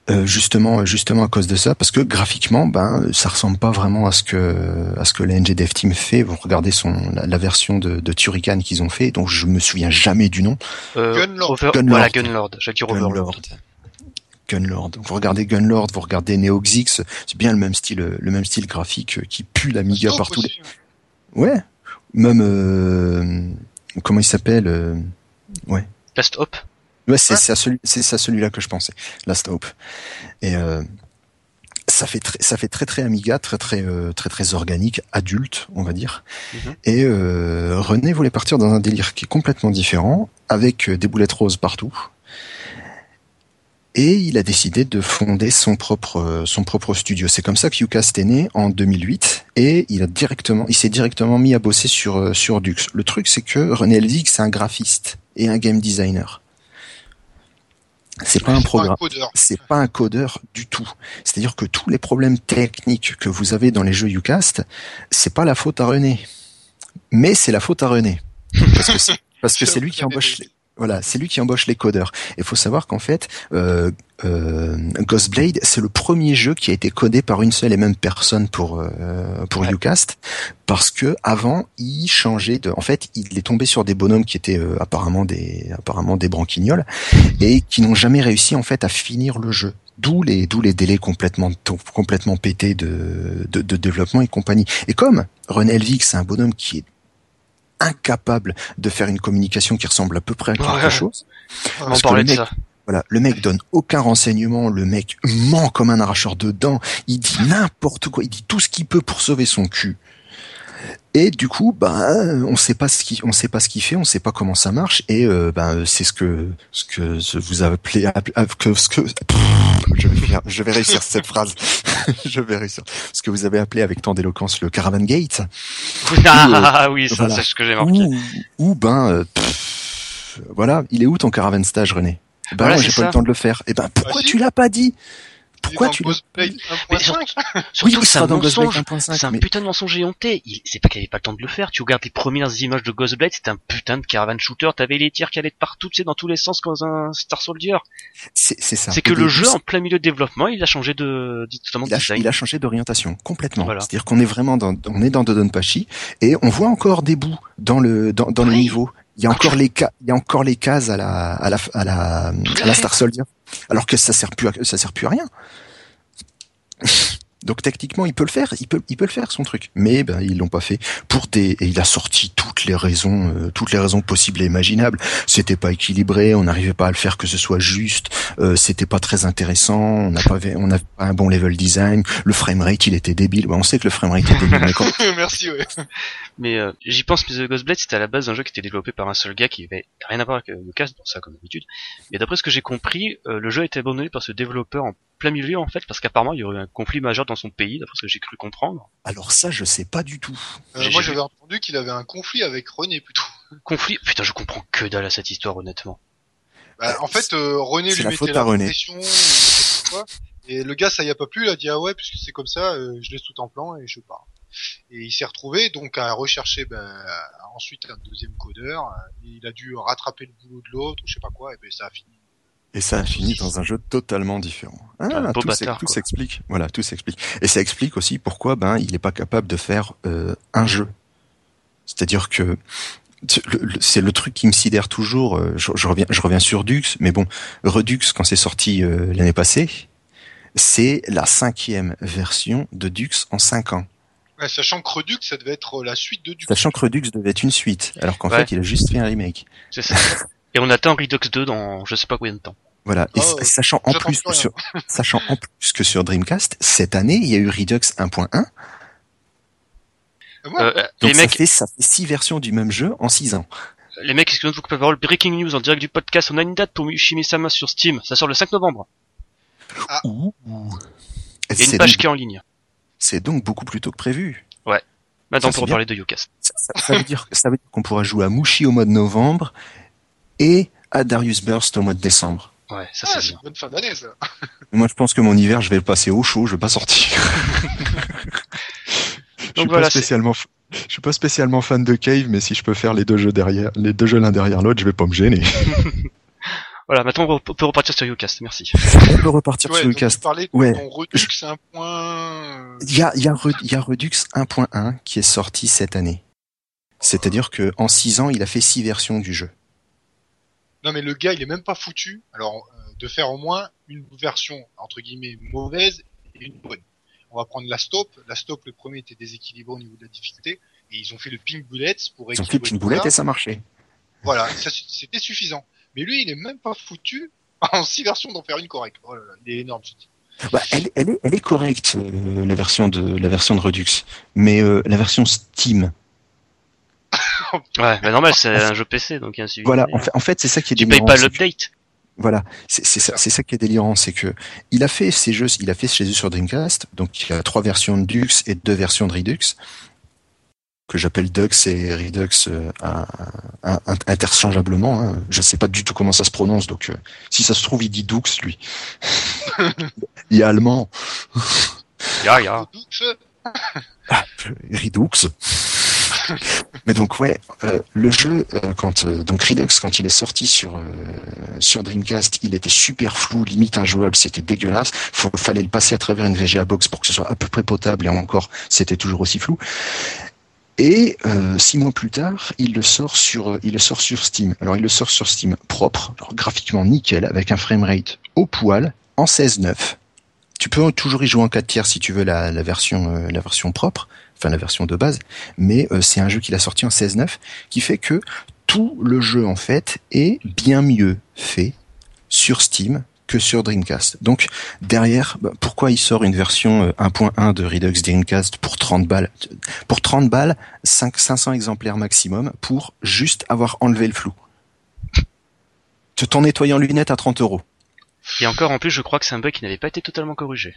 Euh, justement, justement à cause de ça, parce que graphiquement, ben, ça ressemble pas vraiment à ce que à ce que la NG Dev Team fait. Vous regardez son la, la version de, de Turrican qu'ils ont fait, dont je me souviens jamais du nom. Euh, Gunlord. Over- Gunlord. Voilà, Gunlord. Gunlord. Gunlord. Vous regardez Gunlord, vous regardez Neoxix, c'est bien le même style, le même style graphique qui pue l'Amiga partout. aussi. Ouais. Même euh, comment il s'appelle euh, Last Hop. Ouais, c'est Ouais. c'est à celui, c'est à celui-là que je pensais. Last Hope. Et euh, ça fait très, ça fait très très Amiga, très très euh, très très organique, adulte, on va dire. Mhm. Et euh, René voulait partir dans un délire qui est complètement différent, avec euh, des boulettes roses partout. Et il a décidé de fonder son propre euh, son propre studio. C'est comme ça que Ucast est né en 2008 et il a directement il s'est directement mis à bosser sur euh, sur Dux. Le truc c'est que René Helvig c'est un graphiste et un game designer. C'est pas un programme codeur. c'est pas un codeur du tout. C'est-à-dire que tous les problèmes techniques que vous avez dans les jeux Ucast, c'est pas la faute à René, mais c'est la faute à René parce que c'est lui qui embauche. Les, voilà, c'est lui qui embauche les codeurs. Il faut savoir qu'en fait, euh, euh, Ghostblade, c'est le premier jeu qui a été codé par une seule et même personne pour euh, pour Ouais. Ucast, parce que avant, il changeait de. En fait, il est tombé sur des bonhommes qui étaient euh, apparemment des apparemment des branquignoles et qui n'ont jamais réussi en fait à finir le jeu. D'où les d'où les délais complètement complètement pétés de, de de développement et compagnie. Et comme René Helvig, c'est un bonhomme qui est incapable de faire une communication qui ressemble à peu près à quelque Ouais. chose. On en Parce que le de mec- ça. Voilà, le mec donne aucun renseignement, le mec ment comme un arracheur de dents, il dit n'importe quoi, il dit tout ce qu'il peut pour sauver son cul. Et du coup, ben, on sait pas ce qui, on sait pas ce qu'il fait, on sait pas comment ça marche, et euh, ben, c'est ce que, ce que ce- vous appelez, app- app- que ce que, je vais, faire- je vais réussir cette phrase, je vais réussir, ce que vous avez appelé avec tant d'éloquence le Caravan Gate, Ah oui, ça voilà. c'est ce que j'ai marqué. ou, ben, euh, pff, voilà, il est où ton Caravan Stage, René? Ben Voilà, j'ai pas eu le temps de le faire. Et ben pourquoi tu l'as pas dit? Pourquoi tu Ghostblade Mais 1.5 surtout, Oui, c'est un mensonge. 1.5, C'est un mais- putain de mensonge éhonté. Il- C'est pas qu'il avait pas le temps de le faire. Tu regardes les premières images de Ghostblade, c'était un putain de caravan shooter. T'avais les tirs qui allaient de partout, tu sais, dans tous les sens comme un Star Soldier. C'est c'est ça. C'est que le jeu, en plein milieu de développement, il a changé de, de- totalement de il a, il a changé d'orientation complètement. Voilà. C'est-à-dire qu'on est vraiment dans, on est dans Dodonpachi et on voit encore des bouts dans le dans, dans le Oui. niveau. Il y a encore les ca- il y a encore les cases à la à la à la, à la. Star Soldier. Alors que ça sert plus à, ça sert plus à rien. Donc techniquement, il peut le faire, il peut, il peut le faire son truc. Mais ben ils l'ont pas fait pour des et il a sorti toutes les raisons, euh, toutes les raisons possibles et imaginables. C'était pas équilibré, on n'arrivait pas à le faire que ce soit juste, euh, c'était pas très intéressant, on n'a pas, on n'a pas un bon level design, le framerate il était débile. Ouais, on sait que le framerate est débile, mais quand- Merci, ouais. Mais euh, j'y pense, mais The Ghostblade, c'était à la base un jeu qui était développé par un seul gars qui avait rien à voir avec euh, Lucas, pour ça comme d'habitude. Mais d'après ce que j'ai compris, euh, le jeu a été abandonné par ce développeur en plein milieu en fait, parce qu'apparemment il y aurait eu un conflit majeur dans son pays, d'après ce que j'ai cru comprendre. Alors ça, je sais pas du tout. Euh, moi, j'avais entendu qu'il avait un conflit avec René plutôt. Conflit Putain, je comprends que dalle à cette histoire, honnêtement. Bah, en fait, euh, René lui la mettait faute la pression, et le gars, ça y a pas plu, il a dit ah ouais, puisque c'est comme ça, euh, je laisse tout en plan et je pars. Et il s'est retrouvé donc à rechercher ben, ensuite un deuxième codeur. et il a dû rattraper le boulot de l'autre, ou je sais pas quoi, et ben ça a fini. Et ça a fini dans un jeu totalement différent. Ah, tout bâtard, s'explique. Voilà, tout s'explique. Et ça explique aussi pourquoi ben il est pas capable de faire euh, un jeu. C'est-à-dire que c'est le- truc qui me sidère toujours. euh, Je, je reviens, je reviens sur Dux, mais bon, Redux quand c'est sorti euh, l'année passée, c'est la cinquième version de Dux en cinq ans. Ouais, sachant que Redux, ça devait être la suite de Dux. Sachant que Redux devait être une suite, alors qu'en Ouais. fait il a juste fait un remake. C'est ça. Et on attend Redux 2 dans je sais pas combien de temps. Voilà. Et Oh, sachant en plus que sur, sachant en plus que sur Dreamcast, cette année, il y a eu Redux 1.1. Euh, ouais, Donc les ça mecs, fait, ça fait six versions du même jeu en six ans. les mecs, excusez-moi de vous couper la parole. Breaking news en direct du podcast. On a une date pour Mushimi-sama sur Steam. Ça sort le 5 novembre. Ouh. Il y a C'est une page donc, qui est en ligne. c'est donc beaucoup plus tôt que prévu. Maintenant, Ça, c'est pour bien. parler de Yocast. Ça, ça- ça veut dire, ça veut dire qu'on pourra jouer à Mushi au mois de novembre et à Darius Burst au mois de décembre. Ouais, ça ah, c'est une bonne fin d'année ça. Moi, je pense que mon hiver, je vais le passer au chaud, je vais pas sortir. je suis voilà, pas spécialement, je suis pas spécialement fan de Cave, mais si je peux faire les deux jeux derrière, les deux jeux l'un derrière l'autre, je vais pas me gêner. Voilà, maintenant on peut repartir sur Yocast. Merci. On peut repartir Ouais, sur le donc cast. tu parlais de Ouais. ton Redux, c'est un point. euh, Il y a, il y, a Re- il y a Redux 1.1 qui est sorti cette année. C'est-à-dire que en six ans, il a fait six versions du jeu. Non mais le gars, il est même pas foutu. Alors euh, de faire au moins une version entre guillemets mauvaise et une bonne. On va prendre la stop. La stop, le premier était déséquilibré au niveau de la difficulté et ils ont fait le ping bullet pour Ils ont fait boulette ça. et ça marchait. Voilà, c'était suffisant. Mais lui, il est même pas foutu en six versions d'en faire une correcte. Oh là là, il est énorme ce type. Bah, elle, elle est, elle est correcte euh, la version de la version de Redux, mais euh, la version Steam. Ouais, bah normal, c'est un jeu PC, donc il y a un suivi. Voilà, en fait, en fait c'est ça qui est Tu payes délirant. pas c'est que- l'update. Voilà, c'est ça, c'est ça qui est délirant, c'est que il a fait ces jeux, il a fait chez eux sur Dreamcast, donc il y a trois versions de Dux et deux versions de Redux que j'appelle Dux et Redux euh, à- à- à- interchangeablement. Hein. Je sais pas du tout comment ça se prononce, donc euh, si ça se trouve il dit Dux lui. il est allemand. Ya, ya. Redux, Ah, Redux. Mais donc ouais, euh, le jeu euh, quand euh, donc Redux quand il est sorti sur sur Dreamcast, il était super flou, limite injouable, c'était dégueulasse. Faut, fallait le passer à travers une VGA box pour que ce soit à peu près potable et encore c'était toujours aussi flou. Et six mois plus tard, il le sort sur il le sort sur Steam. Alors il le sort sur Steam propre, graphiquement nickel, avec un framerate au poil en 16.9. Tu peux toujours y jouer en 4 tiers si tu veux la, version euh, la version propre, enfin la version de base, mais euh, c'est un jeu qu'il a sorti en 16.9 qui fait que tout le jeu en fait est bien mieux fait sur Steam que sur Dreamcast. Donc derrière, bah, pourquoi il sort une version euh, 1.1 de Redux Dreamcast pour 30 balles Pour 30 balles, 5, 500 exemplaires maximum pour juste avoir enlevé le flou? Te ton nettoyant lunettes à 30 euros. Et encore, en plus, je crois que c'est un bug qui n'avait pas été totalement corrigé.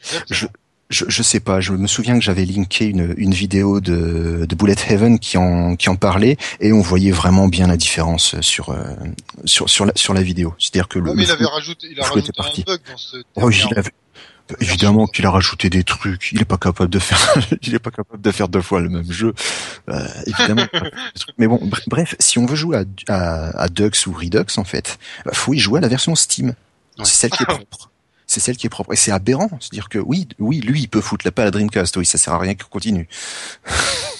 exactement. Je, je sais pas, je me souviens que j'avais linké une, une vidéo de, de Bullet Heaven qui en, qui en parlait et on voyait vraiment bien la différence sur, euh, sur, sur, la, sur la vidéo. C'est-à-dire que le, Ouais, mais le il avait rajouté, il a rajouté un parti. bug dans ce. Oh, il avait- Évidemment qu'il a rajouté des trucs. Il est pas capable de faire. il est pas capable de faire deux fois le même jeu. Euh, évidemment. Mais bon, br- bref, si on veut jouer à, à, à Dux ou Redux, en fait, bah, faut y jouer à la version Steam. Ouais. C'est celle qui est propre. C'est celle qui est propre. Et c'est aberrant. C'est-à-dire que oui, oui, lui, il peut foutre la paix à la Dreamcast. Oui, ça sert à rien qu'il continue.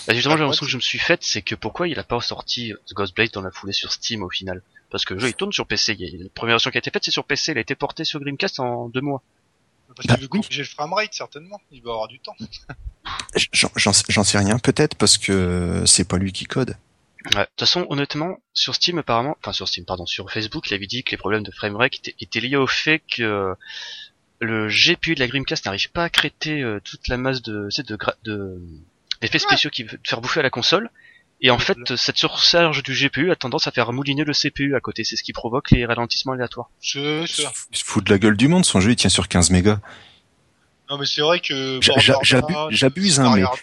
Bah, justement, j'ai l'impression que je me suis faite, c'est que pourquoi il a pas sorti The Ghostblade dans la foulée sur Steam au final? Parce que le jeu il tourne sur PC. Il a- La première version qui a été faite c'est sur PC, elle a été portée sur Dreamcast en deux mois. Parce Bah, qu'il veut oui. corriger le framerate, certainement. Il va avoir du temps. J'en sais rien. Peut-être parce que c'est pas lui qui code. Ouais. De toute façon, honnêtement, sur Steam apparemment, enfin sur Steam, pardon, sur Facebook, il avait dit que les problèmes de framerate étaient, étaient liés au fait que le GPU de la Dreamcast n'arrive pas à créer euh, toute la masse de, tu sais, de, gra- de d'effets spéciaux qui veut te faire bouffer à la console. Et en fait, cette surcharge du GPU a tendance à faire mouliner le CPU à côté. C'est ce qui provoque les ralentissements aléatoires. C'est ça. Il se fout de la gueule du monde, son jeu il tient sur 15 mégas. Non mais c'est vrai que... J'abuse, hein, mais- grave.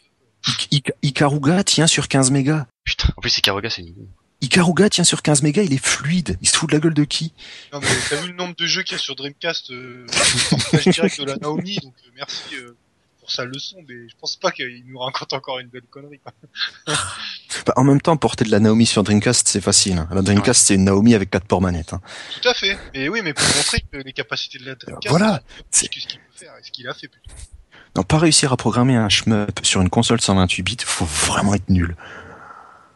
I- I- Ikaruga tient sur 15 mégas. Putain, en plus Ikaruga c'est nul. Ikaruga tient sur 15 mégas, il est fluide. Il se fout de la gueule de qui? Non mais t'as vu le nombre de jeux qu'il y a sur Dreamcast euh, direct de la Naomi, donc euh, merci euh, pour sa leçon, mais je pense pas qu'il nous raconte encore une belle connerie. quoi. Bah, En même temps, porter de la Naomi sur Dreamcast, c'est facile. hein. La Dreamcast, c'est une Naomi avec quatre ports manettes. hein. Tout à fait. Mais oui, mais pour montrer que les capacités de la Dreamcast, Voilà. c'est ce qu'il peut faire et ce qu'il a fait plutôt. Non, pas réussir à programmer un shmup sur une console 128 bits, faut vraiment être nul.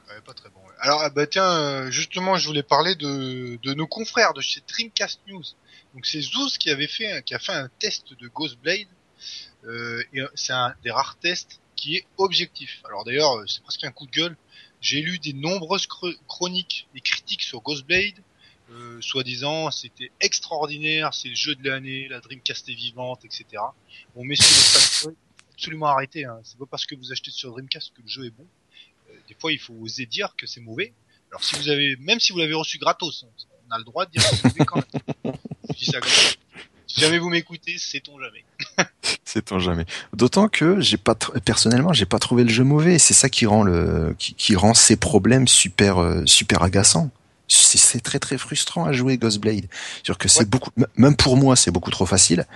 Ouais, pas très bon. ouais. Alors ah bah tiens, euh, justement, je voulais parler de, de nos confrères de chez Dreamcast News. Donc c'est Zouz qui avait fait, qui a fait un test de Ghostblade. Euh, euh, c'est un des rares tests qui est objectif. Alors d'ailleurs, euh, c'est presque un coup de gueule. J'ai lu des nombreuses chroniques et critiques sur Ghostblade. Euh, soi-disant, c'était extraordinaire, c'est le jeu de l'année, la Dreamcast est vivante, etc. Bon, messieurs absolument arrêtez. Hein. C'est pas parce que vous achetez sur Dreamcast que le jeu est bon. Des fois, il faut oser dire que c'est mauvais. Alors, si vous avez, même si vous l'avez reçu gratos, on a le droit de dire que c'est mauvais quand même. Je dis ça comme ça. Si jamais vous m'écoutez, sait-on jamais. C'est on jamais. D'autant que j'ai pas tr- personnellement, j'ai pas trouvé le jeu mauvais. C'est ça qui rend le qui, qui rend ces problèmes super euh, super agaçants. C'est très très frustrant à jouer Ghostblade. Que c'est beaucoup, même pour moi, c'est beaucoup trop facile.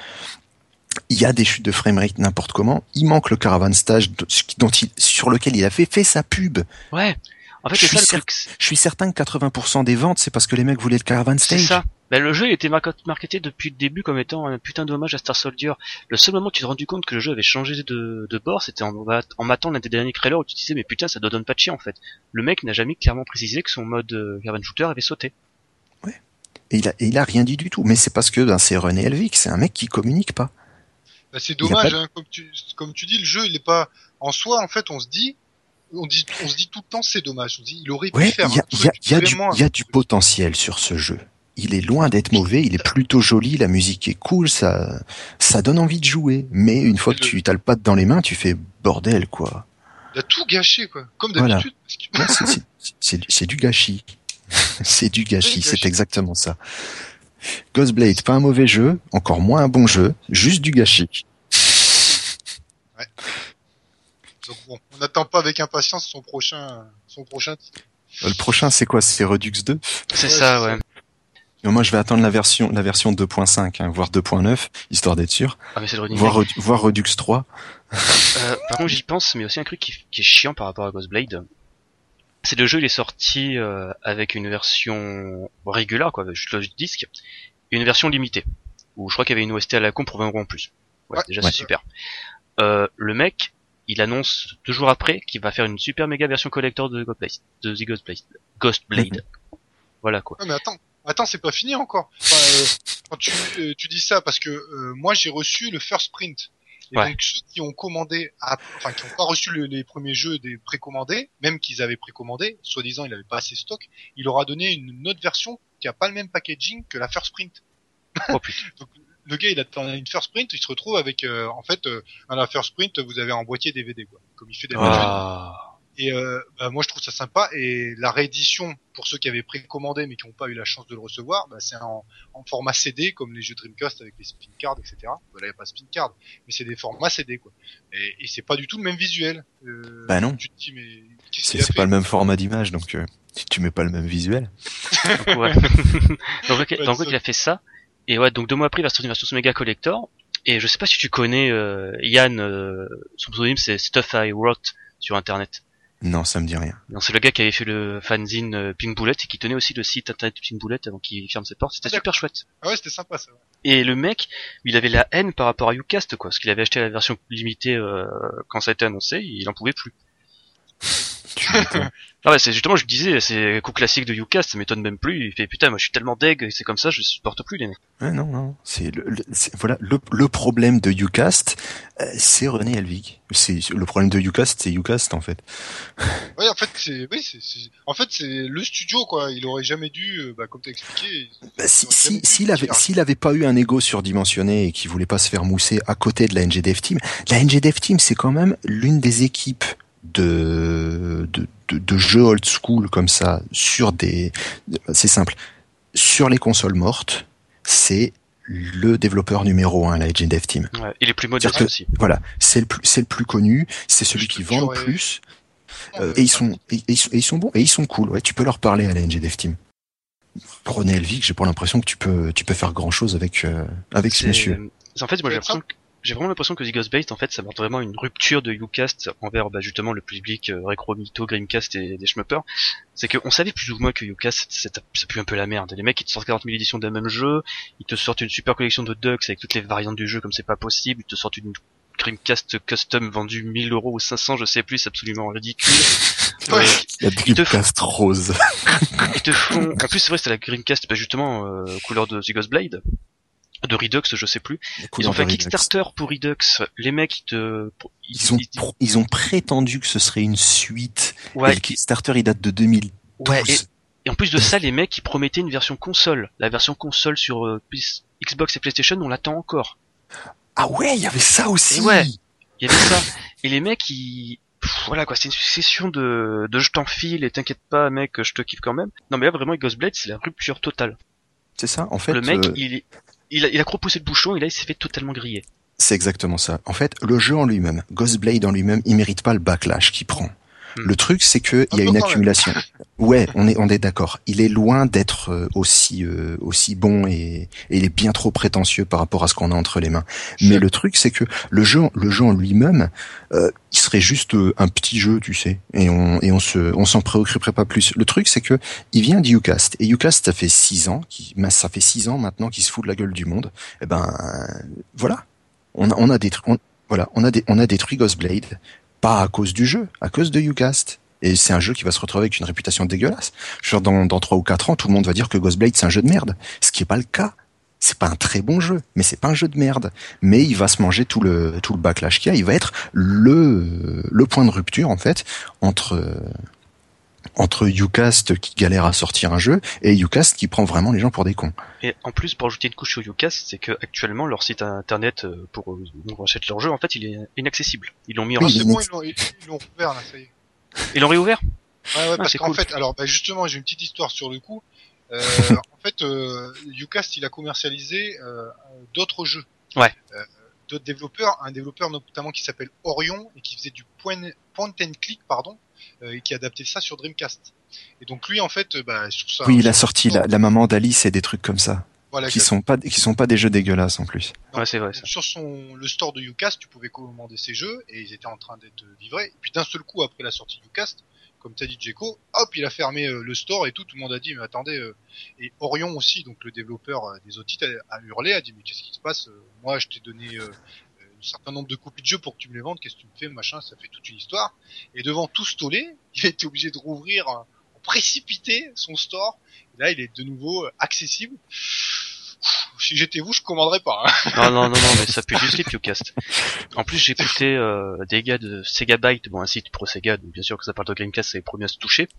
Il y a des chutes de framerate n'importe comment. Il manque le caravan stage dont il, sur lequel il a fait fait sa pub. Ouais. En fait, Je c'est suis ça le cer- truc. c'est- Je suis certain que 80% des ventes, c'est parce que les mecs voulaient le caravan C'est stage. ça. Ben, le jeu était marketé depuis le début comme étant un putain d'hommage à Star Soldier. Le seul moment où tu t'es rendu compte que le jeu avait changé de, de bord, c'était en, en matant l'un des derniers trailers où tu te disais mais putain ça ne donne pas de chier en fait. Le mec n'a jamais clairement précisé que son mode euh, caravan shooter avait sauté. Et il a, et il a rien dit du tout. Mais c'est parce que ben, c'est René Elvic, c'est un mec qui communique pas. Bah, c'est dommage, pas hein, comme tu, comme tu dis, le jeu, il est pas, en soi, en fait, on se dit, on dit, on se dit tout le temps, c'est dommage. On se dit, il aurait pu faire il y a, y a- y a du, y a du potentiel sur ce jeu. Il est loin d'être mauvais, il est plutôt joli, la musique est cool, ça, ça donne envie de jouer. Mais une fois que Le- tu t'as le pad dans les mains, tu fais bordel, quoi. Il a tout gâché, quoi. Comme Voilà. d'habitude. que- Non, c'est- du gâchis. c'est du gâchis, c'est exactement ça. Ghostblade, pas un mauvais jeu, encore moins un bon jeu, juste du gâchis. Donc bon, on n'attend pas avec impatience son prochain, son prochain titre. Euh, Le prochain, c'est quoi? C'est Redux 2 C'est Ouais, ça, ouais. Moi, je vais attendre la version, la version 2.5, hein, voire 2.9, histoire d'être sûr. Ah mais c'est le voire Redux 3. Euh, par contre, j'y pense, mais aussi un truc qui, qui est chiant par rapport à Ghostblade. C'est le jeu, il est sorti euh, avec une version régulière, quoi, avec juste le disque, et une version limitée. Où je crois qu'il y avait une OST à la con pour 20 euros en plus. Ouais, Ouais. déjà Ouais. c'est super. Euh, le mec, il annonce deux jours après qu'il va faire une super méga version collector de Ghostblade, de The Ghostblade. Ghostblade. Voilà quoi. Non mais attends, attends, c'est pas fini encore. Enfin, euh, quand tu, euh, tu dis ça, parce que euh, moi j'ai reçu le first print. Et Ouais. donc ceux qui ont commandé, à- enfin qui ont pas reçu le- les premiers jeux des précommandés, même qu'ils avaient précommandé, soi-disant il avait pas assez stock, il leur a donné une autre version qui a pas le même packaging que la first print. Oh putain. Donc le gars il attend une first print, il se retrouve avec, euh, en fait, euh, la first print vous avez un boîtier DVD quoi, comme il fait d'habitude. Ah. Et euh, bah, moi je trouve ça sympa et la réédition pour ceux qui avaient précommandé mais qui n'ont pas eu la chance de le recevoir, bah, c'est en, en format CD comme les jeux Dreamcast avec les spin cards etc. Bah, là il n'y a pas spin card mais c'est des formats CD quoi. Et, et c'est pas du tout le même visuel. Euh, Bah non. Tu te dis mais qu'est-ce C'est pas le même format d'image, donc euh, tu- tu mets pas le même visuel. Donc, ouais. donc, Ouais, il a fait ça. Et ouais, donc deux mois après, il va sortir une version méga collector. Et je sais pas si tu connais euh, Yann, euh, son pseudonyme c'est Stuff I Wrote sur internet. Non, ça me dit rien. Non, c'est le gars qui avait fait le fanzine euh, Pink Bullet et qui tenait aussi le site internet Pink Bullet avant qu'il ferme ses portes. C'était Ah, super chouette. Ah ouais c'était sympa ça. ouais. Et le mec, il avait la haine par rapport à Ucast, quoi. Parce qu'il avait acheté la version limitée euh, quand ça a été annoncé, il en pouvait plus. Ah ouais, c'est justement, je disais, c'est coup classique de Ucast, ça m'étonne même plus. Il fait putain, moi je suis tellement deg, c'est comme ça, je supporte plus les mecs. Ouais, non, non. C'est le, le- voilà le, le problème de Ucast, euh, c'est René Elvig. C'est le problème de Ucast, c'est Ucast en fait. Ouais en fait c'est oui c'est c'est- en fait c'est le studio quoi. Il aurait jamais dû euh, bah, comme t'as expliqué. Bah, si, il aurait si, s'il avait, s'il avait pas eu un ego surdimensionné et qu'il voulait pas se faire mousser à côté de la NGDev Team, la NGDev Team, c'est quand même l'une des équipes de, de, de, de jeux old school comme ça sur des, c'est simple, sur les consoles mortes, c'est le développeur numéro un, la Agent Dev Team. Ouais, il est plus modeste C'est-à-dire aussi. Voilà, c'est le plus, c'est le plus connu, c'est celui qui vend le plus, euh, et ils sont, et, et ils sont- et ils sont bons, et ils sont cool. Ouais, tu peux leur parler à la NG Dev Team. Prenez Elvic, j'ai pas l'impression que tu peux, tu peux faire grand chose avec, euh, avec ce monsieur. En fait, moi j'ai l'impression que j'ai vraiment l'impression que The Ghost en fait, ça marque vraiment une rupture de Ucast envers bah, justement le public euh, récro mytho, Grimcast et des schmuppers. C'est qu'on savait plus ou moins que Ucast, c'est ça pue un peu la merde. Les mecs, ils te sortent 40 000 éditions d'un même jeu, ils te sortent une super collection de Ducks avec toutes les variantes du jeu comme c'est pas possible, ils te sortent une Grimcast custom vendue 1000 euros ou 500, je sais plus, c'est absolument ridicule. Ouais. La te Dreamcast rose. ils te font, en plus c'est vrai, c'était la Grimcast, bah, justement, euh, couleur de The Ghost Blade. De Redux, je sais plus. Ils ont fait un Kickstarter pour Redux. Les mecs, ils te, Ils ont, ils ont prétendu que ce serait une suite. Et ouais, le Kickstarter, il date de 2012. ouais, et, et en plus de ça, les mecs, ils promettaient une version console. La version console sur euh, Xbox et PlayStation, on l'attend encore. Ah ouais, il y avait ça aussi. Et ouais. Il y avait ça. Et les mecs, ils, Pff, voilà quoi, c'est une succession de, de je t'enfile et t'inquiète pas, mec, je te kiffe quand même. Non mais là, vraiment, Ghost Blade, c'est la rupture totale. C'est ça. En fait, le mec, euh, il, il a, il trop poussé le bouchon et là, il s'est fait totalement griller. c'est exactement ça. En fait, le jeu en lui-même, Ghostblade en lui-même, il mérite pas le backlash qu'il prend. Hmm. Le truc, c'est que il y a une accumulation. Ouais, on est on est d'accord. Il est loin d'être euh, aussi euh, aussi bon et, et il est bien trop prétentieux par rapport à ce qu'on a entre les mains. Mais le truc, c'est que le jeu le jeu en lui-même, euh, il serait juste euh, un petit jeu, tu sais, et on et on se on s'en préoccuperait pas plus. Le truc, c'est que il vient d'Ucast et Ucast, ça fait six ans, qui bah, ça fait six ans maintenant qu'il se fout de la gueule du monde. Et ben euh, voilà, on a on a détruit on, voilà on a des on a détruit Ghostblade pas à cause du jeu, à cause de Ucast. Et c'est un jeu qui va se retrouver avec une réputation dégueulasse. Genre dans, dans 3 ou 4 ans, tout le monde va dire que Ghostblade c'est un jeu de merde. Ce qui est pas le cas. C'est pas un très bon jeu, mais c'est pas un jeu de merde. Mais il va se manger tout le tout le backlash qu'il y a. Il va être le le point de rupture en fait entre entre Ucast qui galère à sortir un jeu et Ucast qui prend vraiment les gens pour des cons. Et en plus, pour ajouter une couche sur Ucast, c'est que actuellement leur site internet euh, pour euh, où on achète leur jeu, en fait, il est inaccessible. Ils l'ont mis en Ah, Oui, c'est il bon, ils l'ont, ils ils l'ont ouvert là, ça y est. Ils l'ont réouvert? Ouais, ouais, parce c'est qu'en cool. fait, alors bah, justement, j'ai une petite histoire sur le coup. Euh, en fait, euh, Ucast, il a commercialisé euh, d'autres jeux. Ouais. Euh, d'autres développeurs, un développeur notamment qui s'appelle Orion et qui faisait du point, point and click, pardon, et qui adaptait ça sur Dreamcast. Et donc lui, en fait, euh, bah, sur ça. Oui, il a sorti la, la maman d'Alice et des trucs comme ça Voilà, qui sont pas qui sont pas des jeux dégueulasses en plus. Ouais, c'est vrai, ça. Sur son, le store de Ucast, tu pouvais commander ces jeux et ils étaient en train d'être livrés. Et puis d'un seul coup, après la sortie de Ucast, comme t'as dit Jeko, hop, il a fermé euh, le store et tout. Tout le monde a dit, mais attendez. euh, et Orion aussi, donc le développeur euh, des autres titres, a, a hurlé, a dit, mais qu'est-ce qui se passe Euh, Moi, je t'ai donné euh, euh, certain nombre de copies de jeux pour que tu me les vendes. Qu'est-ce que tu me fais, machin Ça fait toute une histoire. Et devant tout ce il a été obligé de rouvrir euh, en précipité son store. Et là, il est de nouveau euh, accessible. Si j'étais vous, je commanderais pas. hein. Non, non, non, non, mais ça pue du slip, Ucast. En plus, j'ai écouté euh, des gars de Sega Byte, bon, un site pro Sega, donc bien sûr que ça parle de Dreamcast, c'est les premiers à se toucher.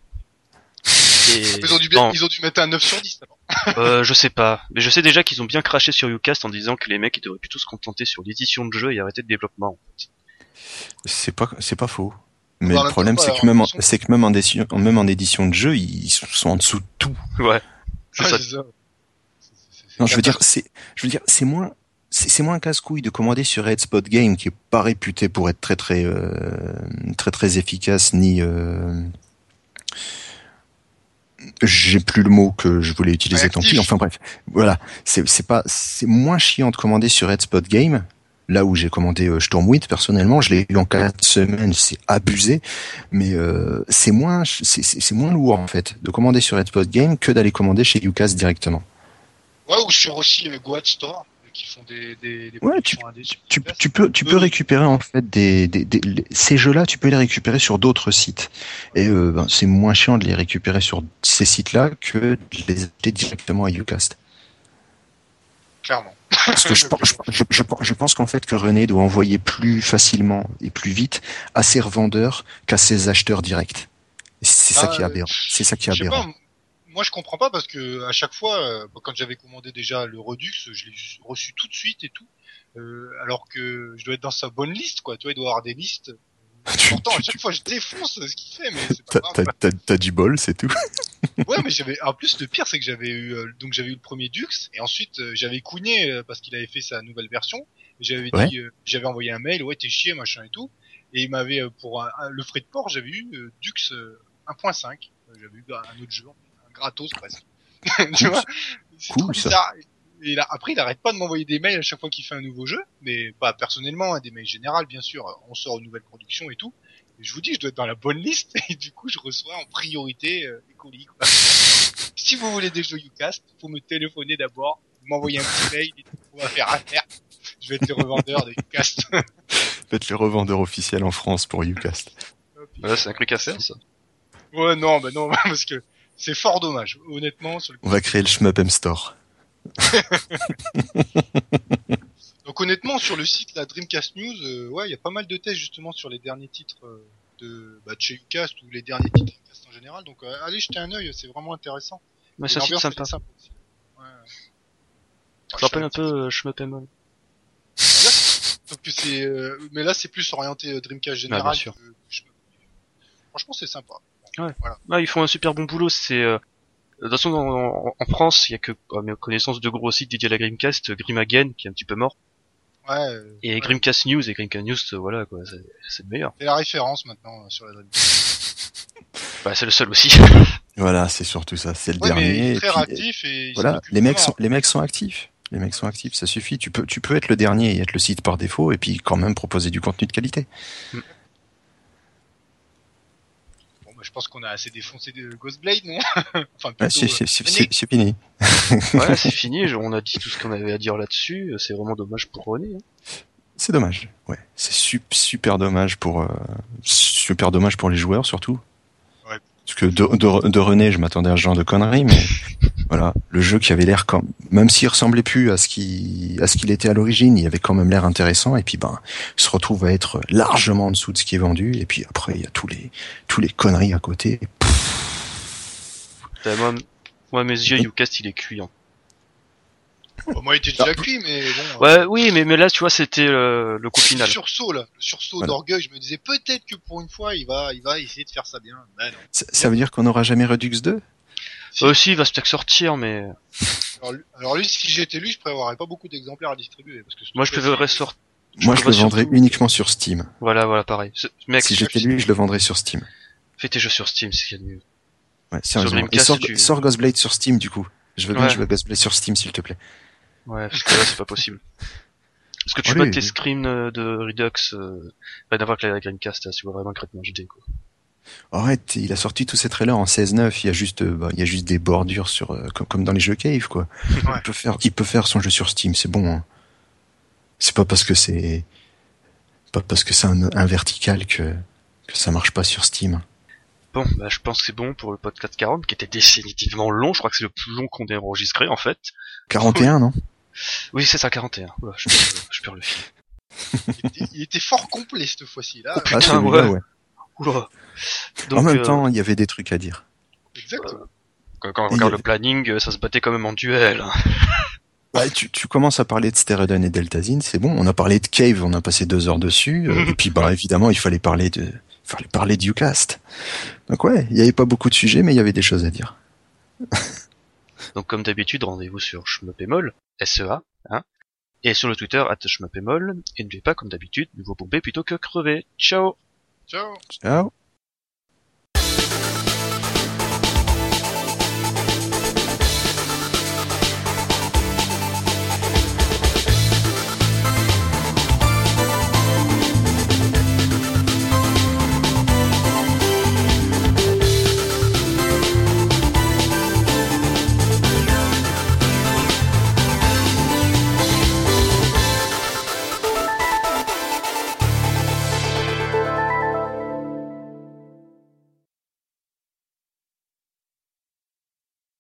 Ils ont dû, bien, Bon, ils ont dû mettre un 9 sur 10. alors. euh, je sais pas, mais je sais déjà qu'ils ont bien craché sur Ucast en disant que les mecs ils devraient plutôt se contenter sur l'édition de jeu et arrêter de développement. en fait. C'est pas c'est pas faux. Mais le problème même c'est que même en, c'est que même en édition même en édition de jeu, ils sont en dessous de tout. Ouais. C'est Ouais, ça. c'est ça. C'est- c'est- c'est Non, je veux dire c'est je veux dire c'est moins c'est c'est moins casse-couille de commander sur Red Spot Game qui est pas réputé pour être très très euh, très très efficace ni euh, j'ai plus le mot que je voulais utiliser tant pis. Enfin bref, voilà, c'est c'est pas c'est moins chiant de commander sur Red Spot Game. Là où j'ai commandé euh, Stormwind personnellement, je l'ai eu en quatre semaines, c'est abusé, mais euh, c'est moins c'est moins lourd en fait de commander sur Red Spot Game que d'aller commander chez Ucas directement. Ouais, ou sur aussi euh, Goat Store, qui font des, des, des Ouais, productions indé sur tu, peux tu peux Oui. récupérer en fait des, des, des- les- ces jeux-là tu peux les récupérer sur d'autres sites. Et euh, ben, c'est moins chiant de les récupérer sur ces sites-là que de les acheter directement à Ucast Clairement. parce que je, pense- je, je, je, je pense qu'en fait que René doit envoyer plus facilement et plus vite à ses revendeurs qu'à ses acheteurs directs. C'est ça Ah, qui est euh, aberrant. C'est ça qui est aberrant pas, moi je comprends pas parce que à chaque fois, euh, quand j'avais commandé déjà le Redux, je l'ai reçu tout de suite et tout. Euh, alors que je dois être dans sa bonne liste, quoi. Tu vois, il doit avoir des listes Pourtant, à chaque fois, je défonce ce qu'il fait, mais c'est T'as pas grave. t'as- t'as- t'as du bol, c'est tout. Ouais, mais j'avais, en plus, le pire, c'est que j'avais eu, euh, donc j'avais eu le premier Dux, et ensuite, euh, j'avais couigné, euh, parce qu'il avait fait sa nouvelle version, j'avais Ouais. dit, euh, j'avais envoyé un mail, ouais, t'es chier, machin et tout, et il m'avait, pour un- un- le frais de port, j'avais eu euh, Dux euh, 1.5, Euh, j'avais eu un autre jeu, gratos presque. tu vois C'est Cool, trop ça. bizarre. Et là, après, il arrête pas de m'envoyer des mails à chaque fois qu'il fait un nouveau jeu, mais pas personnellement, hein, des mails généraux, bien sûr. On sort une nouvelle production et tout. Et je vous dis, je dois être dans la bonne liste, et du coup, je reçois en priorité euh, les colis. quoi. si vous voulez des jeux Ucast, faut me téléphoner d'abord, m'envoyer un petit mail, et on va faire affaire. Je vais être le revendeur de Ucast. Faites le revendeur officiel en France pour Ucast. Voilà, c'est un truc à faire, ça. ouais, non, bah non, parce que c'est fort dommage. Honnêtement, sur le On va créer le Shmup M Store. Donc honnêtement, sur le site la Dreamcast News, euh, ouais, il y a pas mal de tests justement sur les derniers titres euh, de, bah, de chez Ucast ou les derniers titres Dreamcast en général. Donc euh, allez jeter un œil, c'est vraiment intéressant. Mais Et c'est un site sympa. aussi. Ouais. Ça rappelle un peu euh, Shmup Donc c'est, euh, mais là c'est plus orienté Dreamcast général. Ah, bien sûr. que- que je- Franchement, c'est sympa. Ah, ils font un super bon boulot. C'est euh, de toute façon en, en- en France, il y a que à mes connaissances deux gros sites dédiés à la Grimcast, Grimagen qui est un petit peu mort, Ouais. euh, et ouais. Grimcast News et Grimcast News, euh, voilà quoi, c'est c'est le meilleur. C'est la référence maintenant euh, sur la Dreamcast. Bah c'est le seul aussi. Voilà, c'est surtout ça. C'est le Ouais, mais il dernier. est et très puis, et il voilà, les mecs sont, les mecs sont actifs. Les mecs sont actifs, ça suffit. Tu peux, tu peux être le dernier et être le site par défaut et puis quand même proposer du contenu de qualité. Je pense qu'on a assez défoncé de Ghostblade, non Enfin, Ouais, c'est, euh, c'est, fini. voilà, c'est fini. On a dit tout ce qu'on avait à dire là-dessus. C'est vraiment dommage pour René. hein. C'est dommage. Ouais, c'est sup- super dommage pour, euh, super dommage pour les joueurs surtout. Parce que de, de, de René, je m'attendais à ce genre de conneries, mais voilà, le jeu qui avait l'air comme, même s'il ressemblait plus à ce qui, à ce qu'il était à l'origine, il avait quand même l'air intéressant. Et puis ben, il se retrouve à être largement en dessous de ce qui est vendu. Et puis après, il y a tous les, tous les conneries à côté. T'as- Moi, moi, mes yeux, Oui. Ucast il est cuit. hein. Bon, moi, il était déjà cuit, mais bon. Ouais, oui, mais mais là, tu vois, c'était euh, le coup Le final. sursaut là, le sursaut Voilà. d'orgueil, je me disais peut-être que pour une fois il va, il va essayer de faire ça bien. Ben non. Ça, ça veut dire qu'on n'aura jamais Redux 2 Si. Euh, si, il va peut-être sortir, mais Alors, lui, alors lui, si j'étais lui, je prévoirais pas beaucoup d'exemplaires à distribuer parce que moi, je préférerais sortir. Moi, je le vendrais uniquement sur Steam. Voilà, voilà, pareil. Ce- Mec, Si j'étais lui, je le vendrais sur Steam. fais tes jeux sur Steam, c'est ce qu'il y a de mieux. Ouais, sérieusement. Et Dreamcast, sors, tu- sors Ghostblade sur Steam, du coup. Je veux bien Ouais. jouer à Ghostblade sur Steam, s'il te plaît. Ouais, parce que là, c'est pas possible. Parce que tu Allez. vois tes screens euh, de Redux, euh, rien à voir avec la Dreamcast, là, tu vois vraiment crêtement HD, quoi. Arrête, il a sorti tous ses trailers en 16.9. Il y a juste, euh, bah, il y a juste des bordures sur, euh, comme, comme dans les jeux Cave, quoi. Il peut faire, il peut faire son jeu sur Steam, c'est bon. hein. C'est pas parce que c'est, pas parce que c'est un, un vertical que, que ça marche pas sur Steam. Bon, bah, je pense que c'est bon pour le podcast 40, qui était définitivement long. Je crois que c'est le plus long qu'on ait enregistré, en fait. 41, non? Oui, c'est ça, 41. Oula, je, perds, je perds le fil. Il était, il était fort complet cette fois-ci là. Ah, Putain, celui-là, ouais. ouais. Oula. en même euh, temps, il y avait des trucs à dire. Exactement. quand, quand on regarde avait- le planning, euh, ça se battait quand même en duel. hein. Ouais, tu, tu commences à parler de Stereoden et Deltazine, c'est bon. On a parlé de Cave, on a passé deux heures dessus. euh, et puis, bah, évidemment, il fallait parler de, il fallait parler de Ucast. Donc ouais, il y avait pas beaucoup de sujets, mais il y avait des choses à dire. Donc comme d'habitude, rendez-vous sur Schmepémol, SEA, hein, et sur le Twitter, at Schmepémol, et n'oubliez pas, comme d'habitude, mieux vaut bomber plutôt que crever. Ciao Ciao. Ciao.